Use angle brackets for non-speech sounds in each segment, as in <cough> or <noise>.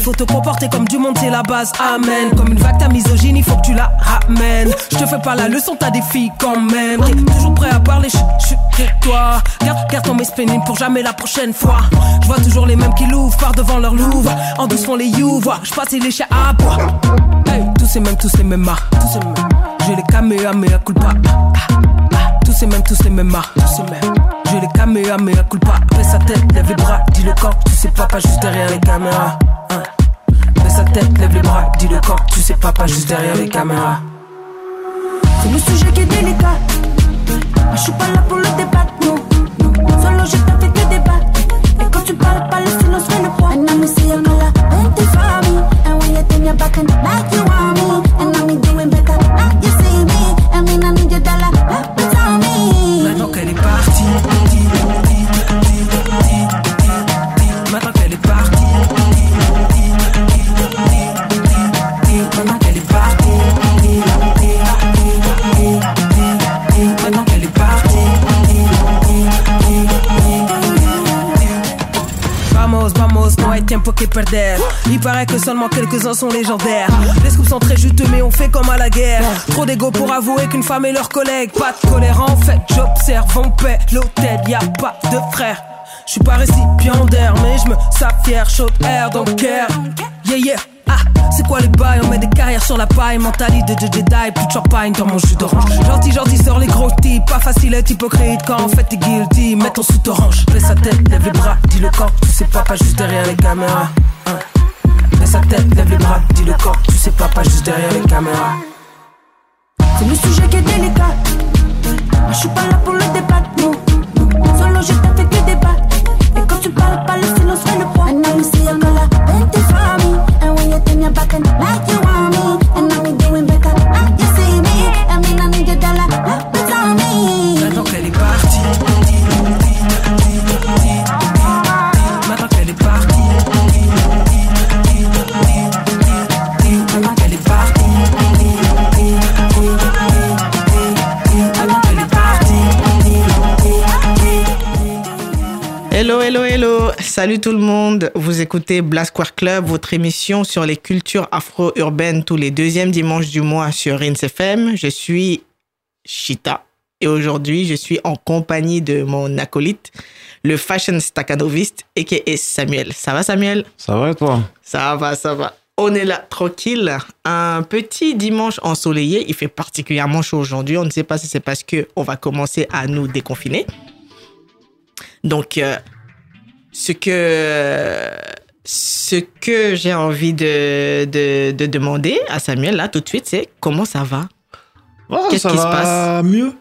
Faut te comporter comme du monde, c'est la base. Amen. Comme une vague, ta misogyne, il faut que tu la ramènes. Je te fais pas la leçon, t'as des filles quand même. T'es toujours prêt à parler, chut, chut, toi. Garde, garde ton spinning pour jamais la prochaine fois. Je vois toujours les mêmes qui l'ouvrent par devant leur louvre. En douce font les you, Je passe les chiens à bois. Hey, tous ces mêmes, tous les mêmes, ah, tous ces mêmes. J'ai les caméras, mais à culpa. Tous ces mêmes, tous les mêmes, ah, tous ces mêmes. J'ai les caméras, mais à culpa. Fais sa tête, lève les bras, dis le corps, tu sais pas, pas juste derrière les caméras. Hein. Sa tête, lève les bras, dis le corps, tu sais pas, pas juste derrière les caméras. C'est le sujet qui est délicat. Je suis pas là pour le débat, non. Solo, je t'ai fait que débat. Et quand tu parles pas, le silence fait le poids. And I'm see your color, for me. And when you turn your back and like you want me. And I'm doing better, like you see me. I mean, I need your dollar, on me. Maintenant qu'elle est partie. Il paraît que seulement quelques-uns sont légendaires. Les scoops sont très juteux, mais on fait comme à la guerre. Trop d'ego pour avouer qu'une femme est leur collègue. Pas de colère en fait, j'observe, on paie l'hôtel, y a pas de frère. Je suis pas récipiendaire, mais je me fier, chaud air dans le. Yeah, yeah. Ah, c'est quoi les bails On met des carrières sur la paille, mentalité de Jedi, plus de champagne dans mon jus d'orange. Gentil, gentil, sort les gros types, pas facile être hypocrite quand en fait t'es guilty. Mets ton sous orange, fais sa tête, lève les bras, dis le corps, tu sais pas, pas juste derrière les caméras. Hein. Fais sa tête, lève les bras, dis le corps, tu sais pas, pas juste derrière les caméras. C'est le sujet qui est délicat. Je suis pas là pour le débat, non. Solo, je fait que débat. Et quand tu parles pas, le silence fait le poids. Salut tout le monde. Vous écoutez Blast Square Club, votre émission sur les cultures afro-urbaines tous les deuxièmes dimanches du mois sur Rins FM. Je suis Chita et aujourd'hui, je suis en compagnie de mon acolyte, le fashion staccanoviste, a.k.a. Samuel. Ça va, Samuel? Ça va et toi? Ça va, ça va. On est là, tranquille. Un petit dimanche ensoleillé. Il fait particulièrement chaud aujourd'hui. On ne sait pas si c'est parce que on va commencer à nous déconfiner. Donc, euh, ce que, ce que j'ai envie de, de, de demander à Samuel, là, tout de suite, c'est comment ça va? Ouais, Qu'est-ce ça qui se va passe? Mieux?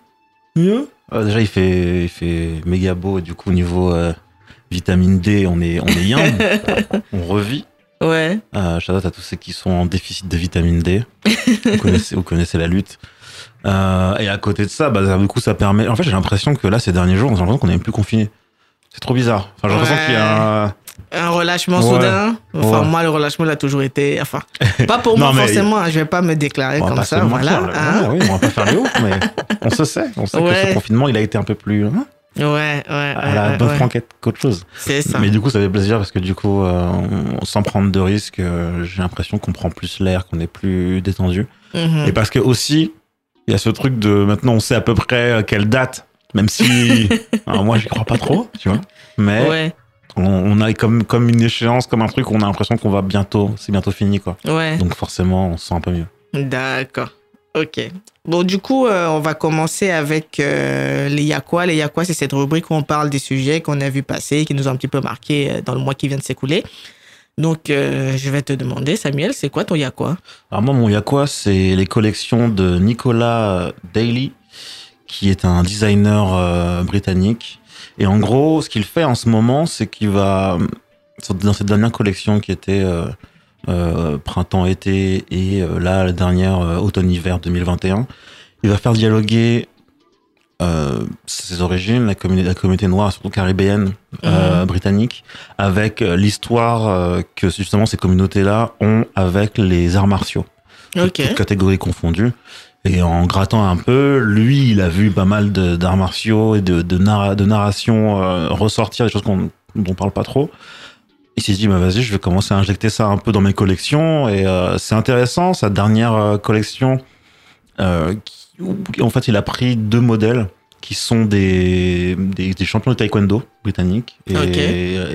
Mieux? Euh, déjà, il fait, il fait méga beau. et Du coup, au niveau euh, vitamine D, on est, on est young. <laughs> on revit. Ouais. Euh, shout out à tous ceux qui sont en déficit de vitamine D. vous, connaissez, vous connaissez la lutte. Euh, et à côté de ça, bah, du coup, ça permet. En fait, j'ai l'impression que là, ces derniers jours, on a l'impression qu'on n'est plus confiné. C'est trop bizarre. Enfin, j'ai l'impression Ouais. qu'il y a un. Un relâchement Ouais. soudain. Enfin, Ouais. moi, le relâchement, il a toujours été. Enfin, <laughs> pas pour Non, moi, forcément. hein, Je vais pas me déclarer On comme pas ça. Voilà. mentir, hein. Ouais, oui, on va pas faire les ouf, mais on se sait. On sait que ce confinement, il a été un peu plus hein, Ouais, ouais, à la bonne franquette qu'autre chose. C'est ça. Mais du coup, ça fait plaisir parce que du coup, euh, on- sans prendre de risques, euh, j'ai l'impression qu'on prend plus l'air, qu'on est plus détendu. Mhm. Et parce que aussi, il y a ce truc de maintenant, on sait à peu près euh, quelle date, même si <laughs> alors moi, j'y crois pas trop, tu vois. Mais Ouais, on, on a comme, comme une échéance, comme un truc, on a l'impression qu'on va bientôt, c'est bientôt fini, quoi. ouais. Donc forcément, on se sent un peu mieux. D'accord. Ok. Bon, du coup, euh, on va commencer avec euh, les Yakwa. Les Yakwa, c'est cette rubrique où on parle des sujets qu'on a vu passer, qui nous ont un petit peu marqué euh, dans le mois qui vient de s'écouler. Donc, euh, je vais te demander, Samuel, c'est quoi ton Yakwa Alors moi, mon Yakwa, c'est les collections de Nicolas Daly, qui est un designer euh, britannique. Et en gros, ce qu'il fait en ce moment, c'est qu'il va, dans cette dernière collection qui était euh, euh, printemps-été et là, la dernière automne-hiver 2021, il va faire dialoguer euh, ses origines, la communauté, la communauté noire, surtout caribéenne, euh, britannique, avec l'histoire euh, que justement ces communautés-là ont avec les arts martiaux toutes- Ok. toutes catégories confondues. Et en grattant un peu, lui, il a vu pas mal d'arts martiaux et de, de, narra- de narration euh, ressortir, des choses qu'on dont on parle pas trop. il s'est dit, bah, vas-y, je vais commencer à injecter ça un peu dans mes collections. Et euh, c'est intéressant, sa dernière euh, collection, euh, qui- en fait, il a pris deux modèles qui sont des, des, des champions de taekwondo britanniques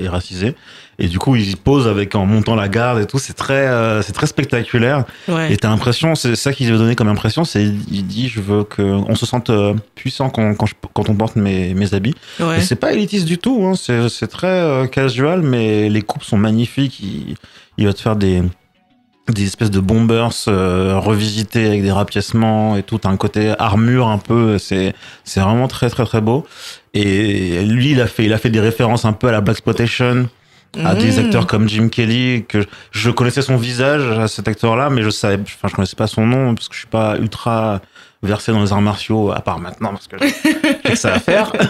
et racisés. Et du coup, il pose avec en montant la garde et tout. C'est très, euh, c'est très spectaculaire. Ouais. Et t'as l'impression, c'est ça qu'il veut donner comme impression, c'est il dit, je veux qu'on se sente euh, puissant quand, quand, je- quand on porte mes, mes habits. Ouais. C'est pas élitiste du tout, hein. c'est très euh, casual, mais les coupes sont magnifiques. Il, il va te faire des, des espèces de bombers euh, revisités avec des rapiècements et tout. Un côté armure un peu, c'est c'est vraiment très très très beau. Et lui, il a fait, il a fait des références un peu à la Black Exploitation, à des Mmh. acteurs comme Jim Kelly, que je connaissais son visage à cet acteur-là, mais je savais, enfin, je connaissais pas son nom parce que je suis pas ultra versé dans les arts martiaux, à part maintenant parce que j'ai <laughs> que ça à faire. <laughs>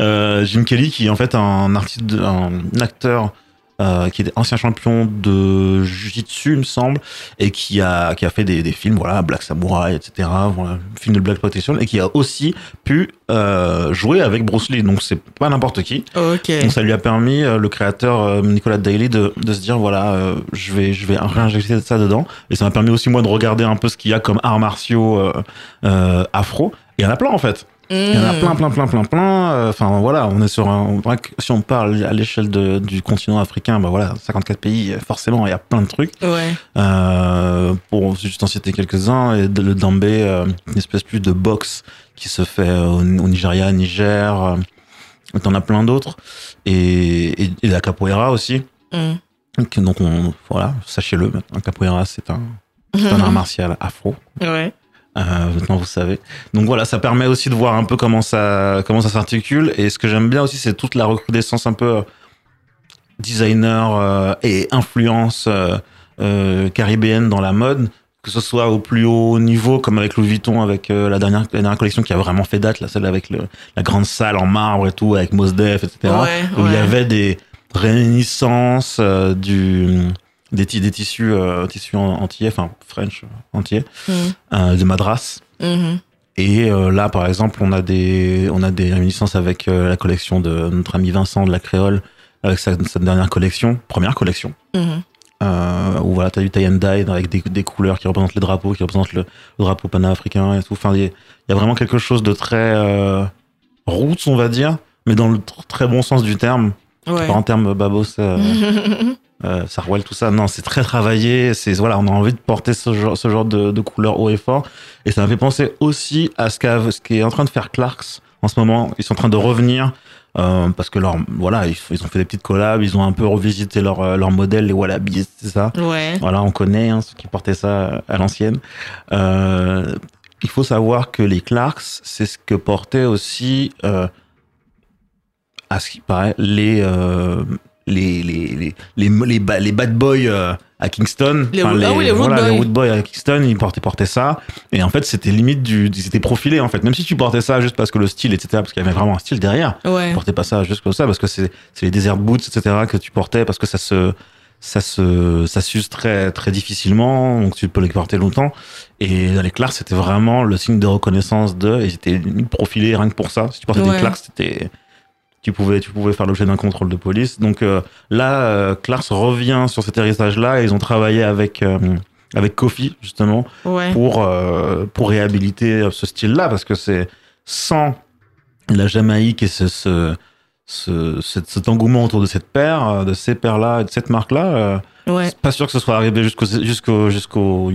Euh, Jim Kelly, qui est en fait un artiste, un acteur euh, qui est ancien champion de Jiu-Jitsu, il me semble, et qui a, qui a fait des, des films, voilà, Black Samurai, etc., voilà, film de Black Protection, et qui a aussi pu euh, jouer avec Bruce Lee. Donc c'est pas n'importe qui. Ok. Donc ça lui a permis, euh, le créateur euh, Nicolas Daly, de, de se dire voilà, euh, je vais je vais réinjecter ça dedans. Et ça m'a permis aussi moi de regarder un peu ce qu'il y a comme arts martiaux euh, euh, afro. Et il y en a plein en fait. Il y en a Mmh. plein, plein, plein, plein, plein. Euh, Enfin voilà, on est sur un. Si on parle à l'échelle du continent africain, bah voilà, 54 pays, forcément, il y a plein de trucs. Ouais. Euh, pour juste en citer quelques-uns, et le dambé, euh, une espèce plus de boxe qui se fait au, au Nigeria, Niger. Euh, T'en as plein d'autres. Et, et, et la capoeira aussi. Mmh. Donc, donc on, voilà, sachez-le, maintenant, capoeira, c'est un, un art <laughs> martial afro. Ouais. Euh, maintenant, vous savez. Donc voilà, ça permet aussi de voir un peu comment ça, comment ça s'articule. Et ce que j'aime bien aussi, c'est toute la recrudescence un peu euh, designer euh, et influence caribéenne dans la mode. Que ce soit au plus haut niveau, comme avec Louis Vuitton, avec euh, la, dernière, la dernière collection qui a vraiment fait date, là, celle avec le, la grande salle en marbre et tout, avec Mos Def, etc. Ouais, où il y avait des réminiscences euh, du, des, ti- des tissus, euh, tissus en- entiers, enfin French entiers, Mmh. euh, de Madras. Mhm. Et euh, là, par exemple, on a des, on a des réminiscences avec euh, la collection de notre ami Vincent de la Créole, avec sa, sa dernière collection, première collection, Mhm. euh, où voilà, t'as du tie and dye avec des, des couleurs qui représentent les drapeaux, qui représentent le, le drapeau panafricain et tout. Enfin, il y, a- il y a vraiment quelque chose de très euh, roots, on va dire, mais dans le tr- très bon sens du terme. Ouais. Pas en termes babos, euh, <laughs> euh, Sarwell, tout ça. Non, c'est très travaillé. C'est voilà, on a envie de porter ce genre, ce genre de, de couleur haut et fort. Et ça m'a fait penser aussi à ce, qu'a- ce qui est en train de faire Clarks en ce moment. Ils sont en train de revenir euh, parce que leur voilà, ils, ils ont fait des petites collabs. Ils ont un peu revisité leur euh, leur modèle, les Wallabies, c'est ça. Ouais. Voilà, on connaît hein, ceux qui portaient ça à l'ancienne. Euh, il faut savoir que les Clarks, c'est ce que portaient aussi, euh, à ce qui paraît, les euh, les les les les, les, ba- les bad boys euh, à Kingston. Les ah oui, les voilà, Boys. les Wood Boys à Kingston, ils portaient, portaient ça. Et en fait, c'était limite du, ils étaient profilés en fait. Même si tu portais ça juste parce que le style, etc., parce qu'il y avait vraiment un style derrière Ouais. portais pas ça juste comme ça parce que c'est les desert boots etc que tu portais parce que ça se ça se ça s'use très très difficilement donc tu peux les porter longtemps et dans les Clarks c'était vraiment le signe de reconnaissance de ils étaient profilés rien que pour ça si tu portais Ouais. des Clarks c'était tu pouvais tu pouvais faire l'objet d'un contrôle de police donc euh, là euh, Clarks revient sur cet héritage là et ils ont travaillé avec euh, avec Kofi justement Ouais. pour, euh, pour réhabiliter ce style-là, parce que c'est sans la Jamaïque et ce, ce, ce- cet, cet engouement autour de cette paire, de ces paires-là, de cette marque-là, euh, Ouais. pas sûr que ce soit arrivé jusqu'au, jusqu'au, jusqu'au,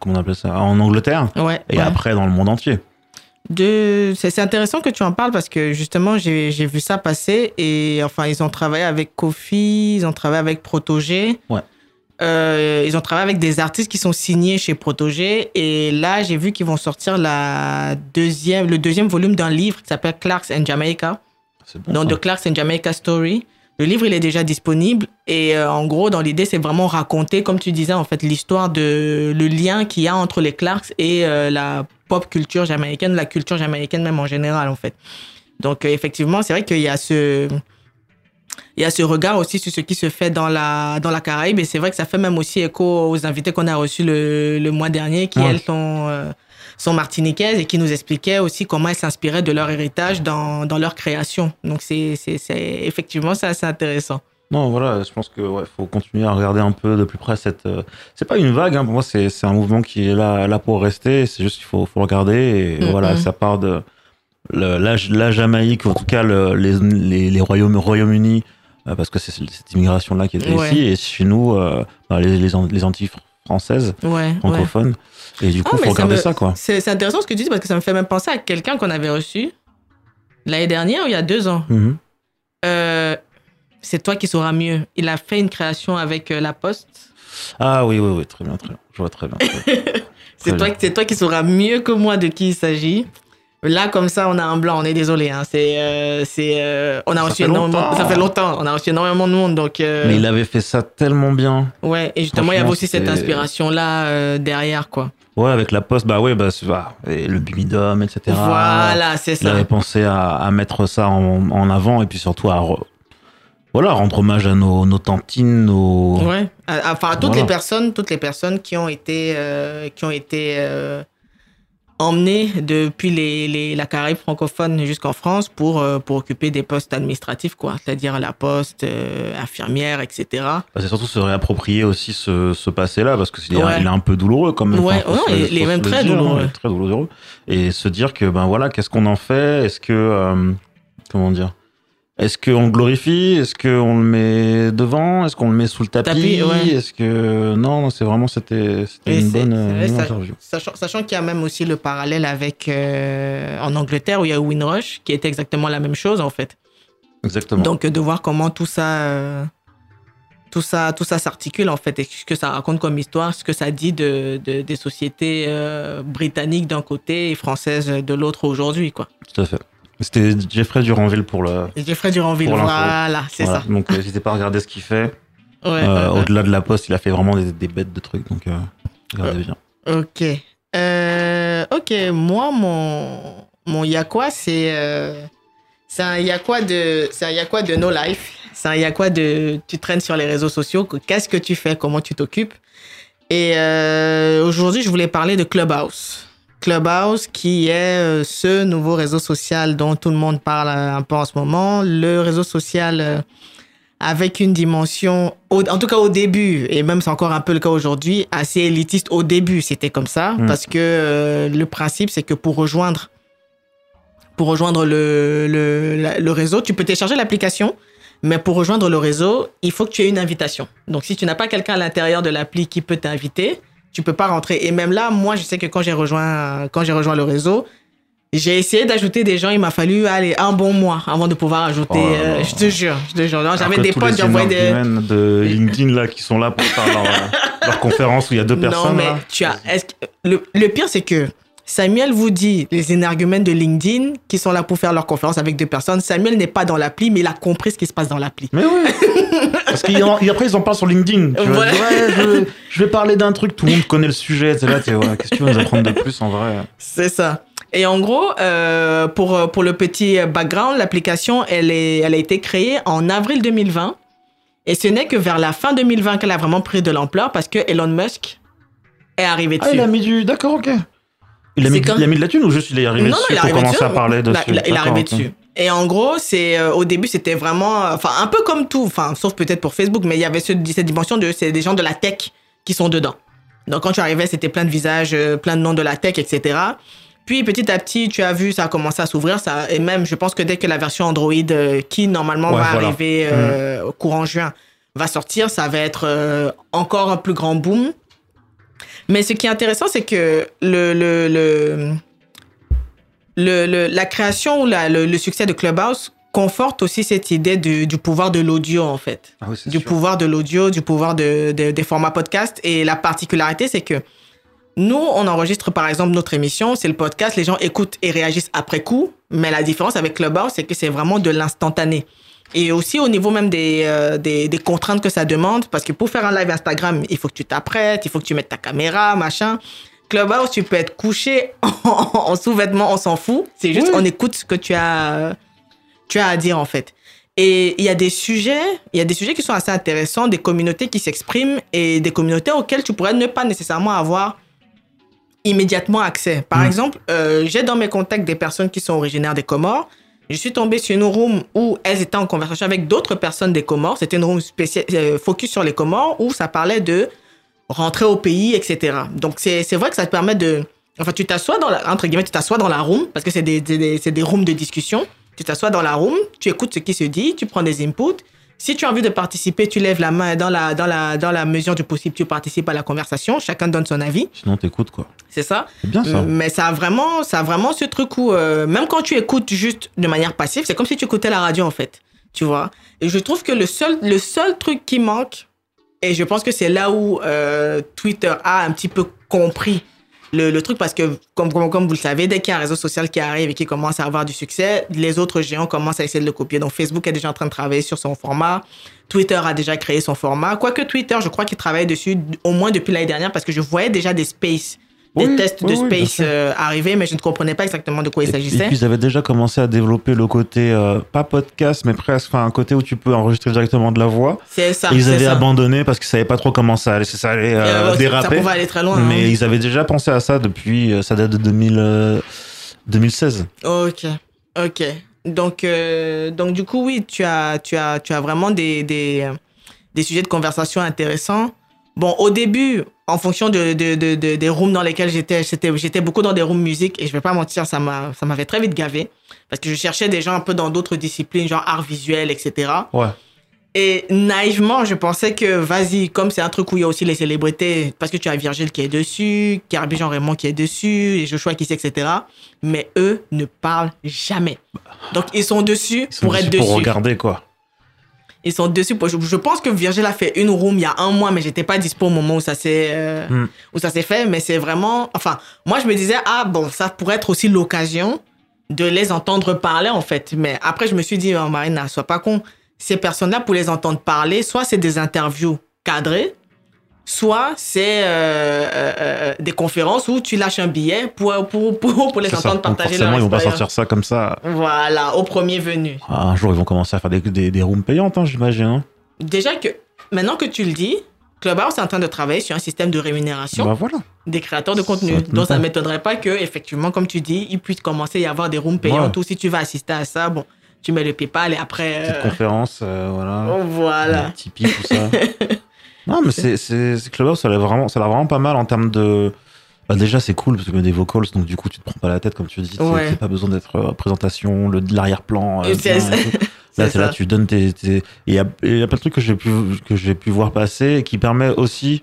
comment on appelle ça, en Angleterre, Ouais. et après dans le monde entier. De... C'est intéressant que tu en parles parce que justement, j'ai vu ça passer et enfin, ils ont travaillé avec Kofi, ils ont travaillé avec Protogé. Ouais. Euh, ils ont travaillé avec des artistes qui sont signés chez Protogé et là, j'ai vu qu'ils vont sortir la deuxième, le deuxième volume d'un livre qui s'appelle Clarks and Jamaica. Bon. Donc, ça. The Clarks and Jamaica Story. Le livre, il est déjà disponible. Et euh, en gros, dans l'idée, c'est vraiment raconter, comme tu disais, en fait, l'histoire de le lien qu'il y a entre les Clarks et euh, la pop culture jamaïcaine, la culture jamaïcaine même en général, en fait. Donc, euh, effectivement, c'est vrai qu'il y a ce. Il y a ce regard aussi sur ce qui se fait dans la, dans la Caraïbe. Et c'est vrai que ça fait même aussi écho aux invités qu'on a reçus le, le mois dernier, qui, Ouais. elles, sont, sont martiniquaises et qui nous expliquaient aussi comment elles s'inspiraient de leur héritage dans, dans leur création. Donc, c'est, c'est, c'est effectivement, c'est assez intéressant. Non, voilà, je pense que ouais, faut continuer à regarder un peu de plus près cette. euh, C'est pas une vague, hein, pour moi, c'est c'est un mouvement qui est là, là pour rester. C'est juste qu'il faut, faut regarder et voilà, ça part de le- la, la Jamaïque, en tout cas le- les, les, les Royaumes, Royaume-Uni, euh, parce que c'est cette immigration-là qui était Ouais. ici, et chez nous, euh, bah, les, les, An- les Antilles fr- françaises, ouais. francophones. Et du coup, Ah, faut ça regarder me- ça, quoi. C'est intéressant ce que tu dis parce que ça me fait même penser à quelqu'un qu'on avait reçu l'année dernière ou il y a deux ans. Mhm. Euh, c'est toi qui sauras mieux. Il a fait une création avec euh, La Poste. Ah oui, oui, oui, très bien, très bien. Je vois très bien. <laughs> C'est toi, bien. c'est toi qui sauras mieux que moi de qui il s'agit. Là, comme ça, on a un blanc. On est désolé. Hein. C'est, euh, c'est, euh, on a Ça reçu fait énormément. longtemps. Ça fait longtemps. On a reçu énormément de monde. Donc, euh, Mais il avait fait ça tellement bien. ouais. Et justement, il y avait aussi cette inspiration-là euh, derrière, quoi. Ouais, avec la poste, bah ouais, bah, bah, et le bumidum, etc. Voilà, c'est Il ça. avait pensé à, à mettre ça en, en avant et puis surtout à re- voilà, rendre hommage à nos, nos tantines, nos. Ouais. À- Enfin, à toutes Voilà. les personnes, toutes les personnes qui ont été, euh, qui ont été emmenées depuis les, les- la Caraïbe francophone jusqu'en France pour, euh, pour occuper des postes administratifs, quoi. C'est-à-dire la poste, euh, infirmière, etc. Bah, c'est surtout se réapproprier aussi ce, ce passé-là parce que c'est Ouais. il est un peu douloureux quand même. Ouais, se- il- est même très dire, hein, douloureux. très douloureux. Et se dire que ben voilà, qu'est-ce qu'on en fait? Est-ce que euh, comment dire? Est-ce qu'on le glorifie? Est-ce qu'on le met devant? Est-ce qu'on le met sous le tapis, Tapis, ouais. Est-ce que non, c'est vraiment c'était une bonne, interview. Sachant, sachant qu'il y a même aussi le parallèle avec euh, en Angleterre où il y a Windrush qui était exactement la même chose en fait. Exactement. Donc de voir comment tout ça, euh, tout ça, tout ça s'articule en fait et ce que ça raconte comme histoire, ce que ça dit de, de- des sociétés euh, britanniques d'un côté et françaises de l'autre aujourd'hui quoi. Tout à fait. C'était Jeffrey Duranville pour le. Jeffrey Duranville, Pour voilà, c'est voilà. ça. Donc euh, n'hésitez pas à regarder ce qu'il fait. Ouais, Euh, ouais, ouais. Au-delà de la poste, il a fait vraiment des, des bêtes de trucs. Donc euh, regardez bien. Ok. Euh, ok, moi, mon, mon Yakwa, c'est c'est un Yakwa de, c'est un Yakwa de no life. C'est un Yakwa de, tu traînes sur les réseaux sociaux. Qu'est-ce que tu fais? Comment tu t'occupes? Et aujourd'hui, je voulais parler de Clubhouse. Clubhouse, qui est euh, ce nouveau réseau social dont tout le monde parle euh, un peu en ce moment. Le réseau social euh, avec une dimension, en tout cas au début, et même c'est encore un peu le cas aujourd'hui, assez élitiste. Au début, c'était comme ça, Mm. parce que le principe, c'est que pour rejoindre, pour rejoindre le, le réseau, tu peux télécharger l'application, mais pour rejoindre le réseau, il faut que tu aies une invitation. Donc, si tu n'as pas quelqu'un à l'intérieur de l'appli qui peut t'inviter, tu peux pas rentrer. Et même là, moi, je sais que quand j'ai rejoint, quand j'ai rejoint le réseau, j'ai essayé d'ajouter des gens. Il m'a fallu aller un bon mois avant de pouvoir ajouter. Oh là euh, je te jure, je te jure. J'avais des potes, envoyé des. de LinkedIn là qui sont là pour faire leur, <laughs> leur conférence où il y a deux personnes. Non, mais là. tu as. que- le, le pire, c'est que Samuel vous dit les énergumènes de LinkedIn qui sont là pour faire leur conférence avec deux personnes. Samuel n'est pas dans l'appli, mais il a compris ce qui se passe dans l'appli. Mais oui <laughs> Parce qu'après, ils en parlent sur LinkedIn. Tu vois, Ouais. je, je vais parler d'un truc, tout le monde connaît le sujet. C'est là, t'es, ouais, qu'est-ce que tu veux nous apprendre de plus en vrai? C'est ça. Et en gros, euh, pour, pour le petit background, l'application, elle, est, elle a été créée en avril 2020. Et ce n'est que vers la fin 2020 qu'elle a vraiment pris de l'ampleur parce que Elon Musk est arrivé Ah, dessus. il a mis du. D'accord, ok. Il a, mis, comme- il a mis de la thune ou juste il est arrivé non, non, dessus il est pour commencer dessus. à parler dessus? Il, a- il est arrivé dessus. Et en gros, c'est euh, au début, c'était vraiment, euh, enfin, un peu comme tout, enfin, sauf peut-être pour Facebook, mais il y avait ce- cette dimension de, c'est des gens de la tech qui sont dedans. Donc quand tu arrivais, c'était plein de visages, euh, plein de noms de la tech, etc. Puis petit à petit, tu as vu, ça a commencé à s'ouvrir, ça, et même, je pense que dès que la version Android, euh, qui normalement Ouais, va voilà. arriver euh, au courant juin, va sortir, ça va être euh, encore un plus grand boom. Mais ce qui est intéressant, c'est que le, le, le, la création ou le, succès de Clubhouse conforte aussi cette idée du, du pouvoir de l'audio, en fait. Ah oui, Du sûr. pouvoir de l'audio, du pouvoir de, de- des formats podcast. Et la particularité, c'est que nous, on enregistre par exemple notre émission, c'est le podcast, les gens écoutent et réagissent après coup. Mais la différence avec Clubhouse, c'est que c'est vraiment de l'instantané. Et aussi au niveau même des, euh, des, des contraintes que ça demande, parce que pour faire un live Instagram, il faut que tu t'apprêtes, il faut que tu mettes ta caméra, machin. Clubhouse, tu peux être couché <laughs> en, en sous-vêtements, on s'en fout. C'est juste, Oui. on écoute ce que tu as, tu as à dire en fait. Et il y a des sujets, il y a des sujets qui sont assez intéressants, des communautés qui s'expriment et des communautés auxquelles tu pourrais ne pas nécessairement avoir immédiatement accès. Par Mm. exemple, euh, j'ai dans mes contacts des personnes qui sont originaires des Comores. Je suis tombée sur une room où elles étaient en conversation avec d'autres personnes des Comores. C'était une room spéciale, euh, focus sur les Comores où ça parlait de rentrer au pays, etc. Donc, c'est vrai que ça te permet de. Enfin, tu t'assois dans la. Entre guillemets, tu t'assois dans la room parce que c'est des rooms de discussion. Tu t'assois dans la room, tu écoutes ce qui se dit, tu prends des inputs. Si tu as envie de participer, tu lèves la main dans la, dans la, dans la mesure du possible, tu participes à la conversation. Chacun donne son avis. Sinon, t'écoutes, quoi. C'est ça. C'est bien ça. Mais ça a vraiment, ça a vraiment ce truc où, euh, même quand tu écoutes juste de manière passive, c'est comme si tu écoutais la radio, en fait. Tu vois? Et je trouve que le seul, le seul truc qui manque, et je pense que c'est là où euh, Twitter a un petit peu compris le, le truc, parce que, comme, comme, comme vous le savez, dès qu'il y a un réseau social qui arrive et qui commence à avoir du succès, les autres géants commencent à essayer de le copier. Donc, Facebook est déjà en train de travailler sur son format. Twitter a déjà créé son format. Quoique Twitter, je crois qu'il travaille dessus au moins depuis l'année dernière, parce que je voyais déjà des spaces des tests oui, de oui, space euh, arriver, mais je ne comprenais pas exactement de quoi il Et, et s'agissait. puis ils avaient déjà commencé à développer le côté, euh, pas podcast, mais presque, enfin un côté où tu peux enregistrer directement de la voix. C'est ça. et ils avaient ça. abandonné parce qu'ils savaient pas trop comment ça allait, ça allait euh, Euh, ouais, ça déraper. pouvait aller très loin. hein. Mais ils avaient déjà pensé à ça depuis, ça date de 2000, euh, 2016. Ok, ok. Donc, donc du coup, oui, tu as, tu as, tu as vraiment des, des, des sujets de conversation intéressants. Bon, au début, en fonction de, de, de, de- des rooms dans lesquels j'étais, j'étais, beaucoup dans des rooms musique et je vais pas mentir, ça m'a, ça m'avait très vite gavé parce que je cherchais des gens un peu dans d'autres disciplines, genre art visuel, etc. Ouais. Et naïvement, je pensais que, vas-y, comme c'est un truc où il y a aussi les célébrités, parce que tu as Virgile qui est dessus, Kirby Jean Raymond qui est dessus, et Joshua qui sait, etc. Mais eux ne parlent jamais. Donc, ils sont dessus Ils sont pour dessus être dessus. pour regarder quoi. Ils sont dessus pour. Je, pense que Virgile a fait une room il y a un mois, mais j'étais pas dispo au moment où ça s'est euh, Hmm. où ça s'est fait. Mais c'est vraiment. Enfin, moi, je me disais, ah bon, ça pourrait être aussi l'occasion de les entendre parler, en fait. Mais après, je me suis dit, oh, Marina, sois pas con. Ces personnes-là, pour les entendre parler, soit c'est des interviews cadrées, soit c'est euh, euh, euh, des conférences où tu lâches un billet pour, pour, pour, pour les ça. entendre Donc partager forcément, leur ils vont pas sortir ça comme ça. Voilà, au premier venu. Ah, un jour, ils vont commencer à faire des, des, des rooms payantes, hein, j'imagine. hein. Déjà que, maintenant que tu le dis, Clubhouse est en train de travailler sur un système de rémunération Bah voilà. des créateurs de contenu. Ça Donc, ça ne m'étonnerait pas que, effectivement, comme tu dis, il puisse commencer à y avoir des rooms payantes Ouais. ou si tu vas assister à ça, bon, tu mets le PayPal et après. Petite euh, conférence, voilà. voilà. Tipeee, tout ça. <laughs> non, mais c'est, c'est, c'est Clubhouse, ça a l'air vraiment, ça a l'air vraiment pas mal en termes de. Bah déjà, c'est cool parce que des vocals, donc du coup, tu te prends pas la tête, comme tu dis. Ouais. C'est pas besoin d'être euh, présentation, le, de l'arrière-plan. euh, bien tout. <laughs> c'est Là, là, tu donnes tes. tes- Et il y a, y plein de trucs que j'ai pu, que j'ai pu voir passer et qui permet aussi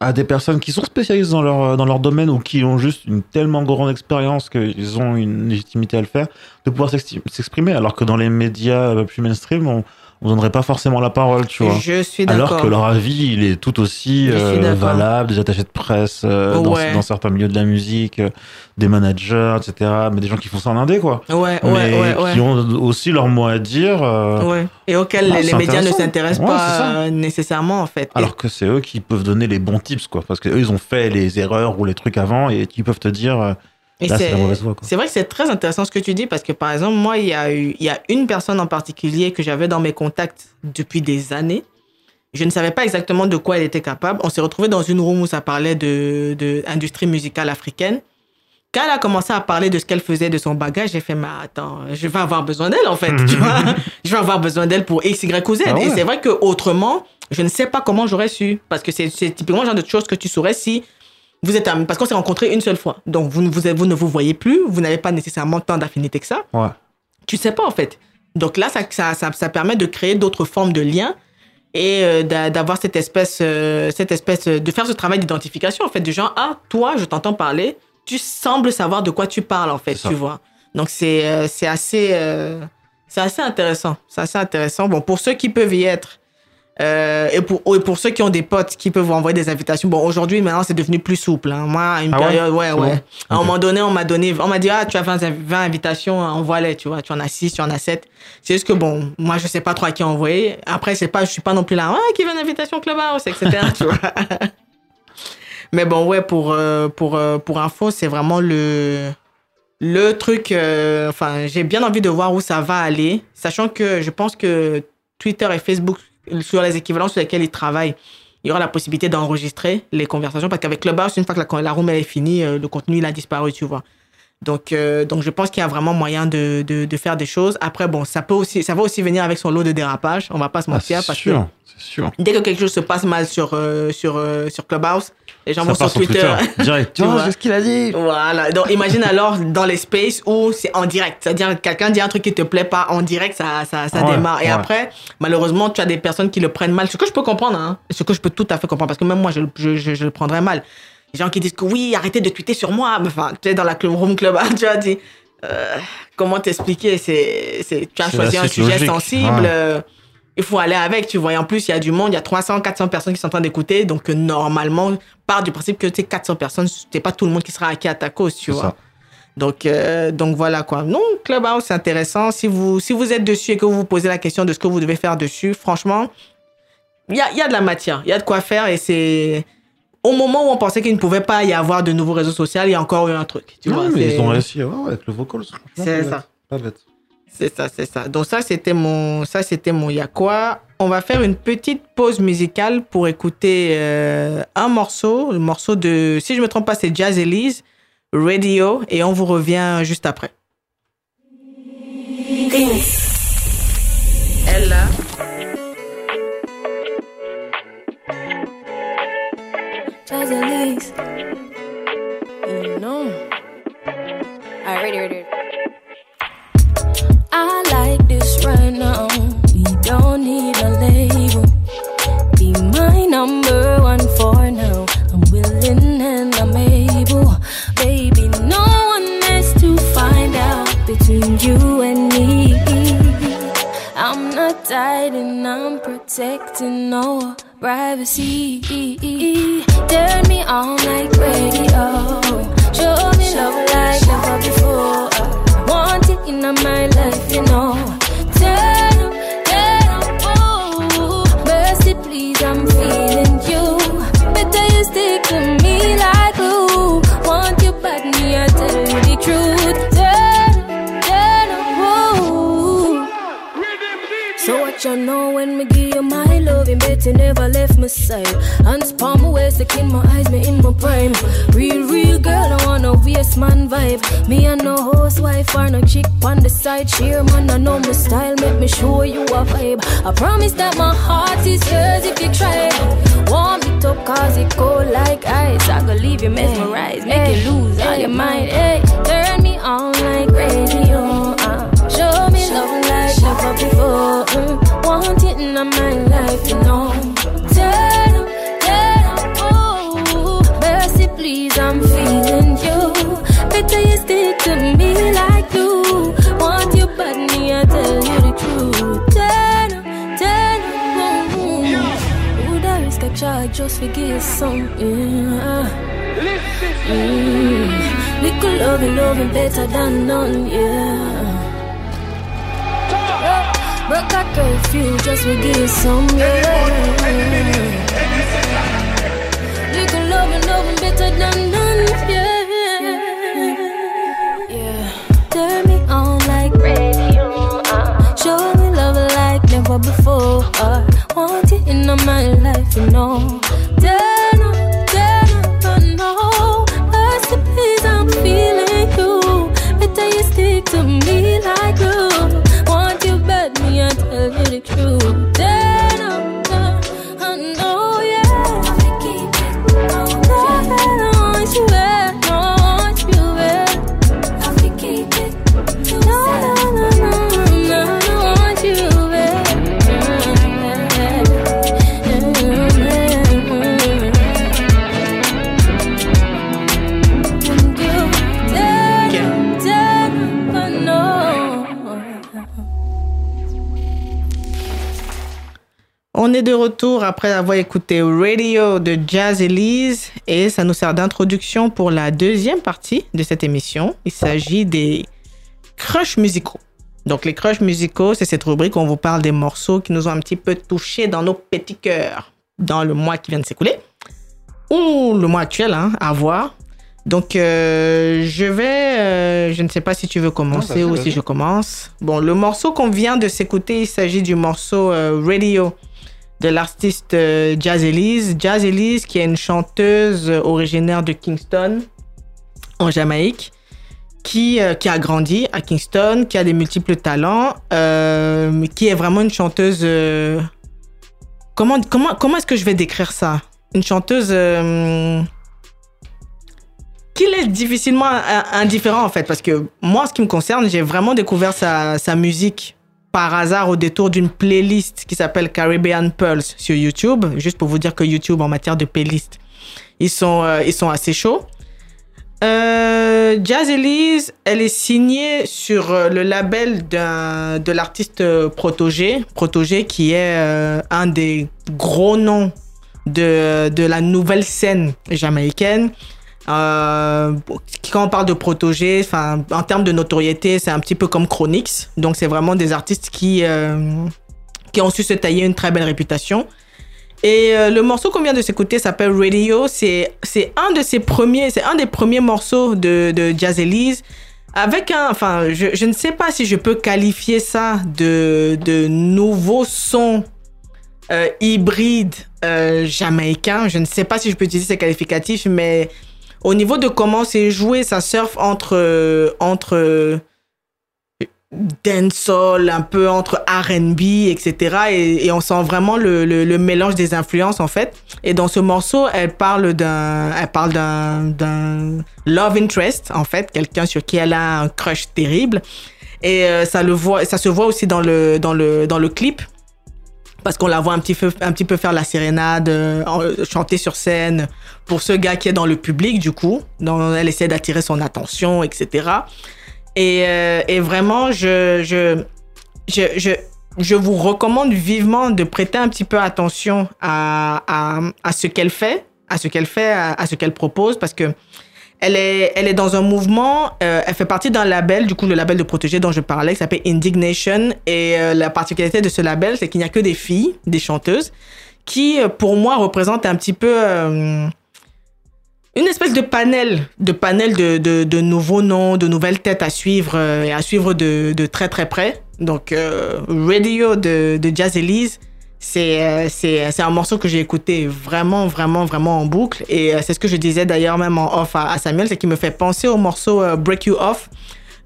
à des personnes qui sont spécialistes dans leur, dans leur domaine ou qui ont juste une tellement grande expérience qu'ils ont une légitimité à le faire, de pouvoir s'exprimer. Alors que dans les médias euh, plus mainstream, on, on donnerait pas forcément la parole, tu vois. Je suis Alors que leur avis, il est tout aussi euh, valable, des attachés de presse euh, dans, Ouais. dans certains milieux de la musique, euh, des managers, etc. Mais des gens qui font ça en indé, quoi. Ouais, ouais, mais ouais, ouais. qui ont aussi leur mot à dire. Ouais. Et auxquels Ah, les, médias ne s'intéressent Ouais, pas nécessairement, en fait. Alors que c'est eux qui peuvent donner les bons tips, quoi. Parce qu'eux, ils ont fait les erreurs ou les trucs avant et qui peuvent te dire, c'est vrai que c'est très intéressant ce que tu dis parce que, par exemple, moi, il y a, eu, il y a une personne en particulier que j'avais dans mes contacts depuis des années. Je ne savais pas exactement de quoi elle était capable. On s'est retrouvé dans une room où ça parlait de, de industrie musicale africaine. Quand elle a commencé à parler de ce qu'elle faisait, de son bagage, j'ai fait, mais attends, je vais avoir besoin d'elle, en fait, tu <laughs> vois. Je vais avoir besoin d'elle pour X, Y ou Z. Ah ouais. Et c'est vrai que autrement, je ne sais pas comment j'aurais su. Parce que c'est typiquement le genre de choses que tu saurais si vous êtes amis. Parce qu'on s'est rencontrés une seule fois. Donc, vous, ne- vous, vous ne vous voyez plus. Vous n'avez pas nécessairement tant d'affinité que ça. Ouais. Tu sais pas, en fait. Donc là, ça, ça, ça, ça permet de créer d'autres formes de liens et euh, d'a- d'avoir cette espèce, euh, cette espèce, de faire ce travail d'identification, en fait, du genre, ah, toi, je t'entends parler, tu sembles savoir de quoi tu parles, en fait, tu vois. Donc c'est euh, c'est assez, c'est assez intéressant. C'est assez intéressant. Bon, pour ceux qui peuvent y être, euh, et, pour, et pour ceux qui ont des potes qui peuvent vous envoyer des invitations, bon, aujourd'hui, maintenant, c'est devenu plus souple. hein. Moi, à une Ah période, ouais, ouais. bon? À un moment donné, on m'a donné, on m'a dit, ah, tu as 20, inv- 20 invitations, envoie-les, tu vois. Tu en as 6, tu en as 7. C'est juste que, bon, moi, je sais pas trop à qui envoyer. Après, c'est pas, je suis pas non plus là, ah, qui veut une invitation Clubhouse, etc., tu vois. <laughs> Mais bon, ouais, pour, euh, pour, euh, pour info, c'est vraiment le, le truc. euh, Enfin, j'ai bien envie de voir où ça va aller, sachant que je pense que Twitter et Facebook, sur les équivalents sur lesquels ils travaillent, il y aura la possibilité d'enregistrer les conversations parce qu'avec Clubhouse, une fois que la, la room elle est finie, euh, le contenu il a disparu, tu vois. Donc, euh, donc je pense qu'il y a vraiment moyen de, de, de faire des choses. Après, bon, ça peut aussi, ça va aussi venir avec son lot de dérapage. On va pas se Ah, mentir c'est parce sûr, c'est sûr. que dès que quelque chose se passe mal sur euh, sur euh, sur Clubhouse, les gens Ça vont sur Twitter. Direct. <laughs> Tu vois. c'est ce qu'il a dit. Voilà. Donc, imagine alors dans les spaces où c'est en direct. C'est-à-dire, quelqu'un dit un truc qui te plaît pas en direct, ça, ça, ça Ouais, démarre. Et ouais. après, malheureusement, tu as des personnes qui le prennent mal. Ce que je peux comprendre, hein. Ce que je peux tout à fait comprendre. Parce que même moi, je, je, je, je le prendrais mal. Les gens qui disent que oui, arrêtez de tweeter sur moi. Mais Enfin, tu es dans la club room club, tu as dit, euh, comment t'expliquer? C'est, c'est, tu as choisi un sujet logique. sensible. Ouais. euh, il faut aller avec, tu vois. Et en plus, il y a du monde, il y a 300, 400 personnes qui sont en train d'écouter. Donc, euh, normalement, part du principe que tu sais, 400 personnes, c'est pas tout le monde qui sera acquis à ta cause, tu vois. ça. Donc, euh, donc voilà quoi. Non, Clubhouse, c'est intéressant. Si vous, si vous êtes dessus et que vous vous posez la question de ce que vous devez faire dessus, franchement, il y a, y a de la matière. Il y a de quoi faire et c'est. Au moment où on pensait qu'il ne pouvait pas y avoir de nouveaux réseaux sociaux, il y a encore eu un truc. Tu vois, mais ils ont réussi ouais, avec le vocal. C'est ça. bête, Pas bête. C'est ça, c'est ça. Donc ça, c'était mon, ça, c'était mon y a quoi. On va faire une petite pause musicale pour écouter euh, un morceau, le morceau de, si je me trompe pas, c'est Jazz Elise, Radio, et on vous revient juste après. Elle là. Jazz Elise. You know. Alright, ready, ready. Privacy. Turn Cheer man, I know my style, make me show you a vibe. I promise that my heart is yours if you try. Warm it up cause it cold like ice. I gonna leave you mesmerized, make you lose all your mind. Hey, turn me on like radio. Uh, show me love like never before. Mm, want it in my life, you know. Just to get something? Uh, mm. Little loving, loving better than none, yeah. Broke a curfew just give some, yeah. Little loving, loving better than none, yeah. Yeah. Turn me on like radio. Uh. Show me love like never before. Uh. Want it in my life, you know. Est de retour après avoir écouté Radio de Jazz Elise et ça nous sert d'introduction pour la deuxième partie de cette émission. Il s'agit des crushs musicaux. Donc les crushs musicaux, c'est cette rubrique où on vous parle des morceaux qui nous ont un petit peu touchés dans nos petits cœurs dans le mois qui vient de s'écouler ou le mois actuel hein, à voir. Donc euh, je vais, euh, je ne sais pas si tu veux commencer vas-y, ou si je commence. Bon, le morceau qu'on vient de s'écouter, il s'agit du morceau euh, Radio de l'artiste euh, Jazz Elise. Jazz Elise, qui est une chanteuse euh, originaire de Kingston, en Jamaïque, qui, euh, qui a grandi à Kingston, qui a des multiples talents, qui est vraiment une chanteuse. comment comment, comment est-ce que je vais décrire ça? Une chanteuse qui laisse difficilement in- indifférent en fait, parce que moi, en ce qui me concerne, j'ai vraiment découvert sa, sa musique par hasard au détour d'une playlist qui s'appelle Caribbean Pearls sur YouTube. Juste pour vous dire que YouTube, en matière de playlist, ils sont, euh, ils sont assez chauds. Euh, Jazz Elise, elle est signée sur euh, le label de l'artiste Protogé, Protogé qui est un des gros noms de, de la nouvelle scène jamaïcaine. Euh, quand on parle de Protogé, enfin, en termes de notoriété, c'est un petit peu comme Chronix. Donc, c'est vraiment des artistes qui, euh, qui ont su se tailler une très belle réputation. Et euh, le morceau qu'on vient de s'écouter s'appelle Radio. C'est c'est un de ses premiers, c'est un des premiers morceaux de, de Jazz Elise. Avec un, enfin, je, je ne sais pas si je peux qualifier ça de, de nouveau son euh, hybride euh, jamaïcain. Je ne sais pas si je peux utiliser ces qualificatifs, mais au niveau de comment c'est joué, ça surfe entre, euh, entre euh, dancehall, un peu entre R&B, etc. Et, on sent vraiment le, le, le mélange des influences, en fait. Et dans ce morceau, elle parle d'un, elle parle d'un, d'un love interest, en fait, quelqu'un sur qui elle a un crush terrible. Et euh, ça le voit, ça se voit aussi dans le, dans le, dans le clip parce qu'on la voit un petit peu, un petit peu faire la sérénade, euh, en- chanter sur scène pour ce gars qui est dans le public, du coup. Donc, elle essaie d'attirer son attention, etc. Et, euh, et vraiment, je, je, je, je, je vous recommande vivement de prêter un petit peu attention à, à, à ce qu'elle fait, à ce qu'elle fait, à, à ce qu'elle propose, parce que elle est, dans un mouvement, euh, elle fait partie d'un label, du coup le label de protégé dont je parlais, qui s'appelle Indignation. Et euh, la particularité de ce label, c'est qu'il n'y a que des filles, des chanteuses, qui euh, pour moi représentent un petit peu une espèce de panel, de panel de, de, nouveaux noms, de nouvelles têtes à suivre et à suivre de, de très très près. Donc Radio de, de Jazz Elise, c'est euh, c'est c'est un morceau que j'ai écouté vraiment vraiment vraiment en boucle. Et euh, c'est ce que je disais d'ailleurs même en off à, Samuel c'est qu'il me fait penser au morceau euh, Break You Off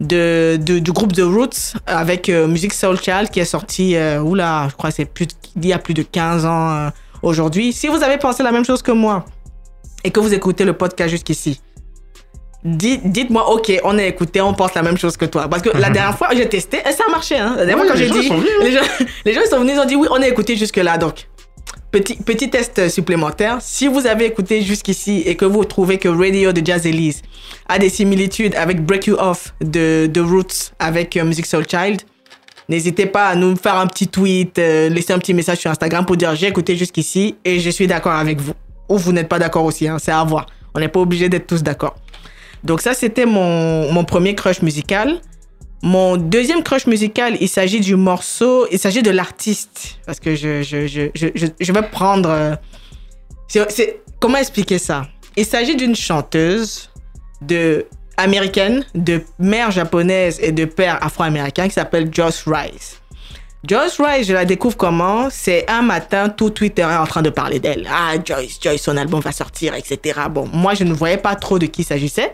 de, de du groupe The Roots avec euh, Music Soul Child qui est sorti euh, oula je crois c'est plus il y a plus de 15 ans euh, aujourd'hui. Si vous avez pensé la même chose que moi et que vous écoutez le podcast jusqu'ici Dites-moi, ok, on a écouté, on pense la même chose que toi. Parce que la dernière fois, j'ai testé et ça a marché. Hein. La dernière Oui, fois, quand les j'ai gens dit. sont venus, hein. les, gens, <laughs> les gens sont venus, ils ont dit oui, on a écouté jusque-là. Donc, petit, petit test supplémentaire. Si vous avez écouté jusqu'ici et que vous trouvez que Radio de Jazz Elise a des similitudes avec Break You Off de, de Roots avec euh, Music Soul Child, n'hésitez pas à nous faire un petit tweet, euh, laisser un petit message sur Instagram pour dire j'ai écouté jusqu'ici et je suis d'accord avec vous. Ou vous n'êtes pas d'accord aussi, hein, c'est à voir. On n'est pas obligé d'être tous d'accord. Donc ça, c'était mon, mon premier crush musical. Mon deuxième crush musical, il s'agit du morceau, il s'agit de l'artiste. Parce que je, je, je, je, je, vais prendre... euh, comment expliquer ça? Il s'agit d'une chanteuse de, américaine, de mère japonaise et de père afro-américain qui s'appelle Joss Rice. Joyce Rice, je la découvre comment? C'est un matin, tout Twitter est en train de parler d'elle. Ah, Joyce, Joyce, son album va sortir, etc. Bon, moi, je ne voyais pas trop de qui s'agissait.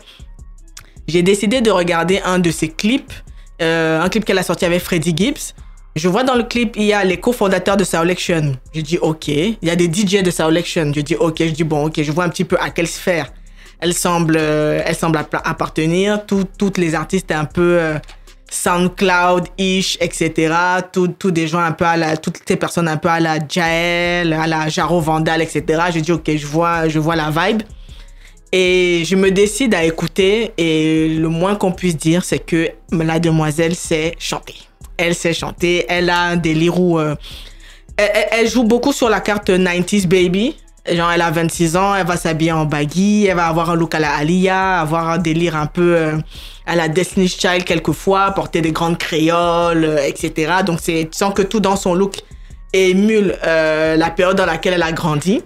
J'ai décidé de regarder un de ses clips, euh, un clip qu'elle a sorti avec Freddie Gibbs. Je vois dans le clip, il y a les cofondateurs de Solection. Je dis OK. Il y a des DJ de Solection. Je dis OK. Je dis bon, OK. Je vois un petit peu à quelle sphère elle semble, euh, elle semble app- appartenir. Tout- toutes les artistes un peu euh, SoundCloud-ish, etc. Tout des gens un peu à toutes ces personnes un peu à la Jael, à la Jaro Vandal, etc. Je dis OK, je vois, je vois la vibe. Et je me décide à écouter et le moins qu'on puisse dire, c'est que la demoiselle sait chanter. Elle sait chanter, elle a un délire où euh, elle, joue beaucoup sur la carte 90s baby. Genre, elle a 26 ans, elle va s'habiller en baggy, elle va avoir un look à la Alia, avoir un délire un peu euh, à la Destiny's Child quelquefois, porter des grandes créoles, euh, etc. Donc, c'est, tu sens que tout dans son look émule euh, la période dans laquelle elle a grandi.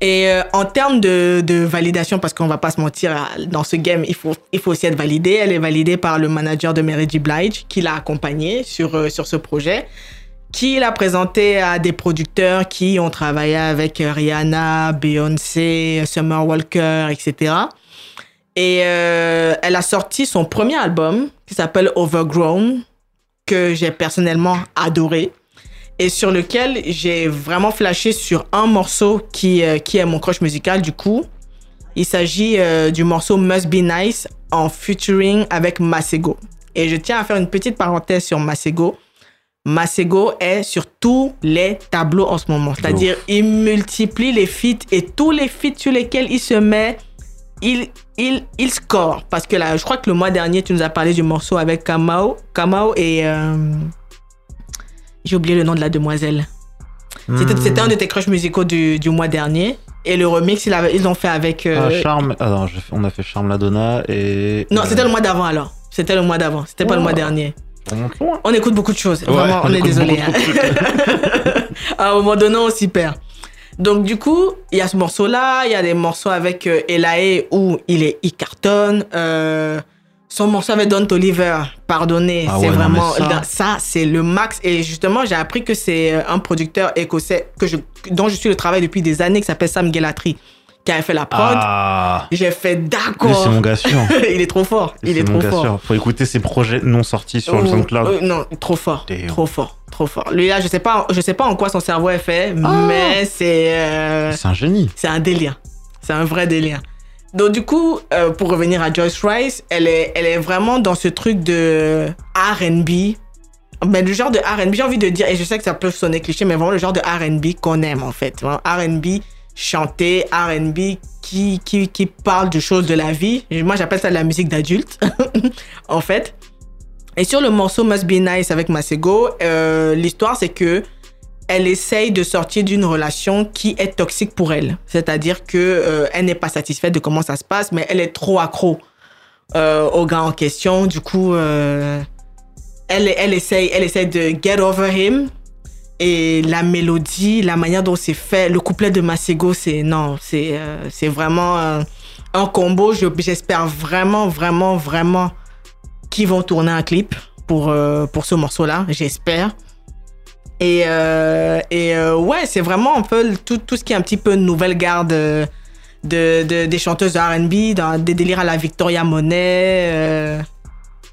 Et euh, en termes de, de validation, parce qu'on va pas se mentir, dans ce game, il faut, il faut aussi être validé. Elle est validée par le manager de Mary J. Blige, qui l'a accompagnée sur, euh, sur ce projet, qui l'a présenté à des producteurs qui ont travaillé avec euh, Rihanna, Beyoncé, Summer Walker, etc. Et euh, elle a sorti son premier album qui s'appelle Overgrown, que j'ai personnellement adoré. Et sur lequel j'ai vraiment flashé sur un morceau qui, euh, qui est mon crush musical du coup. Il s'agit euh, du morceau Must Be Nice en featuring avec Masego. Et je tiens à faire une petite parenthèse sur Masego. Masego est sur tous les tableaux en ce moment. C'est-à-dire, il multiplie les feats et tous les feats sur lesquels il se met, il, il, il score. Parce que là, je crois que le mois dernier, tu nous as parlé du morceau avec Kamau, Kamau et. euh, J'ai oublié le nom de la demoiselle. C'était Hmm. c'était un de tes crushs musicaux du, du mois dernier. Et le remix, ils l'ont fait avec. euh, Ah, Charme. Ah fait- on a fait Charme Ladonna et. Non, euh, c'était le mois d'avant alors. C'était le mois d'avant. C'était pas le mois Oh. dernier. on écoute beaucoup de choses. Ouais, Vraiment, on, est désolé. hein. <laughs> à un moment donné, on s'y perd. Donc, du coup, il y a ce morceau-là. Il y a des morceaux avec euh, Elae où il est, il cartonne. Euh, son morceau avec Don Oliver, pardonnez, Ah c'est ouais, vraiment. ça- Ça, c'est le max. Et justement, j'ai appris que c'est euh, un producteur écossais que je, dont je suis le travail depuis des années qui s'appelle Sam Gelatry qui avait fait la prod. Ah. J'ai fait d'accord. c'est mon gars sûr. <laughs> il est trop fort. Il est trop fort. sûr. Faut écouter ses projets non sortis sur le Oh, SoundCloud. euh, non, trop fort. Damn. Trop fort. Trop fort. Lui, là, je sais pas, je sais pas en quoi son cerveau est fait, Ah. mais c'est, euh, C'est un génie. c'est un délire. C'est un vrai délire. Donc, du coup, euh, pour revenir à Joyce Rice, elle est, elle est vraiment dans ce truc de R&B. Mais le genre de R&B, j'ai envie de dire, et je sais que ça peut sonner cliché, mais vraiment le genre de R&B qu'on aime, en fait. R&B chanté, R&B qui, qui, qui parle de choses de la vie. Moi, j'appelle ça de la musique d'adulte, <laughs> en fait. Et sur le morceau Must Be Nice avec Masego, euh, l'histoire c'est que elle essaye de sortir d'une relation qui est toxique pour elle. C'est-à-dire que euh, elle n'est pas satisfaite de comment ça se passe, mais elle est trop accro euh, au gars en question. Du coup, euh, elle, elle, essaye, elle essaye de get over him. Et la mélodie, la manière dont c'est fait, le couplet de Masego, c'est non, c'est vraiment euh, un combo. Je- J'espère vraiment, vraiment, vraiment qu'ils vont tourner un clip pour, pour ce morceau-là, j'espère. Et, euh, euh, ouais, c'est vraiment un peu tout, tout ce qui est un petit peu nouvelle garde euh, de, de- des chanteuses de RB, des délires à la Victoria Monet,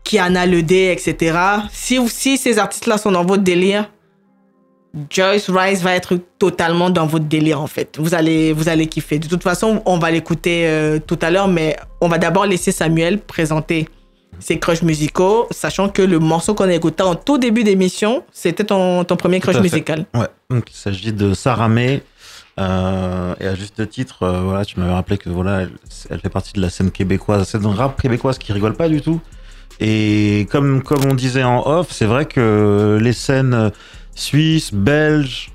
Kiana Ledé, etc. Si, si ces artistes-là sont dans votre délire, Joyce Rice va être totalement dans votre délire en fait. Vous allez, vous allez kiffer. De toute façon, on va l'écouter tout à l'heure, mais on va d'abord laisser Samuel présenter ses crushs musicaux, sachant que le morceau qu'on a écouté en tout début d'émission, c'était ton, ton premier crush musical. Ouais, donc il s'agit de Sarah May. euh, et à juste titre, euh, voilà, tu m'avais rappelé que voilà, elle, elle fait partie de la scène québécoise, c'est une rap québécoise qui rigole pas du tout. Et comme comme on disait en off, c'est vrai que les scènes euh, suisses, belges,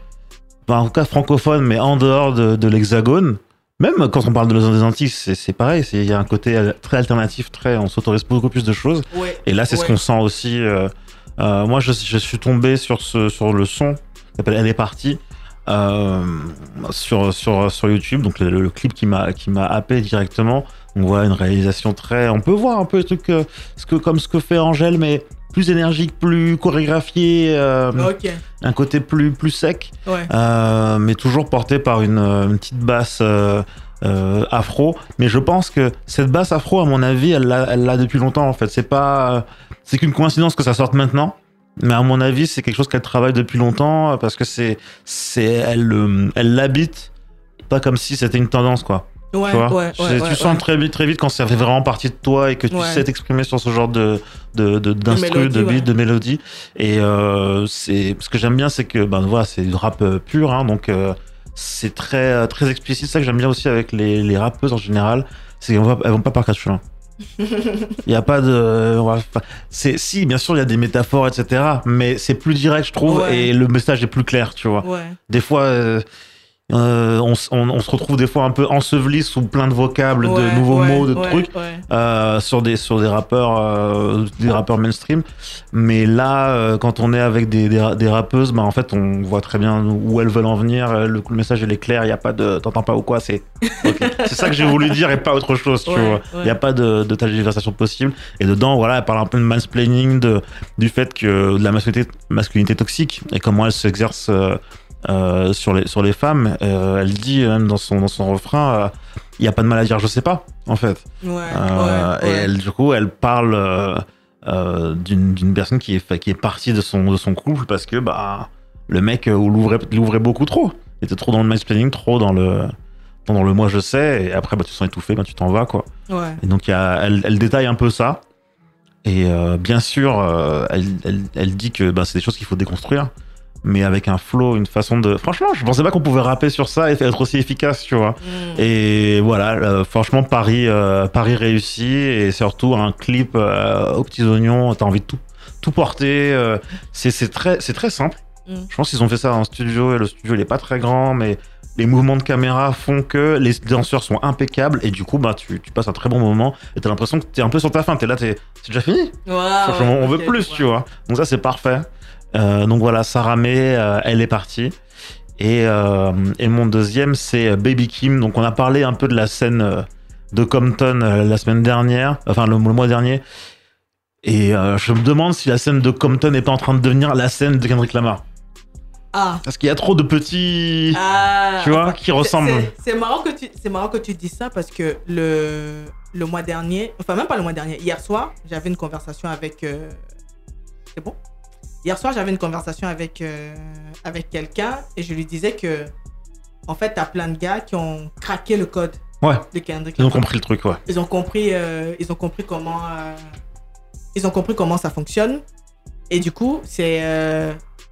en tout cas francophones, mais en dehors de, de l'Hexagone, même quand on parle de des Antilles, c'est pareil. Il y a un côté très alternatif, très, on s'autorise beaucoup plus de choses. Ouais. Et là, c'est ce qu'on sent aussi. euh, euh, moi, je, je suis tombé sur, ce, sur le son qui s'appelle Elle est partie euh, sur, sur, sur YouTube. Donc, le, le clip qui m'a qui m'a happé directement. On voit une réalisation très. On peut voir un peu le truc ce que, comme ce que fait Angèle, mais plus énergique, plus chorégraphié, euh, un côté plus, plus sec. Ouais. Euh, mais toujours porté par une, euh, une petite basse euh, afro. Mais je pense que cette basse afro, à mon avis, elle l'a, depuis longtemps en fait. C'est pas, c'est qu'une coïncidence que ça sorte maintenant. Mais à mon avis, c'est quelque chose qu'elle travaille depuis longtemps parce que c'est, c'est, elle, elle l'habite. Pas comme si c'était une tendance quoi. Ouais, tu vois ouais, ouais, tu sens très vite, très vite quand ça fait vraiment partie de toi et que tu sais t'exprimer sur ce genre de, de, de, d'instru, mélodie, de beat, de mélodie. Et euh, c'est, ce que j'aime bien, c'est que, ben voilà, c'est du rap euh, pur, hein, donc euh, c'est très, très explicite. C'est ça que j'aime bien aussi avec les, les rappeuses en général, c'est qu'elles vont vont pas par chemins. <laughs> Il n'y a pas de. C'est, si, bien sûr, il y a des métaphores, etc. Mais c'est plus direct, je trouve, et le message est plus clair, tu vois. Des fois, euh, euh, on, s- on- on se retrouve des fois un peu enseveli sous plein de vocables, de nouveaux ouais, mots, de ouais, trucs. euh, sur des sur des rappeurs euh, des rappeurs mainstream. Mais là quand on est avec des, des, ra- des rappeuses bah en fait on voit très bien où elles veulent en venir. Le, le message il est clair il y a pas de t'entends pas ou quoi c'est <laughs> c'est ça que j'ai voulu dire et pas autre chose il y a pas de de tergiversation possible. Et dedans voilà elle parle un peu de mansplaining de du fait que de la masculinité masculinité toxique et comment elle s'exerce euh, euh, sur, les, sur les femmes. Euh, elle dit même dans son, dans son refrain, euh, il n'y a pas de mal à dire je sais pas, en fait. Ouais, Euh, ouais, Et elle, du coup, elle parle euh, euh, d'une d'une personne qui est, qui est partie de son, de son couple parce que bah, le mec euh, l'ouvrait l'ouvrait beaucoup trop. Il était trop dans le mansplaining, trop dans le, dans le moi je sais. Et après, bah, tu te sens étouffé, bah, tu t'en vas, quoi. Ouais. Et donc, il y a, elle, elle détaille un peu ça. Et euh, bien sûr, euh, elle, elle, elle dit que bah, c'est des choses qu'il faut déconstruire, mais avec un flow, une façon de. Franchement, je pensais pas qu'on pouvait rapper sur ça et être aussi efficace, tu vois. Mm. Et voilà, euh, franchement, Paris, euh, Paris réussi et surtout un clip euh, aux petits oignons. T'as envie de tout, tout porter. euh, c'est très, c'est très simple. Mm. Je pense qu'ils ont fait ça en studio et le studio il est pas très grand, mais les mouvements de caméra font que les danseurs sont impeccables et du coup bah tu, tu passes un très bon moment et t'as l'impression que t'es un peu sur ta fin. T'es là, t'es c'est déjà fini. Ouais, on veut plus, ouais. tu vois. Donc ça, c'est parfait. Euh, donc voilà, Sarah May, euh, elle est partie. Et, euh, et mon deuxième, c'est Baby Kim. Donc on a parlé un peu de la scène de Compton la semaine dernière, enfin le, le mois dernier. Et euh, je me demande si la scène de Compton n'est pas en train de devenir la scène de Kendrick Lamar. Ah. Parce qu'il y a trop de petits, Ah. tu vois, qui ressemblent. C'est- C'est marrant que tu, c'est marrant que tu dis ça parce que le le mois dernier, enfin même pas le mois dernier, hier soir, j'avais une conversation avec. euh, C'est bon? Hier soir, j'avais une conversation avec euh, avec quelqu'un et je lui disais que en fait, t'as plein de gars qui ont craqué le code Ouais. de Kendrick. Ils ont compris le truc, ouais. Ils ont compris, euh, ils ont compris comment, euh, ils ont compris comment ça fonctionne. Et du coup, c'est,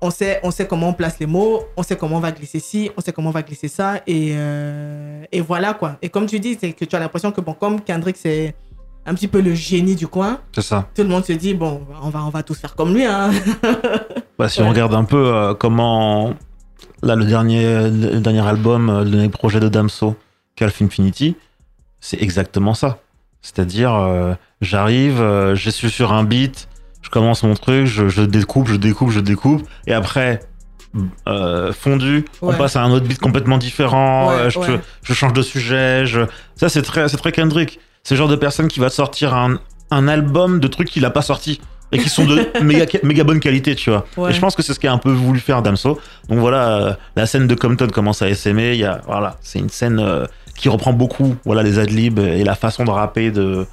on sait, on sait comment on place les mots, on sait comment on va glisser ci, on sait comment on va glisser ça, et et voilà quoi. Et comme tu dis, c'est que tu as l'impression que bon, comme Kendrick c'est un petit peu le génie du coin, C'est ça. tout le monde se dit bon, on va, on va tous faire comme lui, hein. <laughs> Bah, si Ouais. on regarde un peu euh, comment. Là, le dernier, le dernier album, euh, le dernier projet de Damso, Calf Infinity, c'est exactement ça. C'est-à-dire, euh, j'arrive, euh, je suis sur un beat, je commence mon truc, je, je découpe, je découpe, je découpe, et après, euh, fondu, on passe à un autre beat complètement différent, Ouais, je, ouais. je change de sujet. Je... Ça, c'est très, c'est très Kendrick. C'est le genre de personne qui va sortir un, un album de trucs qu'il a pas sorti et qui sont de <laughs> méga, méga bonne qualité, tu vois. Ouais. Et je pense que c'est ce qu'a un peu voulu faire Damso. Donc voilà, euh, la scène de Compton commence à s'aimer. Il y a, voilà, c'est une scène euh, qui reprend beaucoup, voilà, les adlibs et la façon de rapper de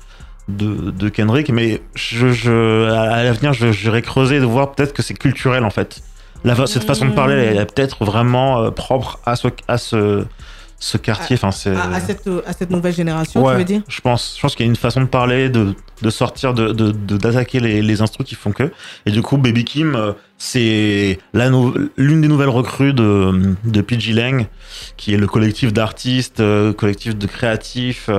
de, de Kendrick. Mais je, je, à l'avenir, je- j'irai creuser de voir peut-être que c'est culturel en fait. La, cette façon de parler, elle est peut-être vraiment euh, propre à ce, à ce, ce quartier. Enfin, c'est. à, à cette, à cette nouvelle génération, Ouais, tu veux dire? je pense, je pense qu'il y a une façon de parler, de, de sortir, de, de, de- d'attaquer les, les instrus qui font que. Et du coup, Baby Kim, euh, c'est l'une des nouvelles recrues de, de PG Lang, qui est le collectif d'artistes, euh, collectif de créatifs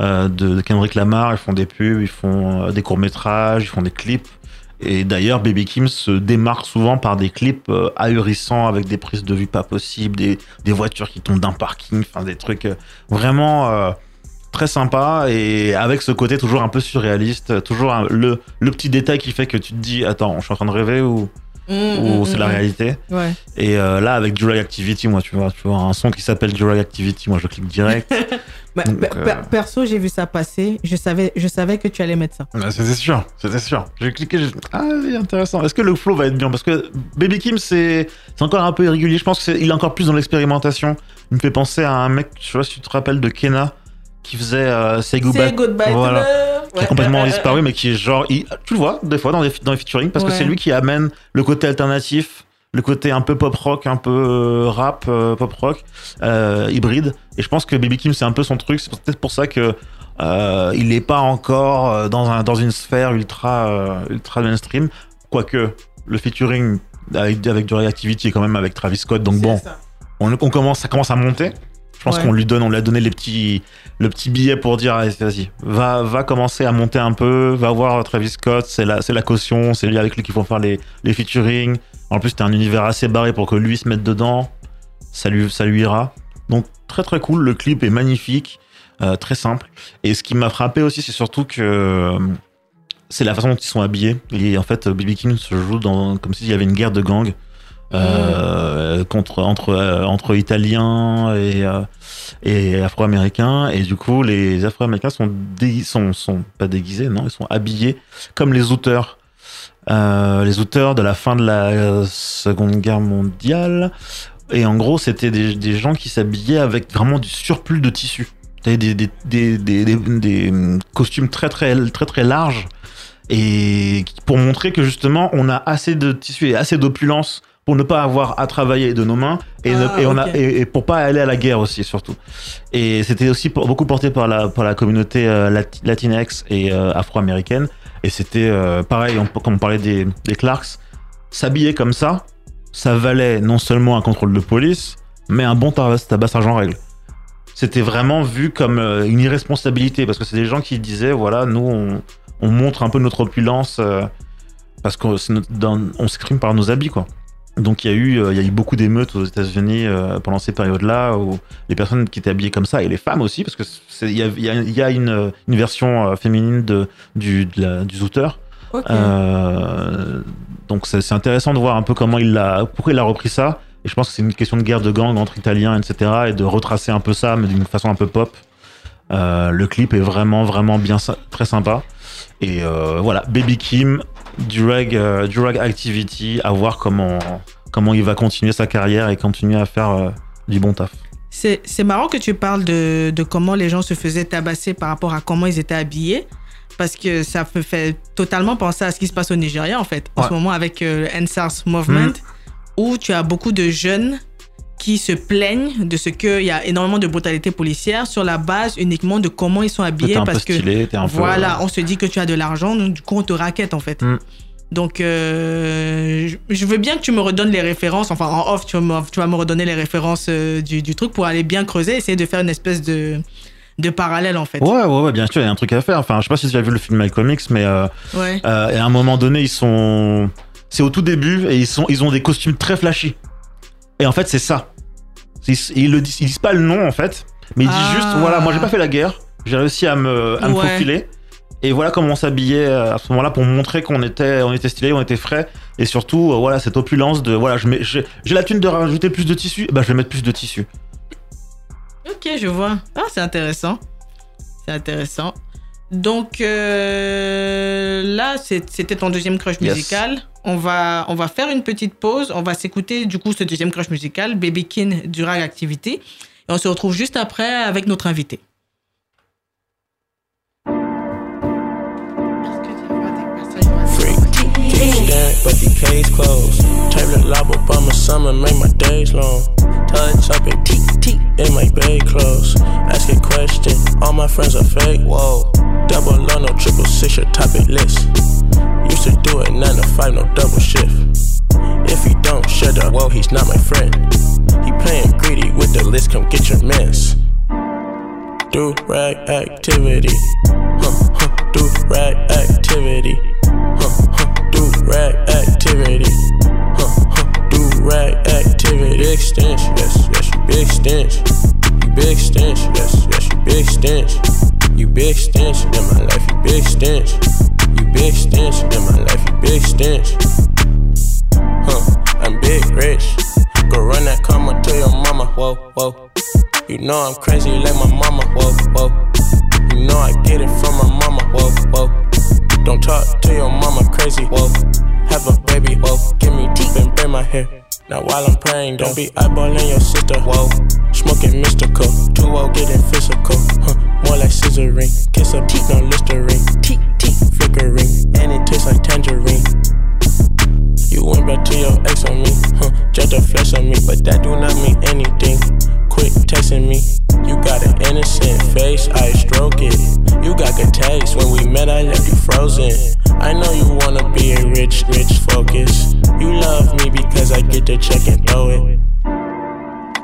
euh, de, Kendrick Lamar. Ils font des pubs, ils font des courts métrages, ils font des clips. Et d'ailleurs, Baby Kim se démarque souvent par des clips euh, ahurissants avec des prises de vue pas possibles, des, voitures qui tombent d'un parking, enfin des trucs euh, vraiment euh, très sympas et avec ce côté toujours un peu surréaliste, toujours le, le petit détail qui fait que tu te dis attends, je suis en train de rêver ou, ou mm, c'est mm, la mm. réalité. Ouais. Et euh, là, avec Durag Activity, moi, tu vois, tu vois un son qui s'appelle Durag Activity, moi je clique direct. <laughs> Bah, Donc, per- euh, per- perso, j'ai vu ça passer. Je savais, je savais que tu allais mettre ça. Bah, c'était sûr, c'était sûr. J'ai cliqué, ah, c'est intéressant. Est-ce que le flow va être bien? Parce que Baby Kim, c'est c'est encore un peu irrégulier. Je pense qu'il est encore plus dans l'expérimentation. Il me fait penser à un mec, je sais pas si tu te rappelles de Kenna, qui faisait euh, Say Goodbye. C'est goodbye Voilà. Qui Ouais. est complètement Euh, euh, disparu, mais qui est genre. il- tu le vois, des fois, dans les, dans les featuring, parce que c'est lui qui amène le côté alternatif, le côté un peu pop rock, un peu euh, rap, euh, pop rock, euh, hybride. Et je pense que Baby Kim, c'est un peu son truc. C'est peut-être pour ça que. euh, il n'est pas encore euh, dans, un, dans une sphère ultra, euh, ultra mainstream. Quoique, le featuring avec, avec du Reactivity est quand même avec Travis Scott. Donc bon, on, on commence, ça commence à monter. Je pense Ouais. qu'on lui donne, on lui a donné les petits, le petit billet pour dire, allez, vas-y, va, va commencer à monter un peu, va voir Travis Scott, c'est la, c'est la caution, c'est lui avec lui qu'il faut faire les, les featuring. En plus, t'as un univers assez barré pour que lui se mette dedans. Ça lui, ça lui ira. Donc, très très cool. Le clip est magnifique, euh, très simple. Et ce qui m'a frappé aussi, c'est surtout que euh, c'est la façon dont ils sont habillés. Et en fait, BB King se joue dans, comme s'il y avait une guerre de gangs. Euh, contre entre euh, entre Italiens et euh, et Afro-Américains. Et du coup les Afro-Américains sont sont sont pas déguisés non ils sont habillés comme les auteurs. Les auteurs de la fin de la Seconde Guerre mondiale. Et en gros, c'était des, des gens qui s'habillaient avec vraiment du surplus de tissu. Des, des, des, costumes très très très très larges. Et pour montrer que justement on a assez de tissu et assez d'opulence pour ne pas avoir à travailler de nos mains et, ne- Ah, et on a, ok. et, et pour pas aller à la guerre aussi surtout. Et c'était aussi pour- beaucoup porté par la, par la communauté euh, lati- latinex et euh, afro-américaine. Et c'était euh, pareil, on, comme on parlait des, des Clarks, s'habiller comme ça, ça valait non seulement un contrôle de police, mais un bon tabas- tabassage en règle. C'était vraiment vu comme euh, une irresponsabilité parce que c'est des gens qui disaient voilà, nous on, on montre un peu notre opulence parce qu'on s'exprime par nos habits quoi. Donc il y a eu euh, il y a eu beaucoup d'émeutes aux États-Unis euh, pendant ces périodes-là où les personnes qui étaient habillées comme ça et les femmes aussi parce que il y a, il y a- il y a une, une version euh, féminine de du de la- du. Euh, donc c'est intéressant de voir un peu comment il l'a, pourquoi il a repris ça. Et je pense que c'est une question de guerre de gang entre Italiens, etc. Et de retracer un peu ça, mais d'une façon un peu pop. Euh, le clip est vraiment, vraiment bien, très sympa. Et euh, voilà, Baby Kim, Drag, euh, Activity, à voir comment, comment il va continuer sa carrière et continuer à faire euh, du bon taf. C'est c'est marrant que tu parles de, de comment les gens se faisaient tabasser par rapport à comment ils étaient habillés. Parce que ça me fait totalement penser à ce qui se passe au Nigeria, en fait, en Ouais. ce moment avec euh, le NSARS Movement, où tu as beaucoup de jeunes qui se plaignent de ce qu'il y a énormément de brutalité policière sur la base uniquement de comment ils sont habillés. T'es un peu parce que stylé, t'es un peu. voilà, on se dit que tu as de l'argent, donc du coup on te raquette en fait. Mm. Donc euh, je- veux bien que tu me redonnes les références, enfin en off tu vas me, tu vas me redonner les références euh, du, du truc pour aller bien creuser, essayer de faire une espèce de, de parallèle en fait. Ouais, ouais, ouais, bien sûr, il y a un truc à faire. Enfin, je sais pas si tu as vu le film Malcolm X, mais euh, Ouais. Euh, et à un moment donné, ils sont. C'est au tout début et ils, sont... ils ont des costumes très flashy. Et en fait, c'est ça. Ils, ils le disent, ils disent pas le nom en fait, mais ils disent Ah. juste voilà, moi j'ai pas fait la guerre, j'ai réussi à me, à me Ouais. Et voilà comment on s'habillait euh, à ce moment-là pour montrer qu'on était, on était stylé, on était frais. Et surtout, euh, voilà, cette opulence de voilà, j'ai la thune de rajouter plus de tissu, bah je vais mettre plus de tissu. Ok, je vois. Ah, c'est intéressant. C'est intéressant. Donc euh, là, c'était ton deuxième crush Yes. musical. On va, on va faire une petite pause. On va s'écouter du coup ce deuxième crush musical, Baby Kin du Rag Activity. Et on se retrouve juste après avec notre invité. But the case closed. Taylor lob Obama summer make my days long. Touch up it, teak teak in my bed clothes. Ask a question, all my friends are fake. Whoa, double or no triple six your topic list. Used to do it nine to five, no double shift. If he don't shut up, well he's not my friend. He playing greedy with the list, come get your mess. Do rag activity, huh, huh, do rag activity huh, stench, yes, yes, you big stench. You big stench, yes, yes, you big stench. You big stench in my life, you big stench. You big stench in my life, you big stench. Huh, I'm big rich. Go run that karma to your mama, whoa, whoa. You know I'm crazy like my mama, whoa, whoa. You know I get it from my mama, whoa, whoa. Don't talk to your mama crazy, whoa. Have a baby, whoa. Give me teeth and braid my hair. Now while I'm praying, don't be eyeballing your sister, whoa. Smoking mystical, too old getting physical, huh? More like scissoring. Kiss a teeth, no listerine. Teeth, teeth, flickering, and it tastes like tangerine. You went back to your ex on me, huh? Judge the flesh on me, but that do not mean anything. Quit texting me. You got an innocent face, I stroke it. You got good taste. When we met, I left you frozen. I know you wanna be a rich, rich focus. You love me because I get the check and throw it.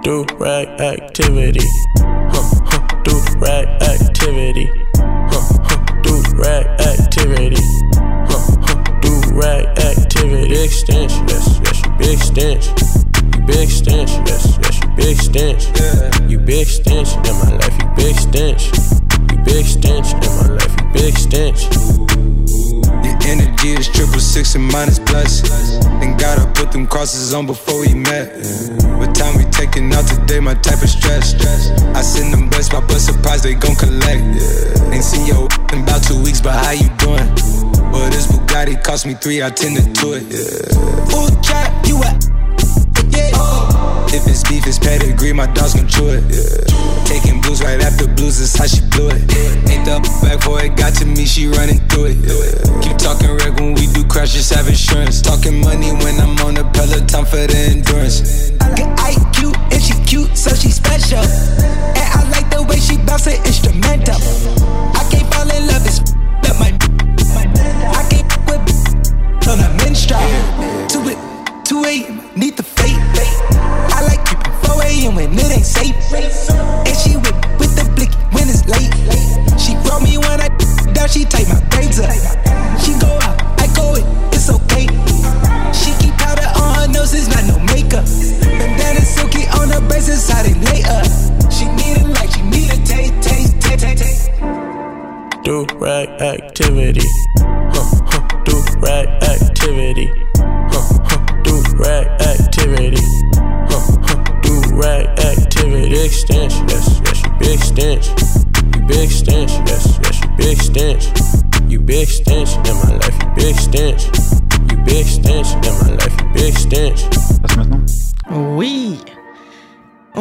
Do rag activity. Huh, huh, do rag activity. Huh, huh, do rag activity. Huh, huh, do rag activity. Big stench, yes, yes, you big stench. You big stench, yes, yes, you big stench. You big stench in my life, you big stench. You big stench in my life, you big stench. Your energy is triple six and minus plus. Then gotta put them crosses on before we met. What time we taking out today? My type of stress. I send them blessed, my bus surprise they gon' collect. Ain't seen your <laughs> in about two weeks, but how you doing? Well, this Bugatti cost me three, I tended to it. Full trap, you at? If it's beef, it's pedigree, my dogs gon' chew it. Taking blues right after blues, that's how she blew it. Ain't the back before it got to me, she running through it. Keep talking wreck when we do crash, just have insurance. Talking money when I'm on the peloton for the endurance. Good IQ and she cute, so she special. And I like the way she bounce it instrumental. I can't fall in love, it's up my. With on a minstrel. To it, 2 a.m. Need the fate. I like creeping 4 a.m. when it ain't safe. And she whip with the blicky when it's late. She roll me when I down, she take my braids up. She go out, I go in, it's okay. She keep powder on her nose, it's not no makeup. Bandana silky on her braces, how they lay up. She need it like she need a taste, taste, taste, taste. Do rag activity. Huh, huh, do rag activity. Huh, huh, do rag activity. Huh, huh, do rag activity. Big stench, yes, yes, you big stench. You big stench, yes, yes, you big stench. You big stench in my life, you big stench. You big stench in my life, you big stench. Passe maintenant. Oui.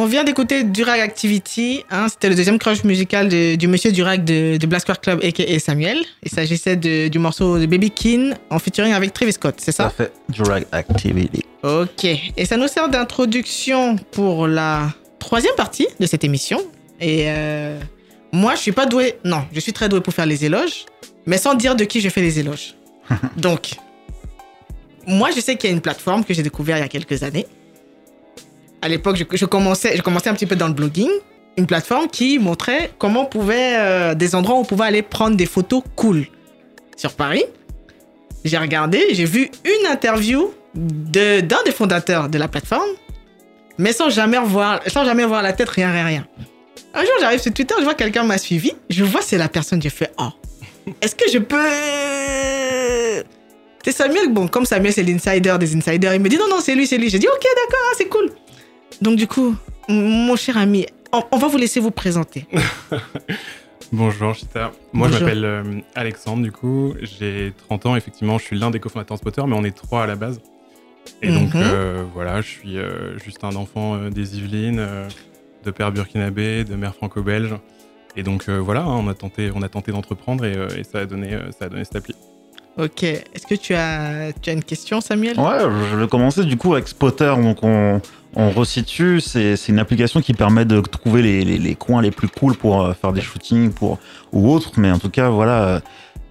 On vient d'écouter Durag Activity. hein, C'était le deuxième crush musical de- du monsieur Durag de, de Black Square Club, a.k.a. Samuel. Il s'agissait du morceau de Baby King en featuring avec Travis Scott, c'est Ça? Ça fait Drag Activity. Ok. Et ça nous sert d'introduction pour la troisième partie de cette émission. Et euh, moi, je suis pas doué. Non, je suis très doué pour faire les éloges, mais sans dire de qui je fais les éloges. <laughs> Donc, moi, je sais qu'il y a une plateforme que j'ai découverte il y a quelques années. À l'époque, je, commençais, je commençais un petit peu dans le blogging. Une plateforme qui montrait comment on pouvait, euh, des endroits où on pouvait aller prendre des photos cool sur Paris. J'ai regardé, j'ai vu une interview d'un des fondateurs de la plateforme, mais sans jamais revoir, sans jamais voir la tête, rien, rien, rien. Un jour, j'arrive sur Twitter, je vois quelqu'un m'a suivi, je vois c'est la personne, j'ai fait oh, est-ce que je peux C'est Samuel, bon, comme Samuel c'est l'insider des insiders, il me dit non non c'est lui, c'est lui. J'ai dit ok d'accord, ah, c'est cool. Donc du coup, mon cher ami, on, on va vous laisser vous présenter. <laughs> Bonjour Chita. Moi je m'appelle euh, Alexandre du coup, j'ai 30 ans effectivement, je suis l'un des cofondateurs de Spotter mais on est trois à la base. Et donc Mhm. euh, voilà, je suis euh, juste un enfant des Yvelines, de père burkinabé, de mère franco-belge. Et donc voilà, hein, on a tenté, on a tenté d'entreprendre et, et ça a donné, ça a donné cette appli. Ok, est-ce que tu as, tu as une question Samuel? Ouais, je vais commencer du coup avec Spotter. Donc on, on resitue, c'est c'est une application qui permet de trouver les, les, les coins les plus cool pour euh, faire des shootings pour, ou autres. Mais en tout cas, voilà, euh,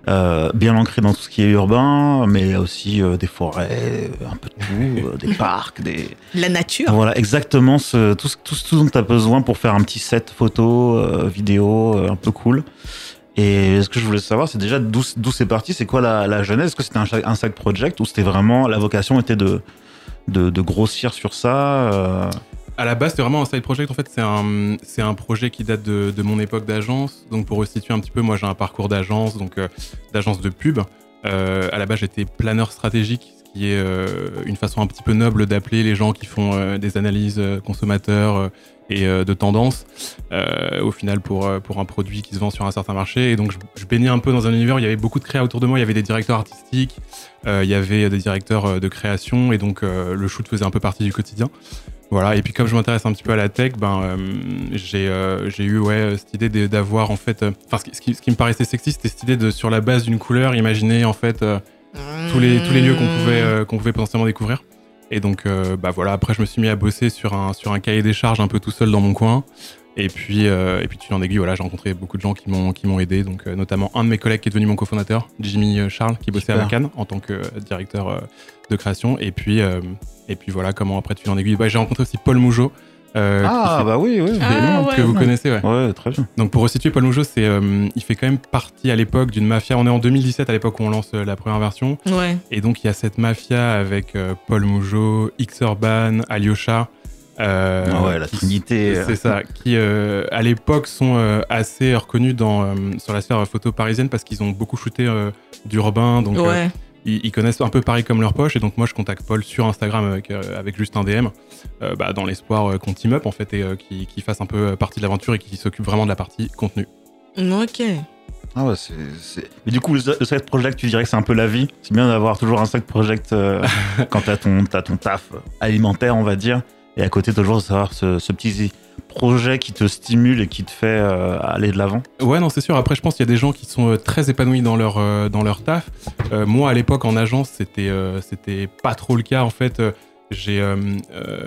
euh, bien ancré dans tout ce qui est urbain, mais aussi euh, des forêts, un peu de tout, euh, des <laughs> parcs, des... La nature Voilà, exactement ce, tout, ce- tout, ce- tout dont tu as besoin pour faire un petit set photo, vidéo, un peu cool. Et ce que je voulais savoir, c'est déjà d'où c'est parti, c'est quoi la, la genèse Est-ce que c'était un, side project ou c'était vraiment la vocation était de, grossir sur ça euh, À la base, c'est vraiment un side project. En fait, c'est un, projet qui date de, mon époque d'agence. Donc, pour resituer un petit peu, moi, j'ai un parcours d'agence, donc euh, d'agence de pub. Euh, à la base, j'étais planeur stratégique, ce qui est euh, une façon un petit peu noble d'appeler les gens qui font euh, des analyses consommateurs et euh, de tendances, euh, au final, pour, euh, pour un produit qui se vend sur un certain marché. Et donc, je, je baignais un peu dans un univers où il y avait beaucoup de créa autour de moi. Il y avait des directeurs artistiques, il y avait des directeurs de création, et donc le shoot faisait un peu partie du quotidien. Voilà, et puis comme je m'intéresse un petit peu à la tech, ben, j'ai eu ouais, cette idée d'avoir en fait. Enfin, ce, qui- ce qui, me paraissait sexy, c'était cette idée de, sur la base d'une couleur, imaginer en fait tous, les, tous les lieux qu'on pouvait, qu'on pouvait potentiellement découvrir. Et donc, euh, bah voilà, après, je me suis mis à bosser sur un, sur un cahier des charges un peu tout seul dans mon coin. Et puis, euh, et puis, fil en aiguille, voilà, j'ai rencontré beaucoup de gens qui m'ont qui m'ont aidé. Donc, euh, notamment un de mes collègues qui est devenu mon cofondateur, Jimmy Charles, qui bossait à la Cannes en tant que directeur de création. Et puis, et puis voilà, comment après, fil en aiguille, bah, j'ai rencontré aussi Paul Mougeot. Euh, Ah fait- bah oui, oui. Ah, que ouais. vous connaissez, ouais. Ouais, très bien. Donc pour resituer, Paul Mougeot, c'est, euh, il fait quand même partie à l'époque d'une mafia. On est en 2017 à l'époque où on lance euh, la première version. Ouais. Et donc, il y a cette mafia avec euh, Paul Mougeot, X Urban, Alyosha. euh, Ah ouais, la trinité. C'est ça, qui euh, à l'époque sont euh, assez reconnus dans, euh, sur la sphère photo parisienne parce qu'ils ont beaucoup shooté euh, d'urbain. Donc, euh, Ouais. Ils, ils connaissent un peu Paris comme leur poche. Et donc, moi, je contacte Paul sur Instagram avec, euh, avec juste un DM euh, bah, dans l'espoir euh, qu'on team up en fait et euh, qu'il fasse un peu partie de l'aventure et qu'il s'occupe vraiment de la partie contenu. Ok. Ah ouais, c'est. c'est- Mais du coup, le, side project, tu dirais que c'est un peu la vie. C'est bien d'avoir toujours un side project euh, <laughs> quand t'as ton, t'as ton taf alimentaire, on va dire. Et à côté, toujours savoir ce, ce petit projet qui te stimule et qui te fait euh, aller de l'avant. Ouais, non, c'est sûr. Après, je pense qu'il y a des gens qui sont euh, très épanouis dans leur, euh, dans leur taf. Euh, moi, à l'époque, en agence, c'était euh, c'était pas trop le cas. En fait, Euh, j'ai. euh, euh,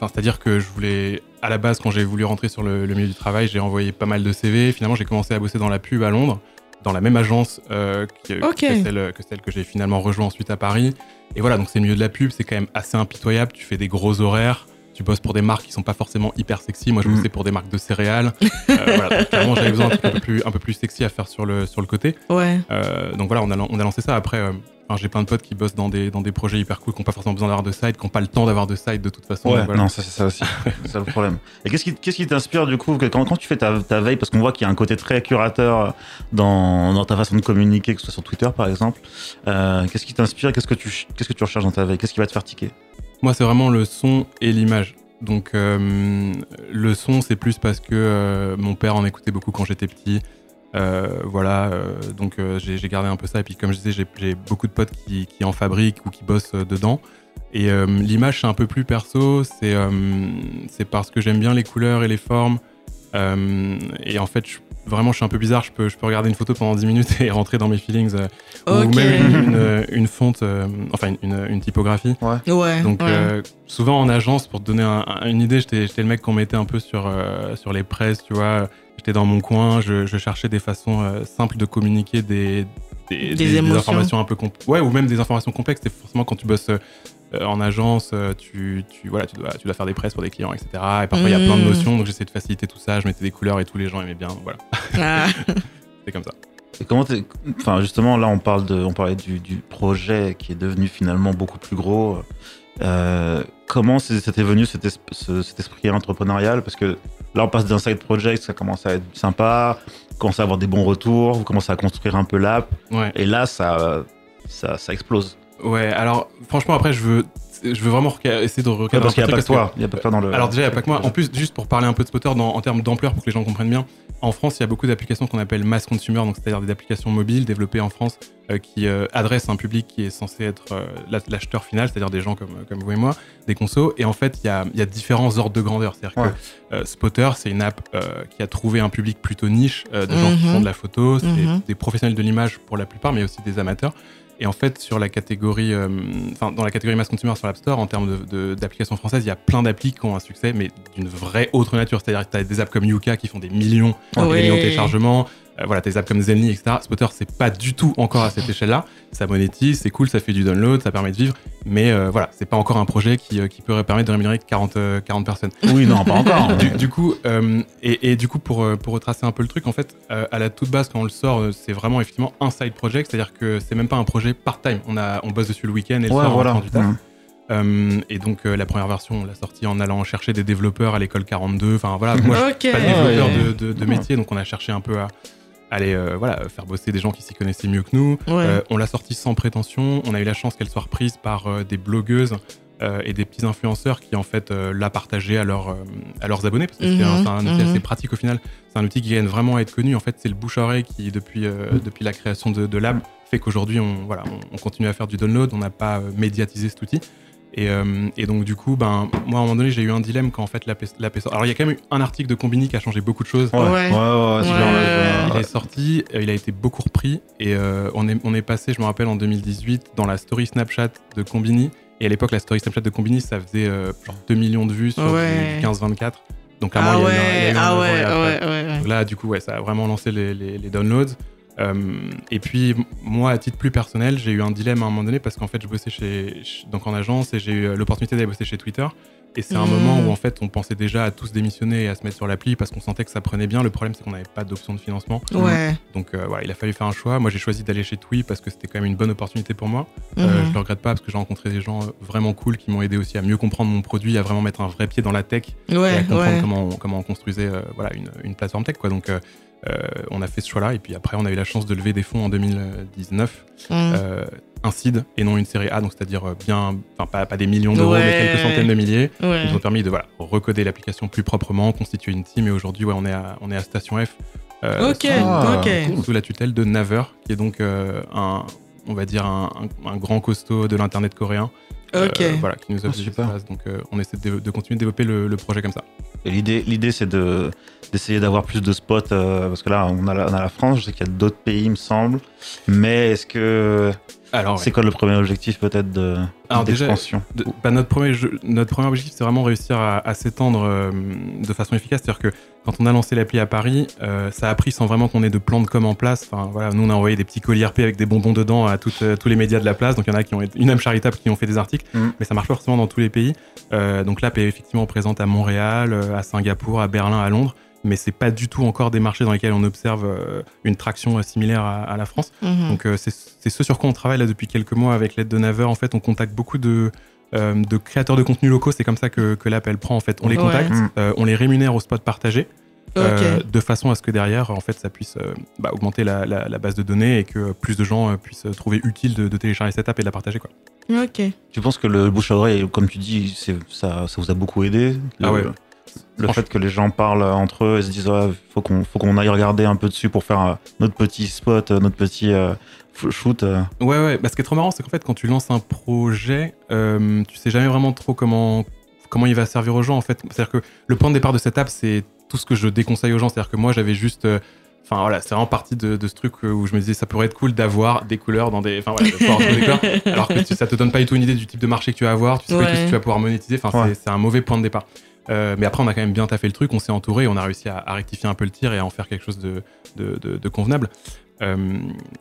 C'est-à-dire que je voulais. À la base, quand j'ai voulu rentrer sur le, le milieu du travail, j'ai envoyé pas mal de CV. Finalement, j'ai commencé à bosser dans la pub à Londres, dans la même agence euh, que celle, que celle que j'ai finalement rejoint ensuite à Paris. Et voilà, donc c'est le milieu de la pub, c'est quand même assez impitoyable. Tu fais des gros horaires. Tu bosses pour des marques qui sont pas forcément hyper sexy. Moi, je bossais pour des marques de céréales. <laughs> Euh, voilà, donc, clairement, j'avais besoin d'un truc un peu plus, un peu plus sexy à faire sur le, sur le côté. Ouais. Euh, donc voilà, on a, lan- on a lancé ça. Après, euh, enfin, j'ai plein de potes qui bossent dans des, dans des projets hyper cool, qui n'ont pas forcément besoin d'avoir de site, qui n'ont pas le temps d'avoir de site de toute façon. Ouais, Donc voilà. non, ça c'est ça aussi. <laughs> c'est ça le problème. Et qu'est-ce qui, qu'est-ce qui t'inspire du coup que quand, quand tu fais ta, ta veille, parce qu'on voit qu'il y a un côté très curateur dans, dans ta façon de communiquer, que ce soit sur Twitter par exemple. euh, qu'est-ce qui t'inspire Qu'est-ce que tu, qu'est-ce que tu recherches dans ta veille? Qu'est-ce qui va te faire tiquer? Moi, c'est vraiment le son et l'image. Donc, euh, le son, c'est plus parce que euh, mon père en écoutait beaucoup quand j'étais petit. Euh, voilà, donc j'ai gardé un peu ça. Et puis, comme je disais, j'ai- beaucoup de potes qui, qui en fabriquent ou qui bossent dedans. Et l'image, c'est un peu plus perso. C'est parce que j'aime bien les couleurs et les formes. Et en fait, je- vraiment, je suis un peu bizarre. Je peux, je peux regarder une photo pendant 10 minutes <laughs> et rentrer dans mes feelings. euh. Ou même une, une, une fonte, euh, enfin une, typographie. Ouais. Donc ouais. euh, souvent en agence, pour te donner un- un- une idée, j'étais le mec qu'on mettait un peu sur, euh, sur les presses, tu vois. J'étais dans mon coin, je, je cherchais des façons euh, simples de communiquer des, des, Des émotions. informations un peu complexes. Ouais, ou même des informations complexes. C'est forcément quand tu bosses euh, en agence, euh, tu, tu, voilà, tu, dois, tu dois faire des presses pour des clients, etc. Et parfois il y a plein de Mm. notions, donc j'essayais de faciliter tout ça. Je mettais des couleurs et tous les gens aimaient bien. Voilà, Ah. <laughs> c'est comme ça. Et comment enfin justement là on parle de, on parlait du, du projet qui est devenu finalement beaucoup plus gros. Euh, comment c'était venu cet, es- ce- cet esprit entrepreneurial? Parce que là on passe d'un side project, ça commence à être sympa, vous commencez à avoir des bons retours, vous commencez à construire un peu l'app, Ouais. et là ça, ça, ça explose. Ouais, alors franchement, après, je veux, je veux vraiment essayer de Ouais, recadrer parce qu'il n'y a pas que toi, il y a pas que toi dans le. Alors déjà, il n'y a pas que moi. En plus, juste pour parler un peu de Spotter dans- en termes d'ampleur, pour que les gens comprennent bien, en France, il y a beaucoup d'applications qu'on appelle mass consumer, donc c'est-à-dire des applications mobiles développées en France euh, qui euh, adressent un public qui est censé être euh, l'ach- l'acheteur final, c'est-à-dire des gens comme, comme vous et moi, des consos. Et en fait, il y a, il y a différents ordres de grandeur. C'est-à-dire Ouais. que euh, Spotter, c'est une app euh, qui a trouvé un public plutôt niche euh, de gens qui Mhm. font de la photo, c'est Mhm. des professionnels de l'image pour la plupart, mais aussi des amateurs. Et en fait, sur la catégorie, euh, enfin, dans la catégorie mass consumer sur l'App Store, en termes d'applications françaises, il y a plein d'applis qui ont un succès, mais d'une vraie autre nature. C'est-à-dire que tu as des apps comme Yuka qui font des millions, des Ouais. millions de téléchargements. Euh, voilà, t'as des apps comme Zenly, etc. Spotter, c'est pas du tout encore à cette échelle-là. Ça monétise, c'est cool, ça fait du download, ça permet de vivre. Mais euh, voilà, c'est pas encore un projet qui, euh, qui peut permettre de rémunérer 40, euh, 40 personnes. Oui, non, pas encore. <laughs> Du, du coup, euh, et, et du coup, pour, euh, pour retracer un peu le truc, en fait, euh, à la toute base, quand on le sort, euh, c'est vraiment effectivement un side project, c'est-à-dire que c'est même pas un projet part-time. On, a, on bosse dessus le week-end et le Ouais, soir voilà. du taf. Mmh. Euh, et donc, euh, la première version, on l'a sortie en allant chercher des développeurs à l'école 42. Enfin, voilà, moi, je Ok. suis pas Ouais, développeur ouais. de, de, de métier, donc on a cherché un peu à aller euh, voilà, faire bosser des gens qui s'y connaissaient mieux que nous. Ouais. Euh, on l'a sortie sans prétention. On a eu la chance qu'elle soit reprise par euh, des blogueuses et des petits influenceurs qui en fait l'a partagé à, leur, à leurs abonnés parce que c'est un, Mhm, c'est un outil mhm. assez pratique au final. C'est un outil qui gagne vraiment à être connu. En fait, c'est le bouche à oreille qui depuis depuis la création de, de l'app fait qu'aujourd'hui on voilà on, on continue à faire du download. On n'a pas médiatisé cet outil. Et, euh, et donc du coup, ben moi à un moment donné j'ai eu un dilemme quand en fait sortie. Alors il y a quand même eu un article de Combini qui a changé beaucoup de choses. Ouais, ouais, Ouais. ouais, Il est sorti, euh, il a été beaucoup repris et euh, on, est, on est passé, je me rappelle, en 2018 dans la story Snapchat de Combini. Et à l'époque, la story Snapchat de Combini, ça faisait euh, genre 2 millions de vues sur du- Ouais. du 15-24. Donc clairement, Ah il y a eu un- il y a eu un ah ouais, ouais, ouais, ouais. Donc là, du coup, ouais, ça a vraiment lancé les, les- les downloads. Euh, et puis, moi, à titre plus personnel, j'ai eu un dilemme à un moment donné parce qu'en fait, je bossais chez, ch- donc en agence et j'ai eu euh, l'opportunité d'aller bosser chez Twitter. Et c'est un Mhm. moment où, en fait, on pensait déjà à tous démissionner et à se mettre sur l'appli parce qu'on sentait que ça prenait bien. Le problème, c'est qu'on n'avait pas d'option de financement. Ouais. Donc euh, voilà, il a fallu faire un choix. Moi, j'ai choisi d'aller chez Twi parce que c'était quand même une bonne opportunité pour moi. Euh, Mhm. je le regrette pas parce que j'ai rencontré des gens euh, vraiment cool qui m'ont aidé aussi à mieux comprendre mon produit, à vraiment mettre un vrai pied dans la tech et à comprendre ouais. comment, on, comment on construisait euh, voilà, une, une plateforme tech. Quoi. Donc, euh, euh, on a fait ce choix-là. Et puis après, on a eu la chance de lever des fonds en 2019. Mhm. Euh, un seed et non une série A, donc c'est-à-dire euh, bien, enfin pas, pas des millions d'euros, Ouais. mais quelques centaines de milliers. Ouais. Ils nous ont permis de voilà, recoder l'application plus proprement, constituer une team. Et aujourd'hui, ouais, on est à, on est à Station F. euh, Ok, Ah, ok. sous la tutelle de Naver, qui est donc euh, un, on va dire un, un- un grand costaud de l'internet coréen. Euh, voilà, qui nous super. espaces. Donc euh, on essaie de, de continuer de développer le, le projet comme ça. L'idée, c'est de d'essayer d'avoir plus de spots euh, parce que là, on a, la, on a la France. Je sais qu'il y a d'autres pays, il me semble. Mais est-ce que Alors, c'est quoi le premier objectif peut-être de d'expansion De- bah, notre, premier jeu- notre premier objectif, c'est vraiment réussir à, à s'étendre euh, de façon efficace. C'est-à-dire que quand on a lancé l'appli à Paris, euh, ça a pris sans vraiment qu'on ait de plan de com en place. Enfin, voilà, nous, on a envoyé des petits colis RP avec des bonbons dedans à toutes, euh, tous les médias de la place. Donc, il y en a qui ont une âme charitable qui ont fait des articles, Mhm. mais ça marche pas forcément dans tous les pays. Euh, donc, l'app est effectivement présente à Montréal, à Singapour, à Berlin, à Londres. Mais c'est pas du tout encore des marchés dans lesquels on observe euh, une traction euh, similaire à, à la France. Mhm. Donc euh, c'est ce sur quoi on travaille là depuis quelques mois avec l'aide de Naver. En fait, on contacte beaucoup de, euh, de créateurs de contenu locaux. C'est comme ça que, que l'app elle prend. En fait, on les contacte, Mm. euh, on les rémunère au spot partagé, euh, de façon à ce que derrière, en fait, ça puisse euh, bah, augmenter la, la- la base de données et que plus de gens euh, puissent trouver utile de, de télécharger cette app et de la partager. Quoi. Ok. Tu penses que le bouche à oreille, comme tu dis, ça, ça vous a beaucoup aidé le, Ah ouais. Le fait que les gens parlent entre eux et se disent ouais, faut qu'on faut qu'on aille regarder un peu dessus pour faire euh, notre petit spot, euh, notre petit euh, shoot. Ouais, ouais. Bah, ce qui est trop marrant, c'est qu'en fait, quand tu lances un projet, euh, tu sais jamais vraiment trop comment, comment il va servir aux gens. En fait, c'est-à-dire que le point de départ de cette app, c'est tout ce que je déconseille aux gens. C'est-à-dire que moi, j'avais juste. euh, Enfin voilà, c'est vraiment partie de, de ce truc où je me disais ça pourrait être cool d'avoir des couleurs dans des. Enfin voilà, de pouvoir jouer des couleurs. <laughs> Alors que tu- ça te donne pas du tout une idée du type de marché que tu vas avoir, tu sais pas du tout Ouais. si tu vas pouvoir monétiser. Enfin, Ouais. c'est un mauvais point de départ. Euh, mais après, on a quand même bien taffé le truc, on s'est entouré, on a réussi à, à rectifier un peu le tir et à en faire quelque chose de, de, de- de convenable. Euh,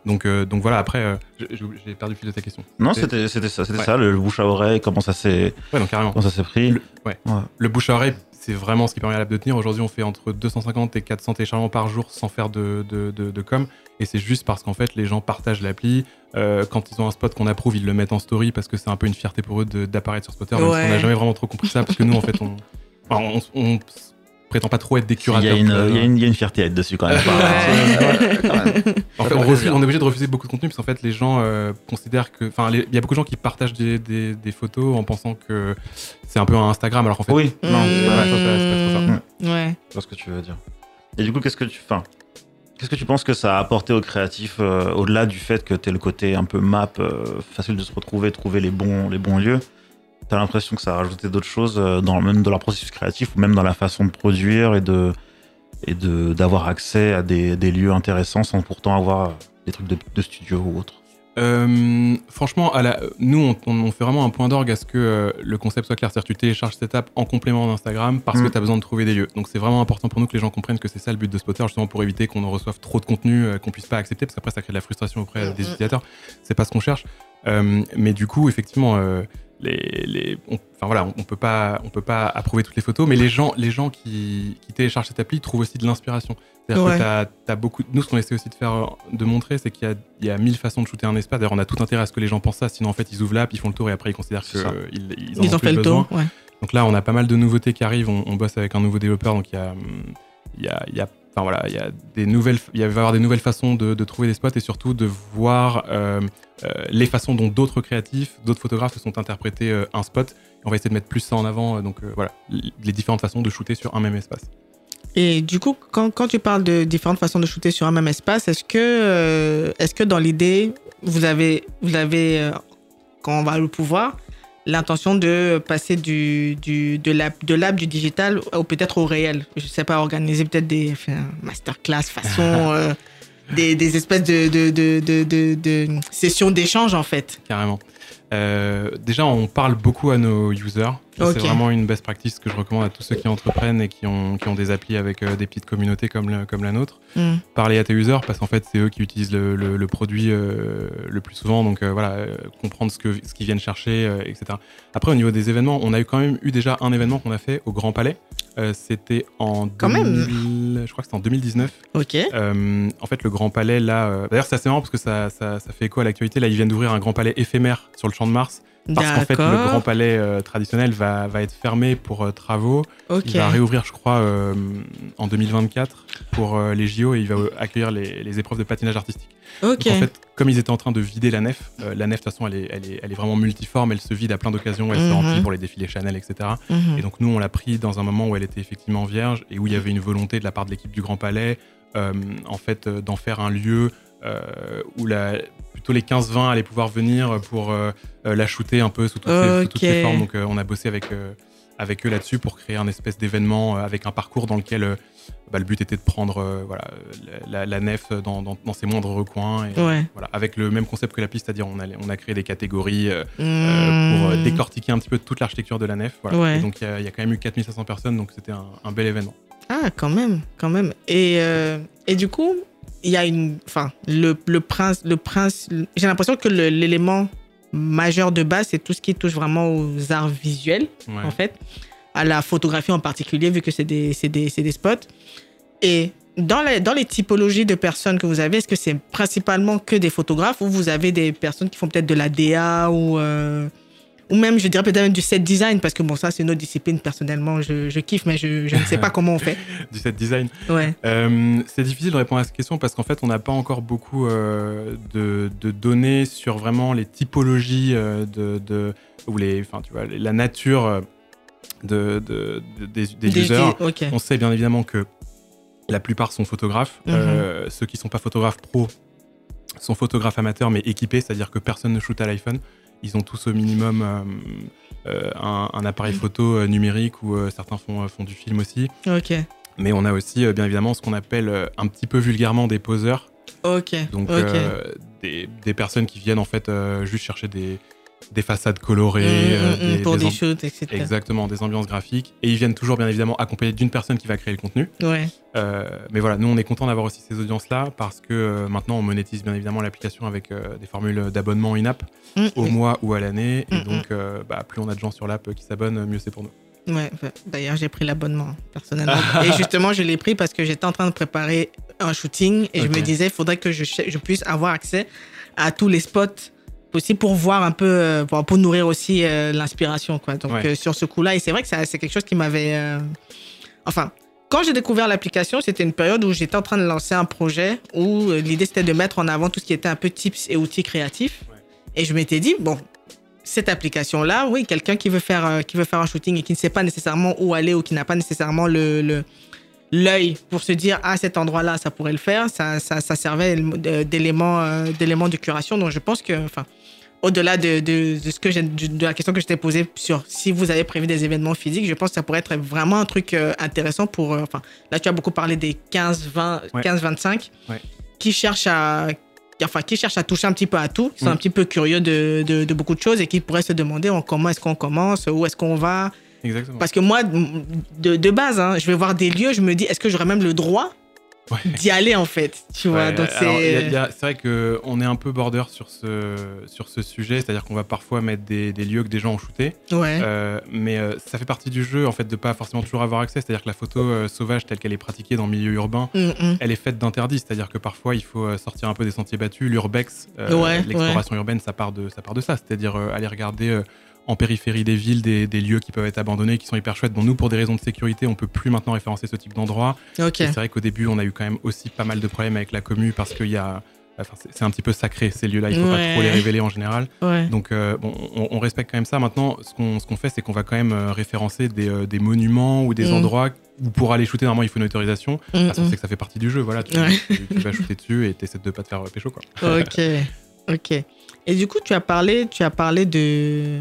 donc, euh, donc voilà, après, euh, j'ai perdu le fil de ta question. Non, c'était c'était ça, c'était Ouais. ça, le bouche à oreille, comment ça s'est Ouais, donc carrément. comment ça s'est pris. Le, ouais. Ouais. le bouche à oreille, c'est vraiment ce qui permet à l'app de tenir. Aujourd'hui, on fait entre 250 et 400 téléchargements par jour sans faire de, de, de- de com. Et c'est juste parce qu'en fait, les gens partagent l'appli. Euh, quand ils ont un spot qu'on approuve, ils le mettent en story parce que c'est un peu une fierté pour eux d'apparaître sur Spotter. Même si Ouais. on n'a jamais vraiment trop compris ça parce que nous, en fait, on, <laughs> on, on prétend pas trop être des curateurs. de- il, y a une, il y a une fierté à être dessus quand même. Ouais. quand même. En fait, on, refuse- est obligé de refuser beaucoup de contenu parce qu'en fait, les gens euh, considèrent que. Enfin, il y a beaucoup de gens qui partagent des, des- des photos en pensant que c'est un peu un Instagram, alors qu'en fait. Oui, non, c'est Ouais, pas, ça, ça, c'est pas trop ça. Mmh. Ouais. je vois ce que tu veux dire. Et du coup, qu'est-ce que tu enfin, Qu'est-ce que tu penses que ça a apporté aux créatifs euh, au-delà du fait que tu le côté un peu map, euh, facile de se retrouver, trouver les bons, les bons lieux? T'as l'impression que ça a rajouté d'autres choses euh, dans même dans leur processus créatif ou même dans la façon de produire et de et de d'avoir accès à des, des lieux intéressants sans pourtant avoir des trucs de, de studio ou autre. Euh, franchement, à la, nous, on, fait vraiment un point d'orgue à ce que euh, le concept soit clair. C'est-à-dire que tu télécharges cette app en complément d'Instagram parce que Mm. tu as besoin de trouver des lieux. Donc c'est vraiment important pour nous que les gens comprennent que c'est ça le but de Spotter, justement pour éviter qu'on en reçoive trop de contenu euh, qu'on puisse pas accepter, parce qu'après ça crée de la frustration auprès euh, des Mm, mm. utilisateurs. C'est pas ce qu'on cherche. Euh, mais du coup, effectivement, euh, les, les, on, enfin voilà, on, on peut pas, on peut pas approuver toutes les photos, mais les gens, les gens qui, qui téléchargent cette appli trouvent aussi de l'inspiration. C'est-à-dire Ouais. que t'as, t'as beaucoup. Nous, ce qu'on essaie aussi de faire, euh, de montrer, c'est qu'il y a, il y a mille façons de shooter un espace. D'ailleurs, on a tout intérêt à ce que les gens pensent ça. Sinon, en fait, ils ouvrent l'app, ils font le tour et après, ils considèrent qu'ils ils en Ils ont plus fait le besoin. tour. Ouais. Donc là, on a pas mal de nouveautés qui arrivent. On, on bosse avec un nouveau développeur. Donc il y a, hum, il y a, il y a, enfin voilà, il y a des nouvelles, il va y avoir des nouvelles façons de, trouver des spots et surtout de voir euh, euh, les façons dont d'autres créatifs, d'autres photographes se sont interprétés euh, un spot. On va essayer de mettre plus ça en avant. Donc voilà, les différentes façons de shooter sur un même espace. Et du coup, quand, tu parles de différentes façons de shooter sur un même espace, est-ce que, est-ce que dans l'idée, vous avez, vous avez quand on va le pouvoir, l'intention de passer du, du, de l'app, de l'app du digital ou peut-être au réel Je sais pas, organiser peut-être des enfin, masterclass façon, <laughs> euh, des, des espèces de, de, de, de, de, de sessions d'échange en fait. Carrément. Euh, déjà, on parle beaucoup à nos users. C'est vraiment une best practice que je recommande à tous ceux qui entreprennent et qui ont, qui ont des applis avec euh, des petites communautés comme, le- comme la nôtre. Mm. Parler à tes users parce qu'en fait, c'est eux qui utilisent le, le- le produit euh, le plus souvent. Donc euh, voilà, comprendre ce que- ce qu'ils viennent chercher, etc. Après, au niveau des événements, on a eu quand même eu déjà un événement qu'on a fait au Grand Palais. C'était en Quand même. 2000 je crois que c'était en 2019. Ok. Euh, en fait, le Grand Palais, là, d'ailleurs, c'est assez marrant parce que ça, ça, ça fait écho à l'actualité. Là, ils viennent d'ouvrir un Grand Palais éphémère sur le Champ de Mars parce qu'en fait, le Grand. Palais euh, traditionnel va, va être fermé pour euh, travaux. Il va réouvrir, je crois, euh, en 2024 pour les JO et il va accueillir les, les épreuves de patinage artistique. Donc, en fait, comme ils étaient en train de vider la nef, la nef, de toute façon, elle est, elle, est, elle est vraiment multiforme, elle se vide à plein d'occasions, elle se Mhm. remplit pour les défilés Chanel, etc. Mhm. Et donc nous, on l'a pris dans un moment où elle était effectivement vierge et où il y avait une volonté de la part de l'équipe du Grand Palais en fait d'en faire un lieu où la, plutôt les 15-20 allaient pouvoir venir pour euh, euh, la shooter un peu sous toutes, ses, sous toutes ses formes. Donc euh, on a bossé avec, euh, avec eux là-dessus pour créer un espèce d'événement euh, avec un parcours dans lequel euh, bah, le but était de prendre euh, voilà, la, la nef dans, dans, dans ses moindres recoins. Et, Ouais. voilà, avec le même concept que la piste, c'est-à-dire on a, on a créé des catégories euh, euh, pour euh, Mmh. décortiquer un petit peu toute l'architecture de la nef. Voilà. Ouais. Et donc il y, a- il y a quand même eu 4500 personnes, donc c'était un, un bel événement. Ah, quand même, quand même. Et, euh, et du coup, il y a une. Enfin, le, le prince. Le prince J'ai l'impression que l'élément majeur de base, c'est tout ce qui touche vraiment aux arts visuels, Ouais. en fait, à la photographie en particulier, vu que c'est des, des, des spots. Et dans les, dans les typologies de personnes que vous avez, est-ce que c'est principalement que des photographes ou vous avez des personnes qui font peut-être de la DA ou. euh, ou même, je dirais peut-être même du set design, parce que bon, ça, c'est une autre discipline, personnellement, je, je kiffe, mais je, je ne sais pas comment on fait. <laughs> Du set design. Ouais. Euh, c'est difficile de répondre à cette question parce qu'en fait, on n'a pas encore beaucoup euh, de, de données sur vraiment les typologies euh, de, de ou les, enfin, tu vois, la nature de, de- de- des, des Des- users. des-. On sait bien évidemment que la plupart sont photographes. Mhm. Ceux qui sont pas photographes pro sont photographes amateurs mais équipés, c'est-à-dire que personne ne shoot à l'iPhone. Ils ont tous au minimum euh, euh, un, un appareil photo euh, numérique ou certains font, font du film aussi. Ok. Mais on a aussi, bien évidemment, ce qu'on appelle un petit peu vulgairement des poseurs. Ok. Donc, des, des personnes qui viennent en fait juste chercher des, des façades colorées. Mm, euh, mm, mm, pour des, shoots, etc. Exactement, des ambiances graphiques. Et ils viennent toujours, bien évidemment, accompagnés d'une personne qui va créer le contenu. Ouais. Euh, mais voilà, nous, on est content d'avoir aussi ces audiences-là parce que euh, maintenant, on monétise bien évidemment l'application avec euh, des formules d'abonnement in-app Mm, au mm. mois ou à l'année. Mm, Et donc, bah, plus on a de gens sur l'app qui s'abonnent, mieux c'est pour nous. Ouais, D'ailleurs, j'ai pris l'abonnement, personnellement. <laughs> et justement, je l'ai pris parce que j'étais en train de préparer un shooting et je me disais, il faudrait que je puisse avoir accès à tous les spots possibles pour voir un peu, euh, pour, pour nourrir aussi euh, l'inspiration. quoi. Donc, Ouais. euh, sur ce coup-là, et c'est vrai que ça- c'est quelque chose qui m'avait. euh, Enfin. Quand j'ai découvert l'application, c'était une période où j'étais en train de lancer un projet où l'idée c'était de mettre en avant tout ce qui était un peu tips et outils créatifs. Ouais. Et je m'étais dit, bon, cette application-là, oui, quelqu'un qui veut faire qui veut faire un shooting et qui ne sait pas nécessairement où aller ou qui n'a pas nécessairement le le- l'œil pour se dire ah cet endroit-là ça pourrait le faire, ça ça, ça servait d'élément euh, d'élément de curation. Donc je pense que enfin au-delà de, de, de ce que de la question que je t'ai posée sur si vous avez prévu des événements physiques, je pense que ça pourrait être vraiment un truc euh, intéressant pour euh, enfin là tu as beaucoup parlé des 15 20 Ouais. 15 25 Ouais. qui cherchent à enfin qui cherchent à toucher un petit peu à tout, qui sont Mm. un petit peu curieux de, de, beaucoup de choses et qui pourraient se demander oh, comment est-ce qu'on commence, où est-ce qu'on va? Exactement. Parce que moi, de, de base, hein, je vais voir des lieux, je me dis, est-ce que j'aurais même le droit Ouais. d'y aller en fait Tu vois, Ouais, c'est. vrai qu'on est un peu border sur ce, sur ce sujet, c'est-à-dire qu'on va parfois mettre des, des lieux que des gens ont shootés, Ouais. euh, mais euh, ça fait partie du jeu en fait de pas forcément toujours avoir accès, c'est-à-dire que la photo euh, sauvage telle qu'elle est pratiquée dans le milieu urbain, Mm, mm. elle est faite d'interdits, c'est-à-dire que parfois il faut sortir un peu des sentiers battus, l'urbex, l'exploration urbaine, ça part de ça, part de ça, c'est-à-dire aller regarder en périphérie des villes des, des lieux qui peuvent être abandonnés, qui sont hyper chouettes. Bon, nous, pour des raisons de sécurité, on peut plus maintenant référencer ce type d'endroit. C'est vrai qu'au début, on a eu quand même aussi pas mal de problèmes avec la commu parce qu'il y a. Enfin, c'est- un petit peu sacré ces lieux-là, il faut Ouais. pas trop les révéler en général. Ouais. Donc, euh, bon, on, on respecte quand même ça. Maintenant, ce qu'on ce qu'on fait, c'est qu'on va quand même euh, référencer des, euh, des monuments ou des Mm. endroits où pour aller shooter, normalement, il faut une autorisation. Mm, Parce qu'on mm. sait que ça fait partie du jeu. Voilà, tu, Ouais. tu- tu vas shooter dessus et t'essaies de pas te faire pécho, quoi. Ok, ok. Et du coup, tu as parlé, tu as parlé de,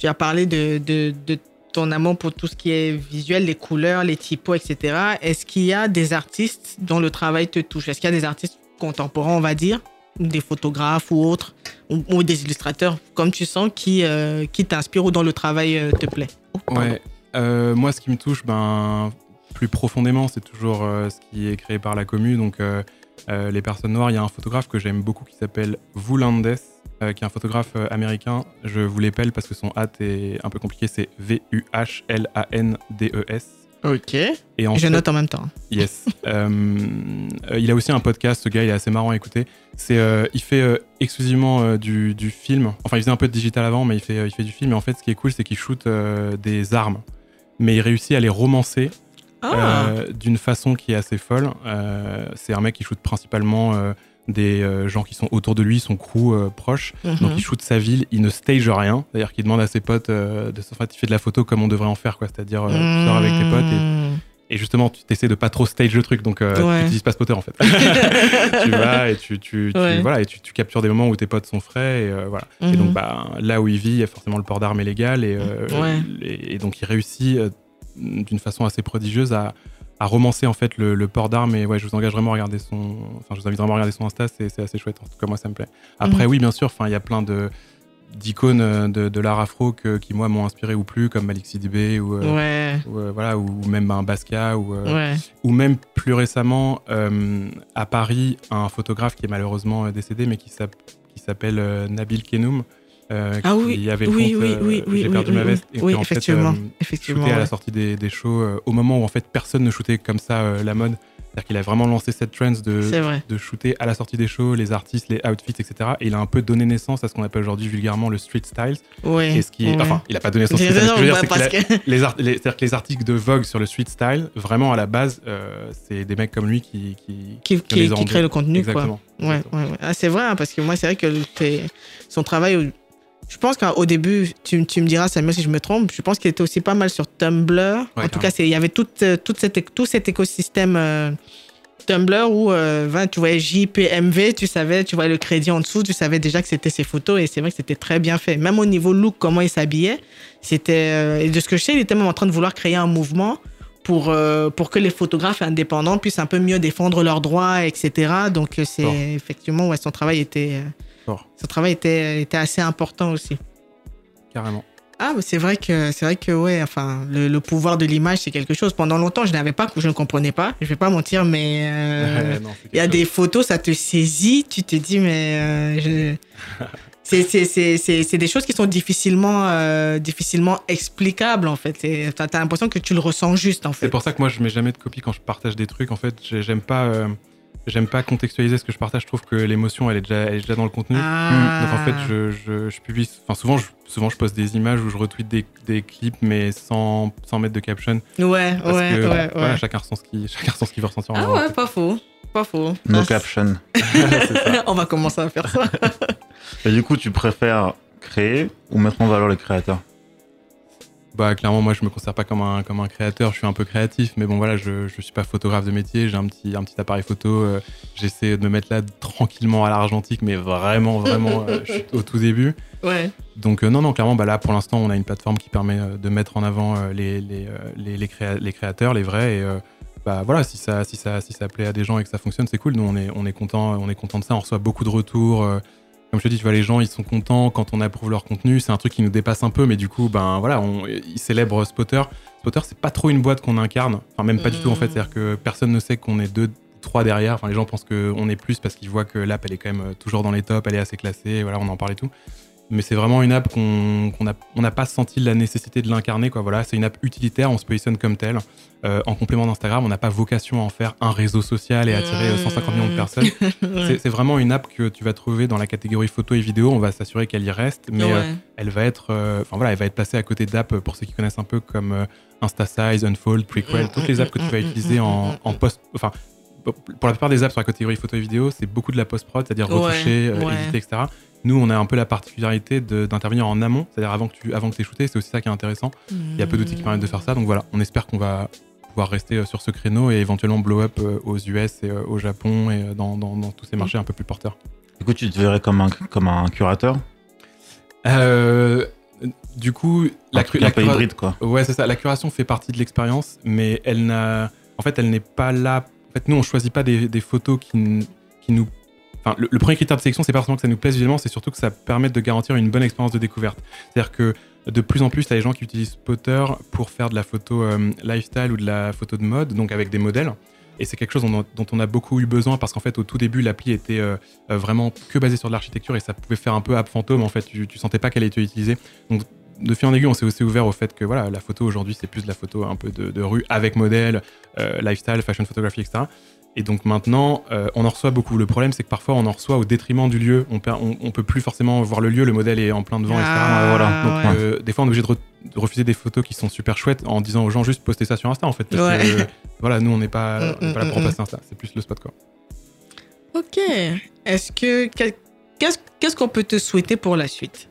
tu as parlé de, de, ton amour pour tout ce qui est visuel, les couleurs, les typos, etc. Est-ce qu'il y a des artistes dont le travail te touche? Est-ce qu'il y a des artistes contemporains, on va dire, des photographes ou autres, ou, des illustrateurs, comme tu sens, qui, euh, qui t'inspirent ou dont le travail euh, te plaît? Oh. Ouais. Euh, moi, ce qui me touche, ben, plus profondément, c'est toujours ce qui est créé par la commu. Donc, euh, les personnes noires, il y a un photographe que j'aime beaucoup qui s'appelle Voulandes, euh, qui est un photographe euh, américain. Je vous l'épelle parce que son hâte est un peu compliqué. C'est V-U-H-L-A-N-D-E-S. Ok. Et en Je fait- note en même temps. Yes. <laughs> Euh, euh, il a aussi un podcast, ce gars, il est assez marrant à écouter. C'est, euh, il fait euh, exclusivement euh, du, du film. Enfin, il faisait un peu de digital avant, mais il fait, euh, il fait du film. Et en fait, ce qui est cool, c'est qu'il shoot euh, des armes. Mais il réussit à les romancer Ah, euh, d'une façon qui est assez folle. Euh, c'est un mec qui shoot principalement euh, des gens qui sont autour de lui, son crew euh, proche. mhm. Donc il shoot sa ville, il ne stage rien. C'est-à-dire qu'il demande à ses potes euh, de se fait, il fait de la photo comme on devrait en faire, quoi. C'est-à-dire, euh, tu sors avec tes potes et. Et justement, tu essaies de pas trop stage le truc, donc Ouais. tu utilises pas spotter en fait. <laughs> <laughs> tu vas et tu, tu, tu- Ouais. voilà, et tu, tu captures des moments où tes potes sont frais. Et, voilà. et donc, Mhm. bah, là où il vit, il y a forcément le port d'armes est légal. Et, Ouais. et, et donc, il réussit d'une façon assez prodigieuse à, à romancer en fait le, le port d'armes. Et ouais, je vous engage vraiment à regarder son. Enfin, je vous invite vraiment à regarder son Insta, c'est c'est assez chouette. En tout cas, moi, ça me plaît. Après, Mhm. oui, bien sûr, enfin, il y a plein de d'icônes euh, de, de l'art afro que, qui moi m'ont inspiré ou plus comme Malik Sidibé ou, euh, Ouais, ou, euh, voilà ou même un Basquiat ou euh, ouais. ou même plus récemment à Paris un photographe qui est malheureusement décédé mais qui s'app- qui s'appelle Nabil Kenoum euh, Ah qui oui, avait le oui, compte, oui, euh, oui, oui, j'ai oui, perdu oui, ma veste oui. et Oui, qui, en fait, effectivement, euh, effectivement, à la sortie des, des shows euh, au moment où en fait personne ne shootait comme ça euh, la mode c'est-à-dire qu'il a vraiment lancé cette trend de de shooter à la sortie des shows, les artistes, les outfits, etc. Et il a un peu donné naissance à ce qu'on appelle aujourd'hui vulgairement le street style. Ouais. Et ce qui est, ouais. enfin, il a pas donné naissance. C'est-à-dire que les articles de Vogue sur le street style, vraiment à la base, c'est des mecs comme lui qui qui, qui, qui, les qui ont crée le contenu, exactement. quoi. Ouais, ouais, ouais. Ah, c'est vrai, hein, parce que moi, c'est vrai que son travail, je pense qu'au début, tu, tu me diras, Samuel, si je me trompe, je pense qu'il était aussi pas mal sur Tumblr. en tout carrément. cas, il y avait tout, euh, toute cette, tout cet écosystème euh, Tumblr où euh, tu voyais JPMV, tu savais, tu voyais le crédit en dessous, tu savais déjà que c'était ses photos et c'est vrai que c'était très bien fait. Même au niveau look, comment il s'habillait, c'était. euh, et de ce que je sais, il était même en train de vouloir créer un mouvement pour, euh, pour que les photographes indépendants puissent un peu mieux défendre leurs droits, etc. Donc, c'est effectivement, ouais, son travail était, Fort. son travail était, était assez important aussi. Carrément. Ah, c'est vrai que c'est vrai que ouais, enfin, le, le pouvoir de l'image, c'est quelque chose. Pendant longtemps, je n'avais pas, je ne comprenais pas. Je vais pas mentir, mais euh, <laughs> c'est il y a des photos, ça te saisit, tu te dis, mais euh, <laughs> c'est c'est- c'est- c'est- c'est des choses qui sont difficilement, euh, difficilement explicables, en fait. C'est- T'as t'as l'impression que tu le ressens juste, en C'est fait. pour ça que moi je mets jamais de copie quand je partage des trucs. En fait, j'ai- j'aime pas, euh, j'aime pas contextualiser ce que je partage. Je trouve que l'émotion elle est déjà, elle est déjà dans le contenu. Ah. Donc en fait, je, je, je publie, enfin souvent, je, souvent je poste des images ou je retweet des, des clips, mais sans, sans mettre de caption. Ouais, Parce ouais, que ouais, voilà, ouais. chacun ressent ce qu'il, <laughs> chacun ressent ce qu'il veut ressentir. en Ah moment. ouais, pas faux. Pas faux. No Ah, caption. <laughs> <laughs> On va commencer à faire ça. Et du coup, tu préfères créer ou mettre en valeur les créateurs Bah clairement, moi je me considère pas comme un, comme un créateur. Je suis un peu créatif, mais bon voilà, je, je suis pas photographe de métier. J'ai un petit, un petit appareil photo. euh, J'essaie de me mettre là tranquillement à l'argentique, mais vraiment, vraiment, euh, je suis au tout début. Ouais. Donc euh, non, non, clairement, bah là pour l'instant, on a une plateforme qui permet de mettre en avant les, les, les, les, créa- les créateurs, les vrais. Et bah voilà, si ça, si ça, si ça plaît à des gens et que ça fonctionne, c'est cool. Nous, on est, on est content, on est content de ça. On reçoit beaucoup de retours. Comme je te dis, tu vois, les gens, ils sont contents quand on approuve leur contenu. C'est un truc qui nous dépasse un peu, mais du coup, ben voilà, on, ils célèbrent Spotter. Spotter, c'est pas trop une boîte qu'on incarne. Enfin, même pas du tout en fait. Mhm. C'est-à-dire que personne ne sait qu'on est deux, trois derrière. Enfin, les gens pensent qu'on est plus parce qu'ils voient que l'app, elle est quand même euh, toujours dans les tops, elle est assez classée. Voilà, on en parle et tout. Mais c'est vraiment une app qu'on on n'a pas senti la nécessité de l'incarner. Voilà, c'est une app utilitaire, on se positionne comme tel. Euh, en complément d'Instagram, on n'a pas vocation à en faire un réseau social et attirer euh, 150 millions de personnes. <laughs> C'est c'est vraiment une app que tu vas trouver dans la catégorie photo et vidéo. On va s'assurer qu'elle y reste, mais Ouais. euh, elle va être, euh, enfin voilà, elle va être placée à côté d'apps pour ceux qui connaissent un peu comme euh, InstaSize, Unfold, Prequel, toutes les apps que tu vas utiliser en, en post, enfin pour la plupart des apps sur la catégorie photo et vidéo, c'est beaucoup de la post-prod, c'est-à-dire Ouais, retoucher, euh, ouais. éditer, etc. Nous, on a un peu la particularité d'intervenir en amont, c'est-à-dire avant que tu avant que aies shooté, c'est aussi ça qui est intéressant. Il y a peu d'outils qui permettent de faire ça, donc voilà, on espère qu'on va pouvoir rester euh, sur ce créneau et éventuellement blow up euh, aux US et euh, au Japon et dans, dans- dans tous ces marchés un peu plus porteurs. Du coup, tu te verrais comme un, comme un curateur? Euh, du coup, La la, cu- la cura- hybride, quoi. Ouais, c'est ça. La curation fait partie de l'expérience, mais elle n'a. En fait, elle n'est pas là. En fait, nous, on choisit pas des, des photos qui, qui nous. Le, premier critère de sélection, c'est pas forcément que ça nous plaise visuellement, c'est surtout que ça permette de garantir une bonne expérience de découverte. C'est-à-dire que de plus en plus, il y a des gens qui utilisent Spotter pour faire de la photo euh, lifestyle ou de la photo de mode, donc avec des modèles. Et c'est quelque chose dont, on a beaucoup eu besoin parce qu'en fait, au tout début, l'appli était euh, euh, vraiment que basée sur de l'architecture et ça pouvait faire un peu app fantôme. En fait, tu, tu sentais pas qu'elle était utilisée. Donc, de fil en aiguille, on s'est aussi ouvert au fait que voilà, la photo aujourd'hui, c'est plus de la photo un peu de, rue avec modèle, lifestyle, fashion photography, etc. Et donc maintenant, euh, on en reçoit beaucoup. Le problème, c'est que parfois, on en reçoit au détriment du lieu. On, perd- on, on peut plus forcément voir le lieu, le modèle est en plein devant, etc. Ah, voilà. Donc, ouais. euh, des fois, on est obligé de, re- de refuser des photos qui sont super chouettes en disant aux gens juste postez ça sur Insta, en fait. Parce Ouais. que, voilà, nous, on n'est pas, Mm, on est pas là pour mm, mm, remplacer Insta. C'est plus le spot, quoi. Ok. Est-ce que qu'est-ce qu'est-ce qu'on peut te souhaiter pour la suite?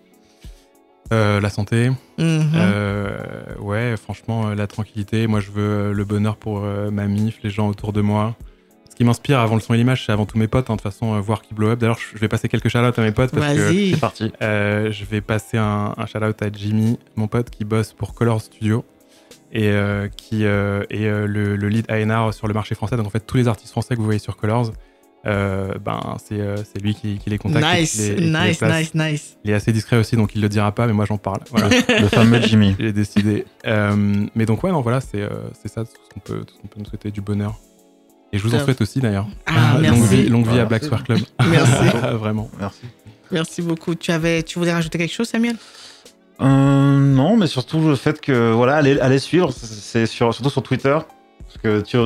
Euh, la santé, Mhm. euh, ouais, franchement, euh, la tranquillité. Moi, je veux euh, le bonheur pour euh, ma mif, les gens autour de moi. Qui m'inspire avant le son et l'image, c'est avant tout mes potes. hein, de toute façon, euh, voir qui blow up. D'ailleurs, je vais passer quelques shout à mes potes parce que Vas-y. C'est parti. euh, je vais passer un, un shout-out à Jimmy, mon pote qui bosse pour Color Studio et euh, qui euh, est euh, le, le lead A&R sur le marché français. Donc en fait, tous les artistes français que vous voyez sur Colors, euh, ben c'est euh, lui qui, qui les contacte. et qui Nice, les- et qui les nice, nice, nice. Il est assez discret aussi, donc il le dira pas, mais moi j'en parle. Voilà, <laughs> Le fameux Jimmy. j'ai décidé. Euh, mais donc ouais, non, voilà, c'est euh, ça tout ce qu'on peut, tout ce qu'on peut nous souhaiter du bonheur. Et je vous en souhaite aussi d'ailleurs. Ah, <laughs> longue vie, longue vie Ah, à Black. Square Club. <laughs> Merci. <laughs> Vraiment. Merci. Merci beaucoup. Tu, avais, tu voulais rajouter quelque chose, Samuel? Euh, non, mais surtout le fait que voilà, allez, allez suivre, c'est- c'est sur, surtout sur Twitter. Parce que tu,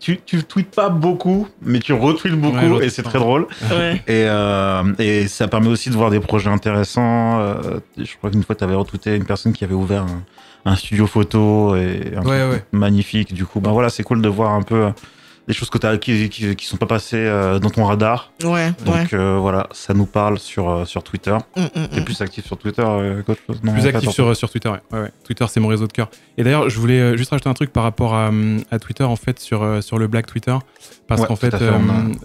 tu, tu tweets pas beaucoup, mais tu retweets beaucoup Ouais, et c'est très drôle. Ouais. Et, euh, et ça permet aussi de voir des projets intéressants. Euh, je crois qu'une fois, tu avais retweeté une personne qui avait ouvert un, un studio photo et un Ouais, truc ouais. magnifique. Du coup, ben voilà, c'est cool de voir un peu euh, des choses que t'as, qui, qui, qui sont pas passées euh, dans ton radar. Ouais, ouais. Donc euh, voilà, ça nous parle sur, euh, sur Twitter. Mm, mm, T'es mm. plus actif sur Twitter euh, qu'autre chose? Non, plus actif sur, sur Twitter, ouais. Ouais, ouais. Twitter, c'est mon réseau de cœur. Et d'ailleurs, je voulais juste rajouter un truc par rapport à, à Twitter, en fait, sur, sur le Black Twitter. Parce Ouais, qu'en fait, on euh,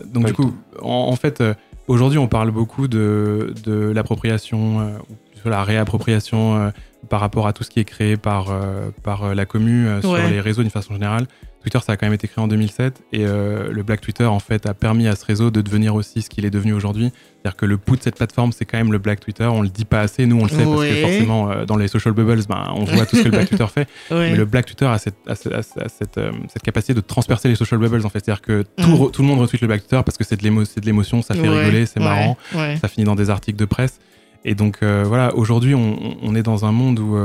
donc du coup, en, en fait, euh, aujourd'hui, on parle beaucoup de, de l'appropriation, euh, la réappropriation euh, par rapport à tout ce qui est créé par, euh, par euh, la commu euh, sur les réseaux d'une façon générale. Twitter, ça a quand même été créé en 2007 et euh, le Black Twitter, en fait, a permis à ce réseau de devenir aussi ce qu'il est devenu aujourd'hui. C'est-à-dire que le pouls de cette plateforme, c'est quand même le Black Twitter. On le dit pas assez, nous on le sait parce que forcément, euh, dans les social bubbles, ben, on voit tout ce que le Black Twitter fait. <laughs> Ouais. Mais le Black Twitter a cette, a cette, a cette- a cette, euh, cette capacité de transpercer les social bubbles, en fait. C'est-à-dire que tout, re- tout le monde retweet le Black Twitter parce que c'est de l'émotion, ça fait Ouais, rigoler, c'est marrant, ça finit dans des articles de presse. Et donc, voilà, aujourd'hui, on, on est dans un monde où,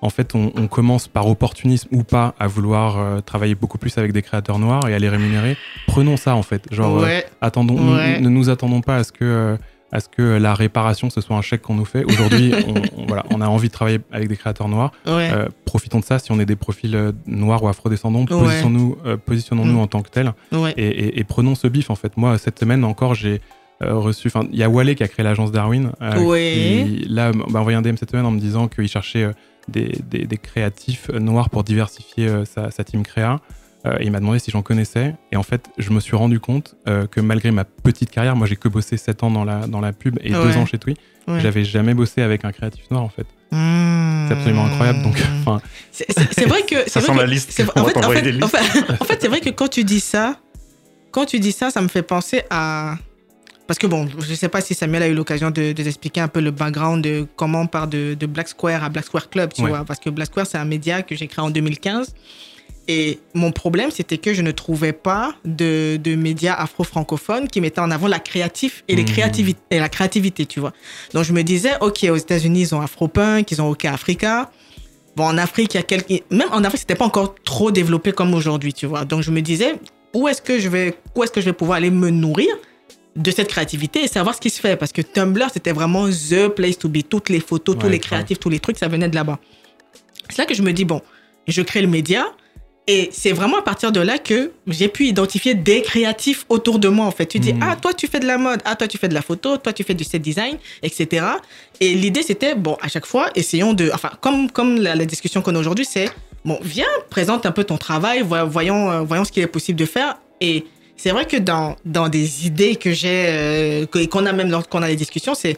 en fait, on, on commence par opportunisme ou pas à vouloir euh, travailler beaucoup plus avec des créateurs noirs et à les rémunérer. Prenons ça, en fait. Genre, euh, attendons, Ouais. ne nous attendons pas à ce que euh, à ce que la réparation ce soit un chèque qu'on nous fait. Aujourd'hui, <laughs> on, on- voilà, on a envie de travailler avec des créateurs noirs. Ouais. Profitons de ça. Si on est des profils noirs ou afrodescendants, positionnons-nous, Mm. en tant que tels et, et- et prenons ce bif. En fait, moi cette semaine encore, j'ai euh, reçu. Enfin, il y a Wale qui a créé l'agence Darwin. euh, Ouais. qui, là, m'a envoyé un DM cette semaine en me disant qu'il cherchait euh, des, des- des créatifs euh, noirs pour diversifier euh, sa, sa team créa. Euh, et il m'a demandé si j'en connaissais. Et en fait, je me suis rendu compte euh, que malgré ma petite carrière, moi j'ai que bossé 7 ans dans la, dans la pub et Ouais. 2 ans chez Twi, Ouais. j'avais jamais bossé avec un créatif noir en fait. Mmh. C'est absolument incroyable. Donc, enfin, C'est- vrai que. Ça c'est sent vrai la que- liste. En fait, en fait, des en listes. fait, en fait, c'est vrai que quand tu dis ça, quand tu dis ça, ça me fait penser à. Parce que bon, je sais pas si Samuel a eu l'occasion de, de t'expliquer un peu le background de comment on part de, de Black Square à Black Square Club, tu Ouais. vois. Parce que Black Square, c'est un média que j'ai créé en 2015. Et mon problème, c'était que je ne trouvais pas de, de médias afro-francophones qui mettaient en avant la créatif et, les et la créativité, tu vois. Donc je me disais, OK, aux États-Unis, ils ont Afropunk, ils ont OK Africa. Bon, en Afrique, il y a quelques... Même en Afrique, c'était pas encore trop développé comme aujourd'hui, tu vois. Donc je me disais, où est-ce que je vais, où est-ce que je vais pouvoir aller me nourrir de cette créativité et savoir ce qui se fait. Parce que Tumblr c'était vraiment the place to be. Toutes les photos tous Ouais, les grave. créatifs tous les trucs ça venait de là-bas. C'est là que je me dis bon je crée le média et c'est vraiment à partir de là que j'ai pu identifier des créatifs autour de moi en fait. Tu dis Mhm. ah toi tu fais de la mode. Ah toi tu fais de la photo. Toi tu fais du set design etc et l'idée c'était bon à chaque fois essayons de enfin comme comme la, la discussion qu'on a aujourd'hui c'est bon viens présente un peu ton travail voy- voyons euh, voyons ce qu'il est possible de faire. Et c'est vrai que dans, dans des idées que j'ai, euh, qu'on a même lorsqu'on a des discussions, c'est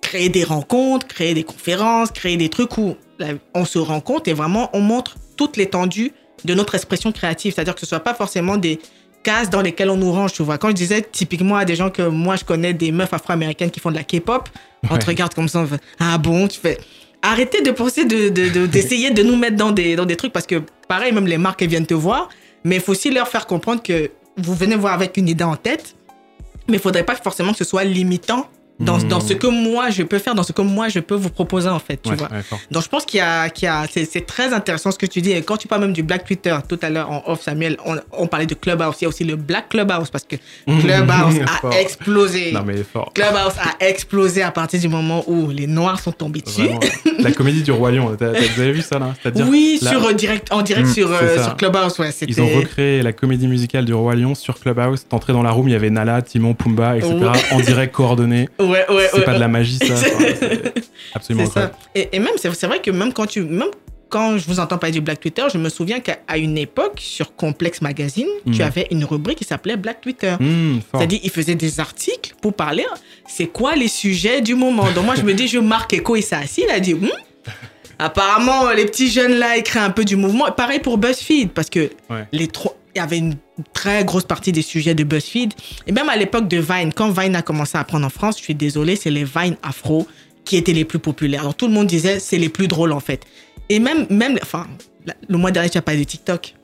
créer des rencontres, créer des conférences, créer des trucs où là, on se rencontre et vraiment on montre toute l'étendue de notre expression créative. C'est-à-dire que ce soit pas forcément des cases dans lesquelles on nous range, tu vois. Quand je disais typiquement à des gens que moi je connais des meufs afro-américaines qui font de la K-pop, on te regarde comme ça, on fait, ah bon, tu fais. Arrêtez de penser de, de- de- <laughs> d'essayer de nous mettre dans des, dans des trucs parce que pareil, même les marques elles viennent te voir, mais il faut aussi leur faire comprendre que vous venez voir avec une idée en tête, mais il faudrait pas forcément que ce soit limitant dans, Mhm. dans ce que moi je peux faire, dans ce que moi je peux vous proposer en fait, tu ouais, vois. Donc je pense qu'il y a, qu'il y a c'est, très intéressant ce que tu dis. Et quand tu parles même du Black Twitter, tout à l'heure en off, Samuel, on, on parlait de Clubhouse. Il y a aussi le Black Clubhouse parce que <laughs> Clubhouse Fort. a explosé. Non mais fort. Clubhouse a explosé à partir du moment où les Noirs sont tombés dessus. La comédie du roi lion. Vous avez vu ça là? C'est-à-dire Oui, sur, euh, direct, en direct Mm, sur, euh, sur Clubhouse, ouais. Ils ont recréé la comédie musicale du Roi Lion sur Clubhouse. T'entrais dans la room, il y avait Nala, Timon, Pumba, etc. En direct coordonné. Ouais, Ouais, C'est ouais. pas de la magie, ça. <laughs> Absolument ça. Et, et même, c'est vrai que même quand tu. Même quand je vous entends parler du Black Twitter, je me souviens qu'à une époque, sur Complex Magazine, tu Mhm. avais une rubrique qui s'appelait Black Twitter. Fort. C'est-à-dire, ils faisaient des articles pour parler, c'est quoi les sujets du moment. Donc moi, je me dis, je marque Echo, il s'est assis, il a dit, apparemment, les petits jeunes là, ils créent un peu du mouvement. Et pareil pour BuzzFeed, parce que Ouais. les trois, il y avait une très grosse partie des sujets de BuzzFeed. Et même à l'époque de Vine, quand Vine a commencé à prendre en France, je suis désolée, c'est les Vine afro qui étaient les plus populaires. Donc tout le monde disait, c'est les plus drôles en fait. Et même, même enfin, le mois dernier, tu as parlé de TikTok.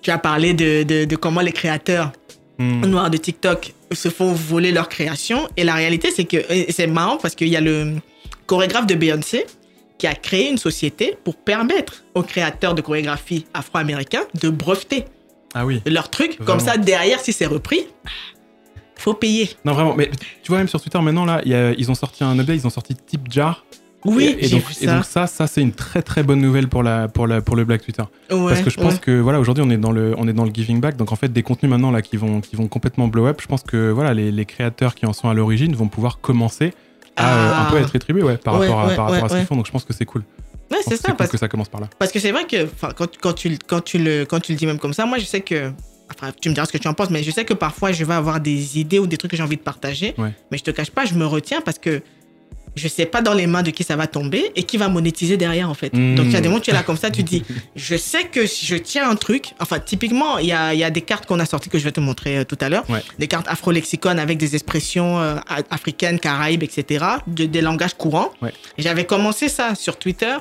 Tu as parlé de, de, de comment les créateurs Hmm. noirs de TikTok se font voler leur création. Et la réalité, c'est que c'est marrant parce qu'il y a le chorégraphe de Beyoncé qui a créé une société pour permettre aux créateurs de chorégraphie afro-américains de breveter Ah oui. leur truc. Comme ça, derrière, si c'est repris, faut payer. Non, vraiment. Mais tu vois, même sur Twitter, maintenant, là, il y a- ils ont sorti un update, ils ont sorti Tip Jar. Oui, et, donc, vu et ça. donc ça, ça c'est une très très bonne nouvelle pour, la, pour, la, pour le Black Twitter. Ouais, Parce que je pense ouais. que voilà, aujourd'hui on est dans le on est dans le giving back, donc en fait des contenus maintenant là qui vont qui vont complètement blow up. Je pense que voilà les, les créateurs qui en sont à l'origine vont pouvoir commencer à euh, Ah. un peu être rétribués ouais, par Ouais, rapport à, par rapport à ce qu'ils font. Donc je pense que c'est cool. Ouais, c'est ça. Parce, que ça commence par là. parce que c'est vrai que quand, quand, tu, quand, tu le, quand tu le dis même comme ça, moi, je sais que. Enfin, tu me diras ce que tu en penses, mais je sais que parfois, je vais avoir des idées ou des trucs que j'ai envie de partager. Ouais. Mais je te cache pas, je me retiens parce que je sais pas dans les mains de qui ça va tomber et qui va monétiser derrière, en fait. Mmh. Donc, il y a des moments où tu es là comme ça, tu dis, <laughs> je sais que si je tiens un truc. Enfin, typiquement, il y a, y a des cartes qu'on a sorties que je vais te montrer euh, tout à l'heure. Ouais. Des cartes afro-lexicon avec des expressions euh, africaines, caraïbes, etc. de- des langages courants. Ouais. J'avais commencé ça sur Twitter.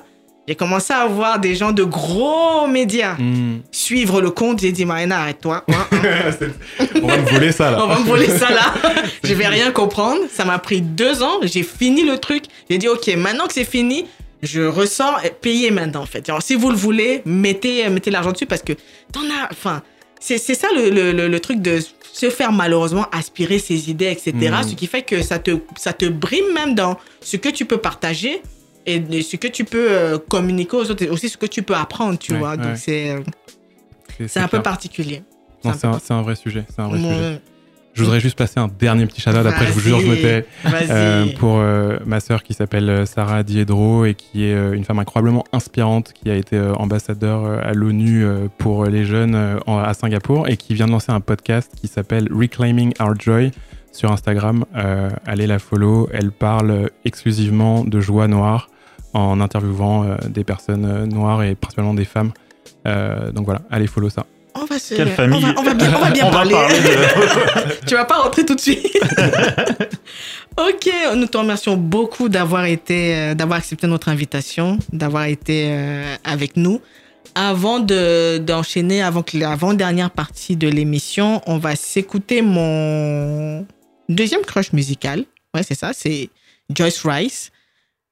J'ai commencé à voir des gens de gros médias Hmm. suivre le compte. J'ai dit, Marina, arrête-toi. Hein, hein. <laughs> on va me voler ça là. On va me voler ça là. <laughs> je vais rien comprendre. Ça m'a pris deux ans. J'ai fini le truc. J'ai dit, OK, maintenant que c'est fini, je ressors payez maintenant, en fait. Alors, si vous le voulez, mettez, mettez l'argent dessus parce que t'en as. Enfin, c'est c'est ça le, le, le- le truc de se faire malheureusement aspirer ses idées, etc. Mhm. Ce qui fait que ça te, ça te brime même dans ce que tu peux partager et de ce que tu peux euh, communiquer aux autres et aussi ce que tu peux apprendre, tu Ouais, vois. ouais. Donc, c'est euh, c'est un peu particulier. Non, C'est c'est un un, c'est un vrai sujet. C'est un vrai sujet. Je voudrais juste placer un dernier petit shout-out. Après, je vous jure, je me tais. Euh, pour euh, ma sœur qui s'appelle Sarah Diedro et qui est euh, une femme incroyablement inspirante qui a été ambassadeur à l'ONU pour les jeunes à Singapour et qui vient de lancer un podcast qui s'appelle Reclaiming Our Joy sur Instagram. Allez la follow. Elle parle exclusivement de joie noire en interviewant euh, des personnes euh, noires et principalement des femmes. Euh, donc voilà, allez follow ça. On va se- Quelle on famille va, on va bien, on va bien On va parler. parler de- <laughs> tu vas pas rentrer tout de suite. <laughs> ok, nous te remercions beaucoup d'avoir été, euh, d'avoir accepté notre invitation, d'avoir été euh, avec nous. Avant de d'enchaîner, avant que l'avant dernière partie de l'émission, on va s'écouter mon deuxième crush musical. Ouais, c'est ça, c'est Joyce Rice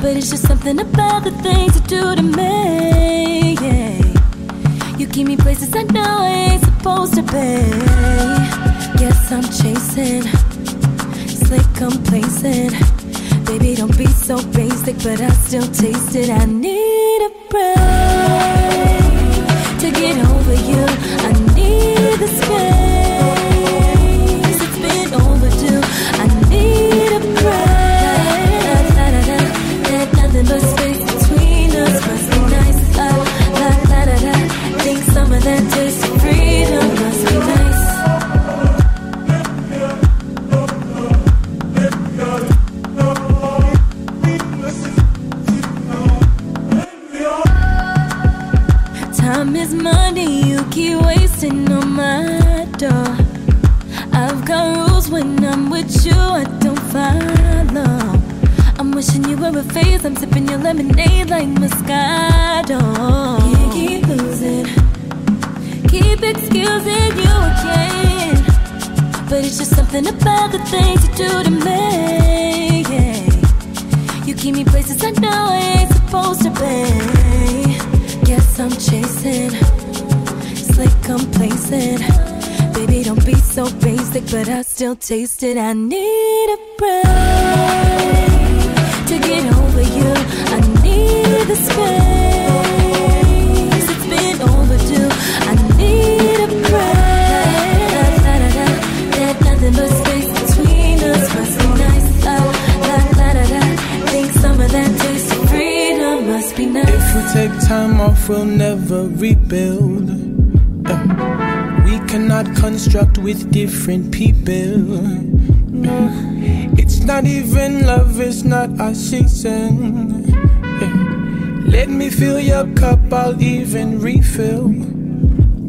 But it's just something about the things you do to me. Yeah. You keep me places I know I ain't supposed to be. Guess I'm chasing, slick complacent. Baby, don't be so basic, but I still taste it. I need a break to get over you. I need the space. Money, you keep wasting on my door. I've got rules when I'm with you, I don't follow. I'm wishing you were a face, I'm sipping your lemonade like Moscato. You keep losing, keep excusing you again. But it's just something about the things you do to me. Yeah. You keep me places I'm chasing, slick complacent. Baby, don't be so basic, but I still taste it. I need a break to get over you. I need the space. Take time off, we'll never rebuild. Uh, we cannot construct with different people. Uh, it's not even love, it's not our season. Uh, let me fill your cup, I'll even refill.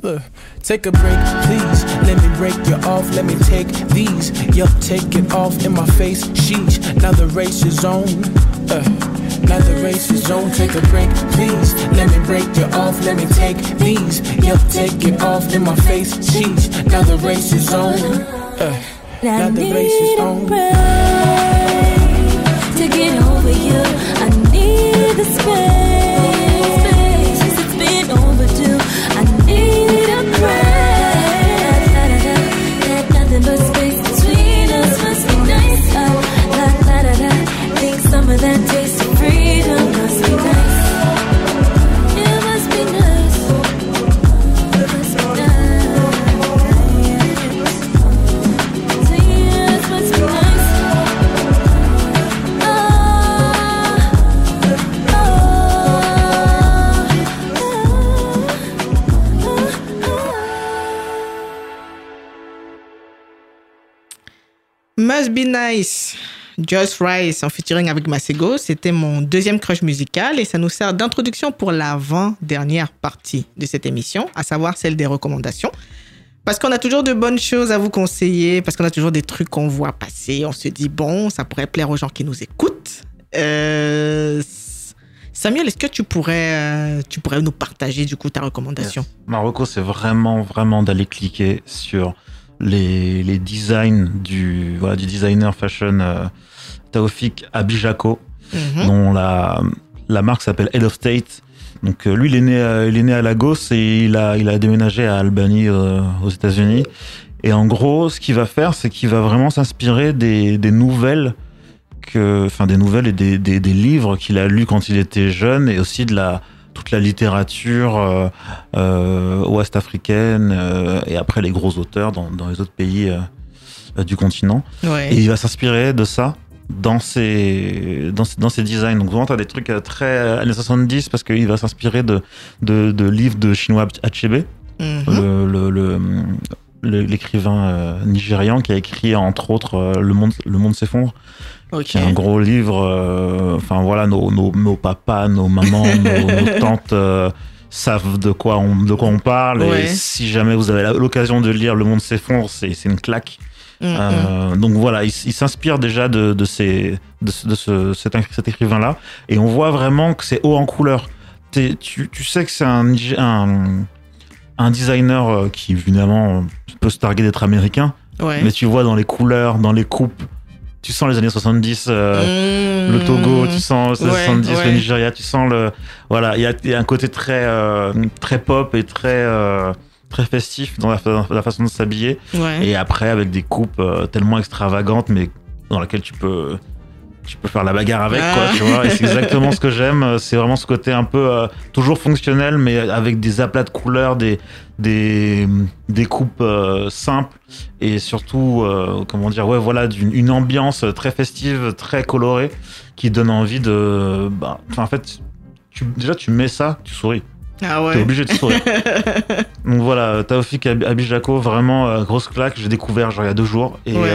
Uh, take a break, please. Let me break you off. Let me take these. Yup, take it off in my face. Sheesh, now the race is on. Uh, the race is on. Take a break, please. Let me break you off. Let me take these. Yup, take it off in my face. Sheesh, now the race is on. Uh, now the race is on. to get over you. I need the space. Must Be Nice, Just Rice en featuring avec Masego, c'était mon deuxième crush musical et ça nous sert d'introduction pour l'avant-dernière partie de cette émission, à savoir celle des recommandations. Parce qu'on a toujours de bonnes choses à vous conseiller, parce qu'on a toujours des trucs qu'on voit passer, on se dit bon, ça pourrait plaire aux gens qui nous écoutent. Euh, Samuel, est-ce que tu pourrais, euh, tu pourrais nous partager du coup ta recommandation? Marocco, c'est vraiment, vraiment d'aller cliquer sur les, les designs du, voilà, du designer fashion euh, Taoufik Abijako, Mhm. dont la, la marque s'appelle Head of State. Donc euh, lui, il est né, à- il est né à Lagos et il a, il a déménagé à Albany euh, aux États-Unis. Et en gros, ce qu'il va faire, c'est qu'il va vraiment s'inspirer des, des nouvelles que, enfin des nouvelles et des, des, des livres qu'il a lus quand il était jeune et aussi de la toute la littérature euh, euh, ouest-africaine euh, et après les gros auteurs dans, dans les autres pays du continent. Ouais. Et il va s'inspirer de ça dans ses, dans, ses- dans ses designs. Donc, vraiment, tu as des trucs très années 70 parce qu'il va s'inspirer de, de, de livres de Chinua Achebe, Mhm. l'écrivain nigérian qui a écrit, entre autres, Le monde, le monde s'effondre, Ok. qui est un gros livre. euh, Enfin, voilà, nos, nos, nos papas, nos mamans, <laughs> nos, nos tantes. euh, savent de quoi on de quoi on parle Ouais. et si jamais vous avez l'occasion de lire Le Monde s'effondre c'est une claque Mhm. euh, donc voilà, il, il s'inspire déjà de, de, ces, de, ce- de ce, cet, écri- cet écrivain-là, et on voit vraiment que c'est haut en couleur. Tu, tu sais que c'est un, un, un designer qui évidemment peut se targuer d'être américain, Ouais. mais tu vois dans les couleurs, dans les coupes, tu sens les années 70, euh, Mhm. le Togo, tu sens les Ouais, 70, ouais. le Nigeria, tu sens le. Voilà, il y a, il y a un côté très, euh, très pop et très, euh, très festif dans la, fa- la façon de s'habiller. Ouais. Et après, avec des coupes tellement extravagantes, mais dans laquelle tu peux, tu peux faire la bagarre avec, quoi, Ah. tu vois. Et c'est exactement ce que j'aime. C'est vraiment ce côté un peu toujours fonctionnel, mais avec des aplats de couleurs, des, des, des coupes euh, simples et surtout, euh, comment dire, ouais, voilà, d'une une ambiance très festive, très colorée, qui donne envie de. bah, en fait, tu, déjà, tu mets ça, tu souris. Ah T'es ouais. obligé de sourire. <laughs> Donc voilà, Taofik Ab- Abijako, vraiment euh, grosse claque. J'ai découvert genre il y a deux jours. Et Ouais.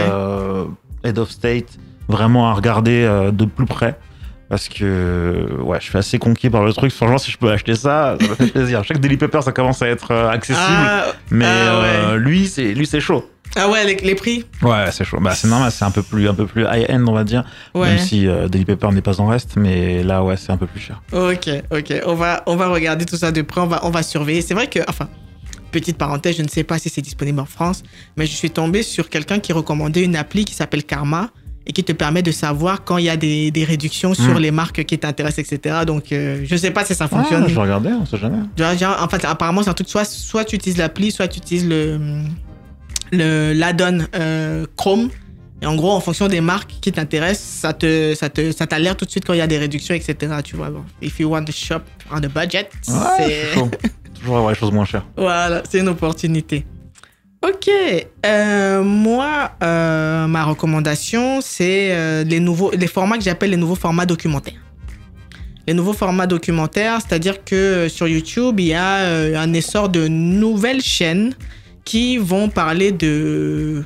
Head of State, vraiment à regarder de plus près. Parce que ouais, je suis assez conquis par le truc. Franchement, si je peux acheter ça, ça me fait plaisir. Chaque Daily Paper, ça commence à être euh, accessible. Ah, mais ah ouais. euh, lui, c'est lui, c'est chaud. ah ouais, les, les prix? Ouais, c'est chaud. Bah, c'est normal, c'est un peu plus, un peu plus high-end, on va dire. Ouais. Même si euh, Daily Paper n'est pas en reste, mais là, ouais, c'est un peu plus cher. Ok, ok. On va, on va regarder tout ça de près, on va, on va surveiller. C'est vrai que, enfin, petite parenthèse, je ne sais pas si c'est disponible en France, mais je suis tombé sur quelqu'un qui recommandait une appli qui s'appelle Karma et qui te permet de savoir quand il y a des, des réductions sur Mm. les marques qui t'intéressent, etc. Donc, euh, je ne sais pas si ça fonctionne. Ah, je vais regarder, on sait jamais. Genre, en fait, apparemment, c'est un truc, soit, soit tu utilises l'appli, soit tu utilises le, le l'add-on euh, Chrome. Et en gros, en fonction des marques qui t'intéressent, ça te, ça te, ça t'alerte tout de suite quand il y a des réductions, etc. Tu vois, bon. If you want to shop on a budget, Ouais, c'est. <laughs> Toujours avoir les choses moins chères. voilà, c'est une opportunité. Ok, euh, moi, euh, ma recommandation, c'est euh, les nouveaux, les formats que j'appelle les nouveaux formats documentaires. Les nouveaux formats documentaires, c'est-à-dire que sur YouTube, il y a un essor de nouvelles chaînes qui vont parler de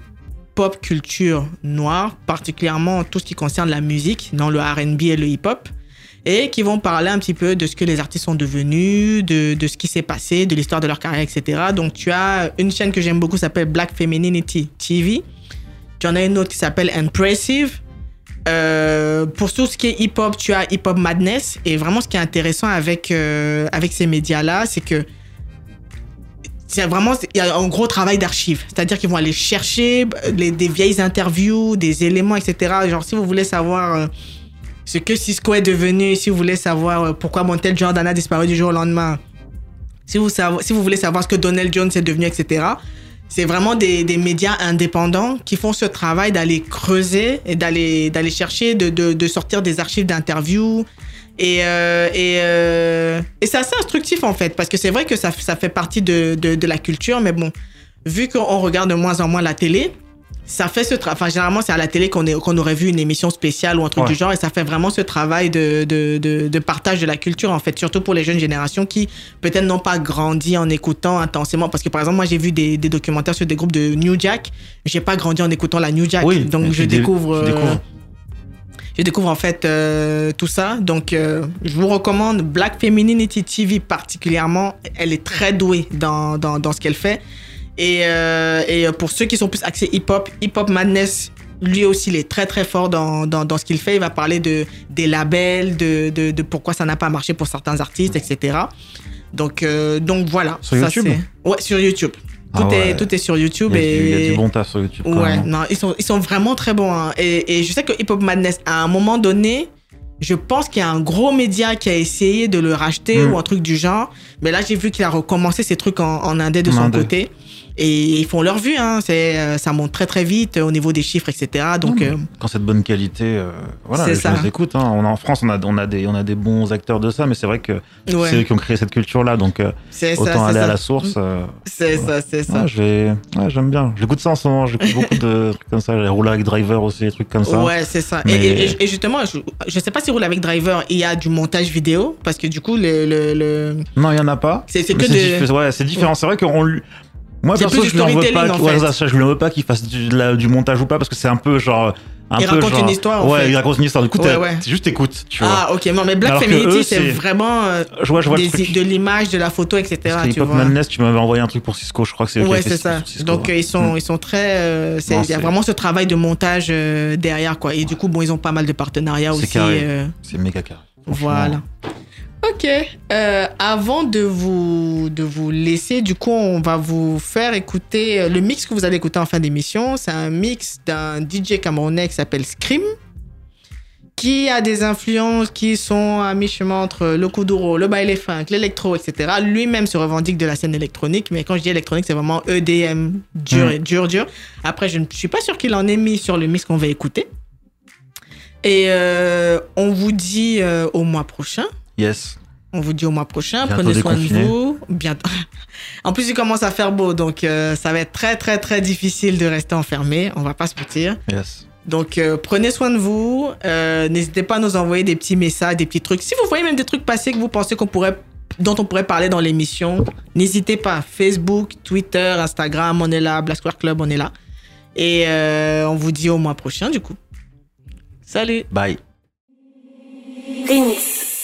pop culture noire, particulièrement tout ce qui concerne la musique, dans le R&B et le hip-hop, et qui vont parler un petit peu de ce que les artistes sont devenus, de, ce qui s'est passé, de l'histoire de leur carrière, etc. Donc tu as une chaîne que j'aime beaucoup, s'appelle Black Femininity TV. Tu en as une autre qui s'appelle Impressive. Euh, pour tout ce qui est hip-hop, tu as Hip Hop Madness. Et vraiment, ce qui est intéressant avec, euh, avec ces médias-là, c'est que c'est vraiment il y a un gros travail d'archives. C'est-à-dire qu'ils vont aller chercher euh, des vieilles interviews, des éléments, etc. Genre, si vous voulez savoir ce que Cisco est devenu, si vous voulez savoir euh, pourquoi Montel Jordan a disparu du jour au lendemain, si vous, voulez savoir ce que Donald Jones est devenu, etc. C'est vraiment des, médias indépendants qui font ce travail d'aller creuser et d'aller chercher, de, sortir des archives d'interviews. Et, euh, et, euh, c'est assez instructif en fait, parce que c'est vrai que ça, fait partie de, de la culture, mais bon, vu qu'on regarde de moins en moins la télé, ça fait ce travail. Enfin, généralement, c'est à la télé qu'on aurait vu une émission spéciale ou un truc Ouais. du genre, et ça fait vraiment ce travail de, de, de, de partage de la culture, en fait, surtout pour les jeunes générations qui peut-être n'ont pas grandi en écoutant intensément. Parce que, par exemple, moi, j'ai vu des, des documentaires sur des groupes de New Jack. J'ai pas grandi en écoutant la New Jack. Oui, donc, je découvre. euh, je découvre en fait euh, tout ça. Donc, euh, je vous recommande Black Femininity TV particulièrement. Elle est très douée dans, dans, dans ce qu'elle fait. Et, euh, et pour ceux qui sont plus axés hip-hop, Hip-Hop Madness, lui aussi, il est très très fort dans, dans, dans ce qu'il fait. Il va parler de, des labels, de, de, de pourquoi ça n'a pas marché pour certains artistes, etc. Donc, euh, donc voilà. Sur Ça, YouTube Ouais, sur YouTube. Tout, Ah ouais. est, tout est sur YouTube. Il y, a, et... du- il y a du bon taf sur YouTube. Ouais, non, ils sont, ils sont vraiment très bons. hein. Et, et je sais que Hip Hop Madness, à un moment donné, je pense qu'il y a un gros média qui a essayé de le racheter Mm. ou un truc du genre. Mais là, j'ai vu qu'il a recommencé ses trucs en, en indé de son indé. côté. Et ils font leur vue. Hein. C'est, euh, ça monte très très vite euh, au niveau des chiffres, etc. Donc, euh, Quand c'est de bonne qualité, euh, voilà, C'est les ça. gens écoutent. Hein. On a, en France, on a, on, a des, on a des bons acteurs de ça, mais c'est vrai que c'est eux qui ont créé cette culture-là, donc euh, c'est ça, autant c'est aller à ça. la source. euh, C'est ça, c'est ça. ouais, ouais, j'aime bien. J'écoute ça en ce moment. J'écoute beaucoup de <laughs> trucs comme ça. Rouler avec driver aussi, des trucs comme ça. Ouais, c'est ça. Et- Mais- Et, et- et justement, je, je sais pas si roule avec Driver, il y a du montage vidéo, parce que du coup, le, le, le- Non, il y en a pas. C'est- que de- c'est différent. C'est vrai qu'on lui. Moi, perso, je lui en veux pas. en fait. ça, je lui en veux pas qu'il fasse du, de la- du montage ou pas, parce que c'est un peu genre. Un Il peu raconte genre- une histoire, en Ouais, fait. il raconte une histoire. Du coup, Ouais, ouais. juste écoute, tu vois. Ah, ok, non, mais Black Alors c'est vraiment euh, Je vois, je vois des- de l'image, de la photo, etc. Parce tu vois. Madness, tu m'avais envoyé un truc pour Cisco, je crois que c'est Ouais, c'est ce- ça. Cisco, Donc ouais. euh, ils sont Mm. ils sont très euh, il y a vraiment ce travail de montage euh, derrière quoi. Et du coup bon ils ont pas mal de partenariats aussi. C'est méga carré. Voilà. Ok. Euh, avant de vous de vous laisser, du coup on va vous faire écouter euh, le mix que vous allez écouter en fin d'émission. C'est un mix d'un DJ camerounais qui s'appelle Scream qui a des influences qui sont à mi-chemin entre le kuduro, le baile funk, l'électro, etc. Lui-même se revendique de la scène électronique, mais quand je dis électronique, c'est vraiment EDM dur Mm. et dur, dur. Après, je ne suis pas sûr qu'il en ait mis sur le mix qu'on va écouter. Et euh, on vous dit euh, au mois prochain. Yes. On vous dit au mois prochain. Bientôt Prenez soin déconfiné. de vous. Bientôt. <laughs> En plus, il commence à faire beau, donc euh, ça va être très, très, très difficile de rester enfermé. On va pas se mentir. Yes. Donc, euh, prenez soin de vous. Euh, N'hésitez pas à nous envoyer des petits messages, des petits trucs. Si vous voyez même des trucs passer que vous pensez qu'on pourrait, dont on pourrait parler dans l'émission, n'hésitez pas. Facebook, Twitter, Instagram, on est là. Black Square Club, on est là. Et euh, on vous dit au mois prochain, du coup. Salut. Bye. Remix.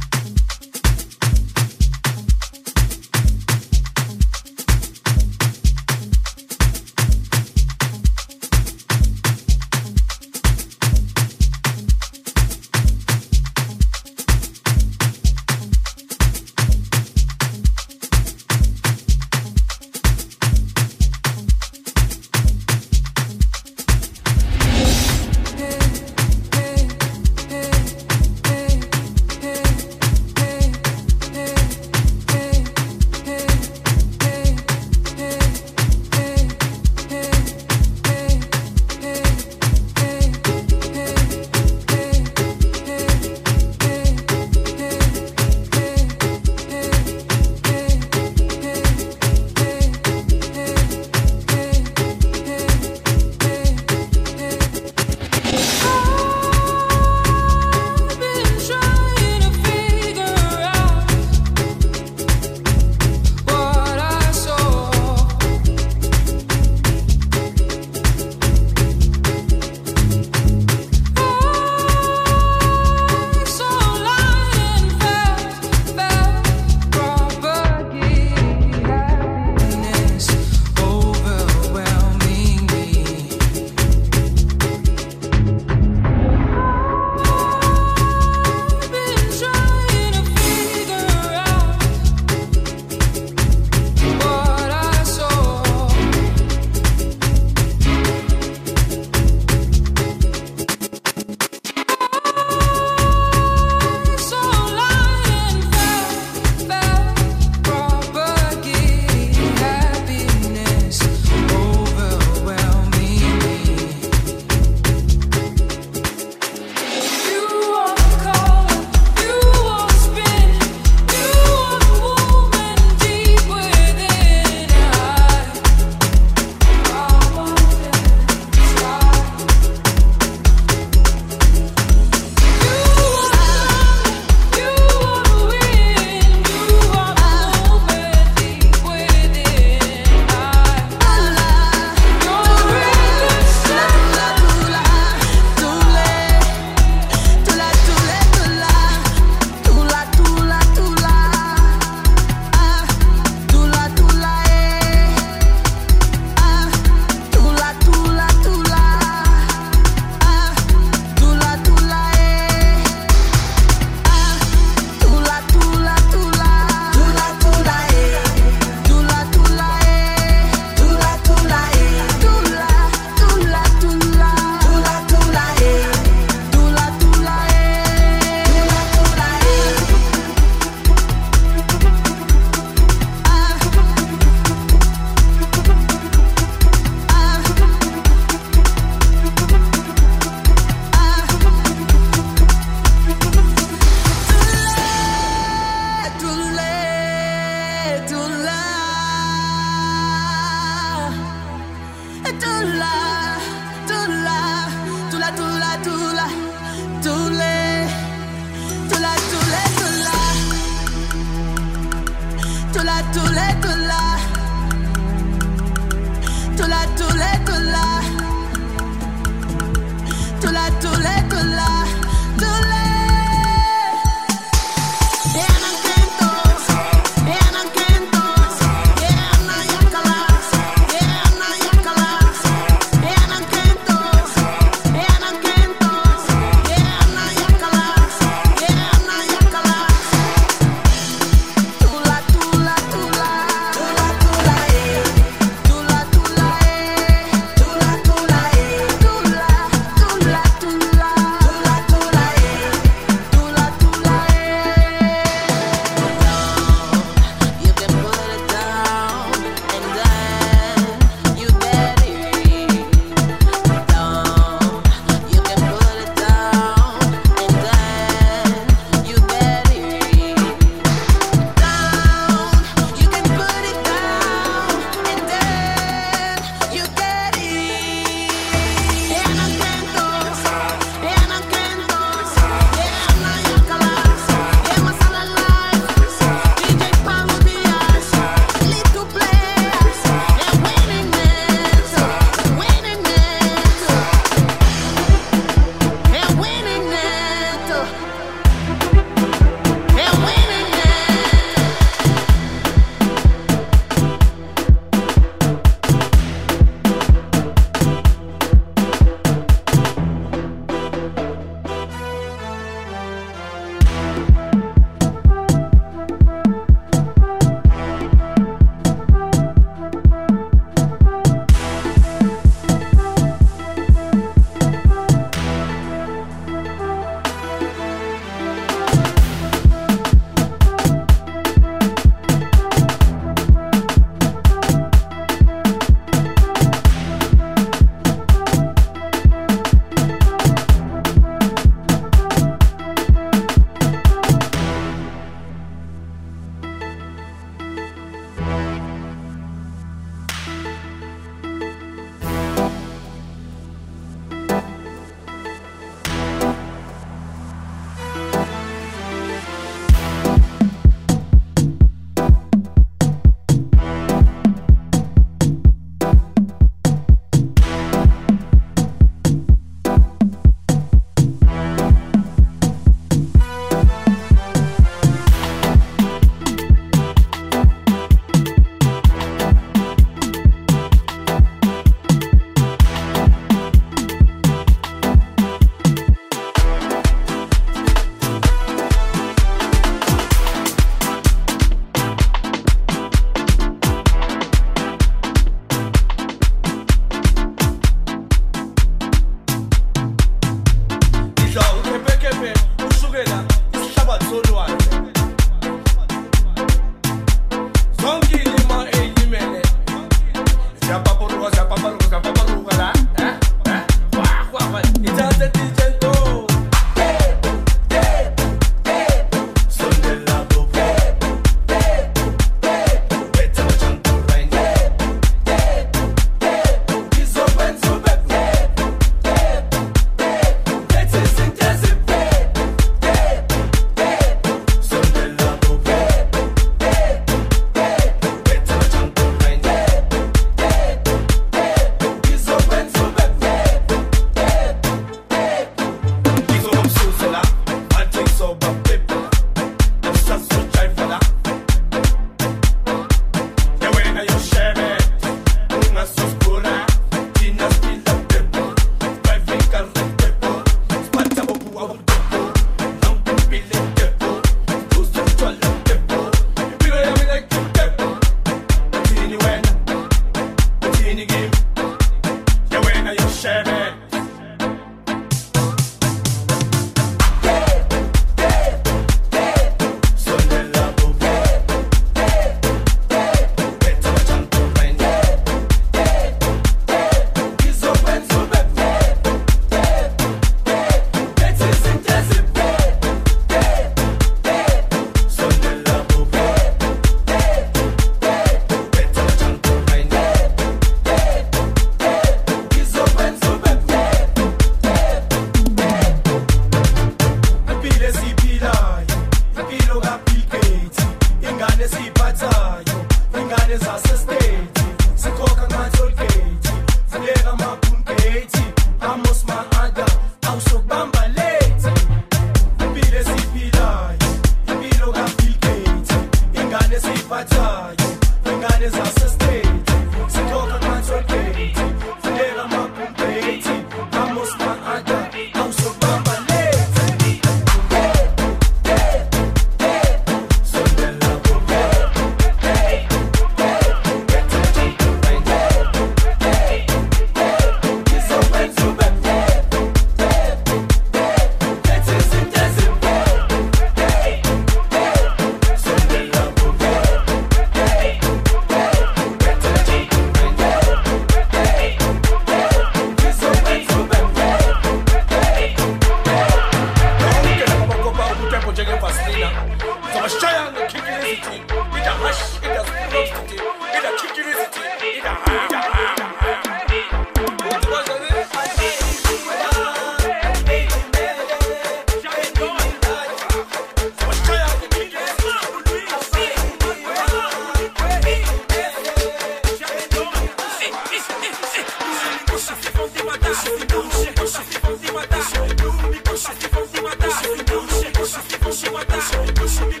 Listen, listen, you.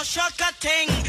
no shortcutting.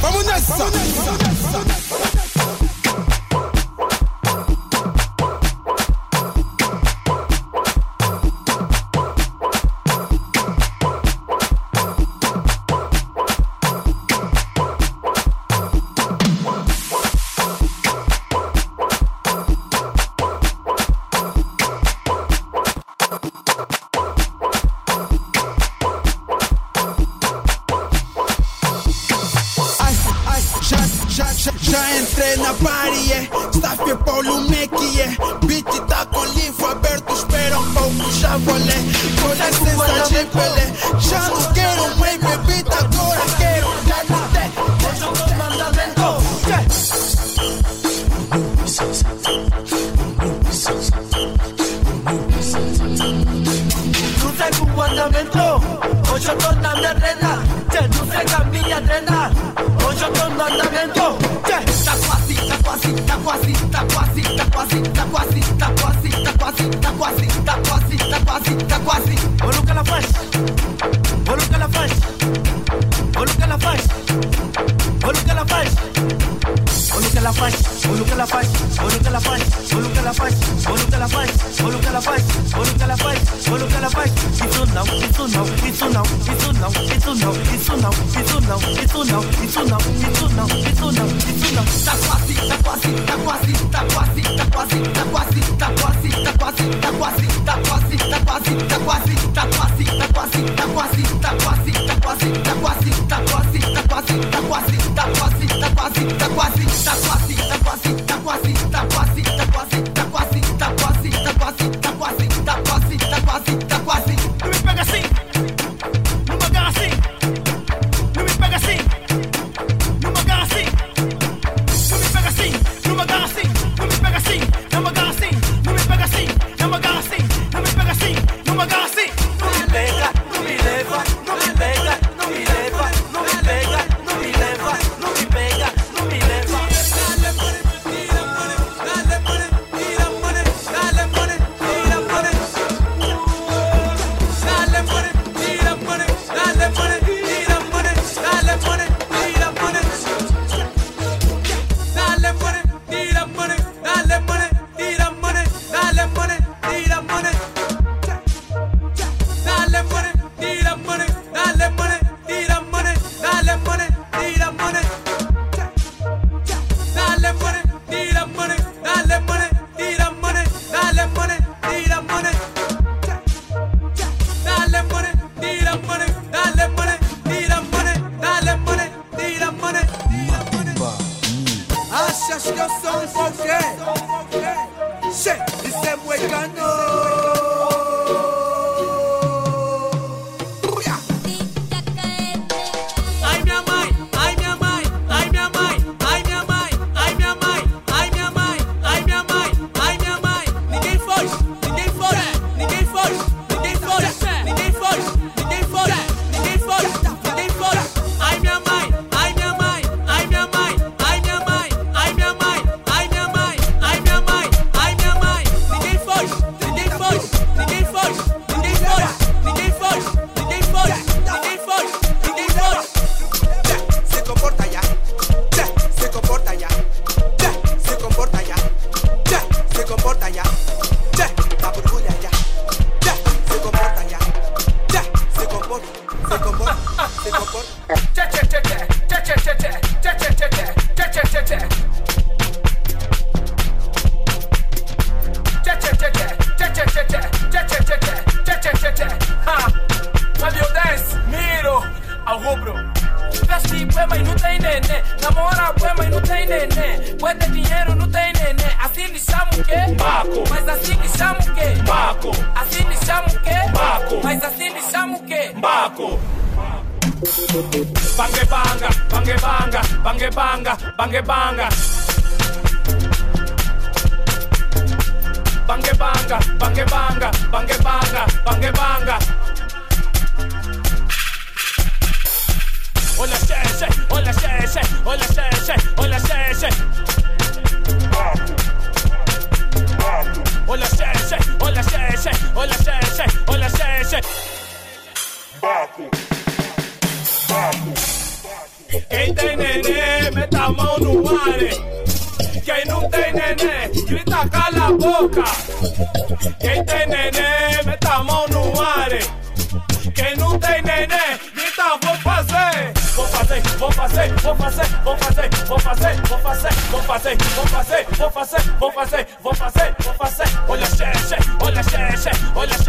Vamos nessa! Vamos nessa! nene bwete dinero nutainene asinishamuke mako mas asinishamuke mako asinishamuke mako mas asinishamuke mako bangebanga bangebanga bangebanga bangebanga bangebanga bangebanga bangebanga bangebanga bangebanga Hola, the hola, on hola, stage, hola, the hola, on hola, stage. hola, the hola, on the stage, on the stage, on the stage. Baco. Baco. Quem tem nenê, meta a mão no ar. Quem não tem nenê, grita cala a boca. Quem tem nenê, meta vou fazer, vou fazer, vou fazer, vou fazer, vou fazer, vou fazer, vou fazer, vou fazer, vou fazer, vou fazer, vou fazer, olha chefe, olha chefe, olha chefe.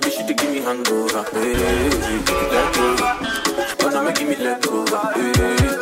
the bitch to give me hangover. Hey, Let go. hey, hey, me give me let go? hey,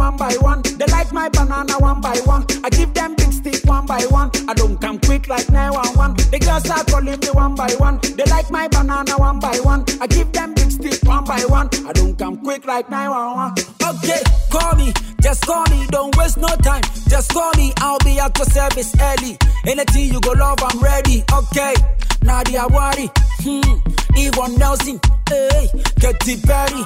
one by one. They like my banana one by one. I give them big stick one by one. I don't come quick like 911. The girls are calling me one by one. They like my banana one by one. I give them big stick one by one. I don't come quick like 911. Okay, call me, just call me, don't waste no time. Just call me, I'll be at your service early. Anything you go love, I'm ready. Okay, Nadia Wari, hmm, Yvonne Nelson, hey, Katy Perry,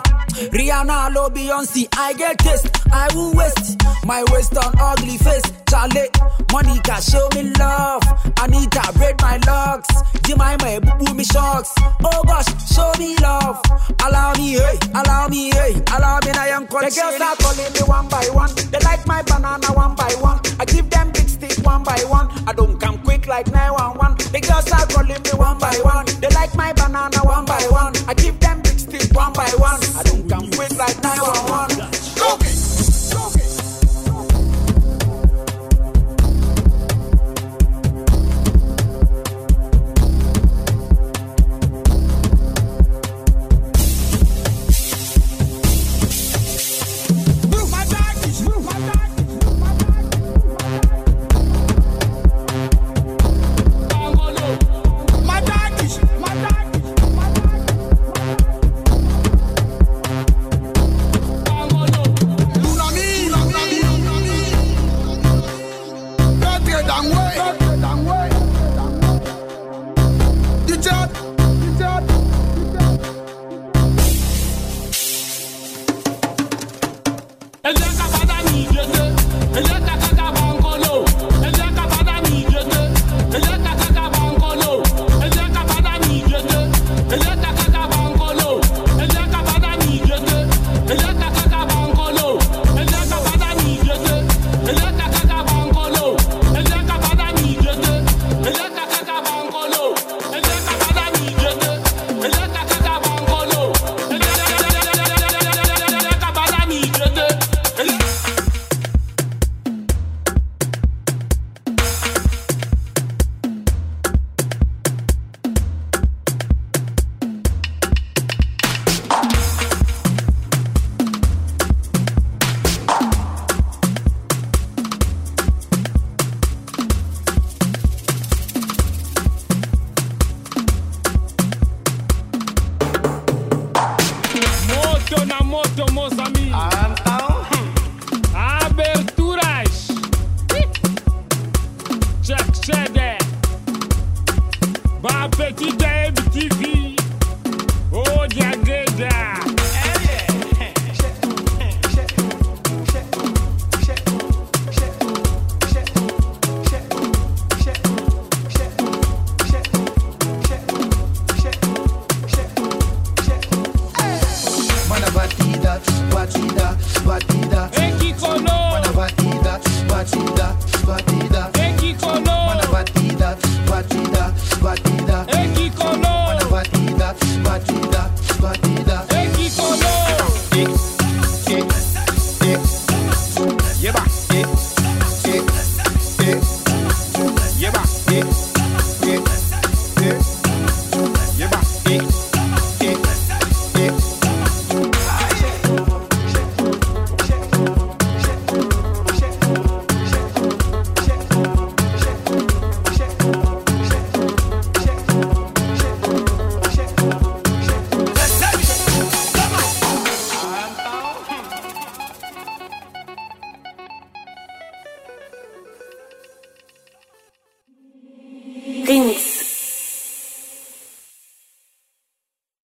Rihanna, Lo Beyonce. I get this, I will waste my waist on ugly face. Charlie, Monica, show me love. Anita, braid my locks. Jemima, boo boo me shocks. Oh gosh, show me love. Allow me, hey, allow me, hey, allow me, I am The girls are calling me one by one. They like my banana one by one. I give them big stick one by one. I don't come quick like 911. The girls are calling me one by one. They like my banana one by one. I give them big stick one by one. I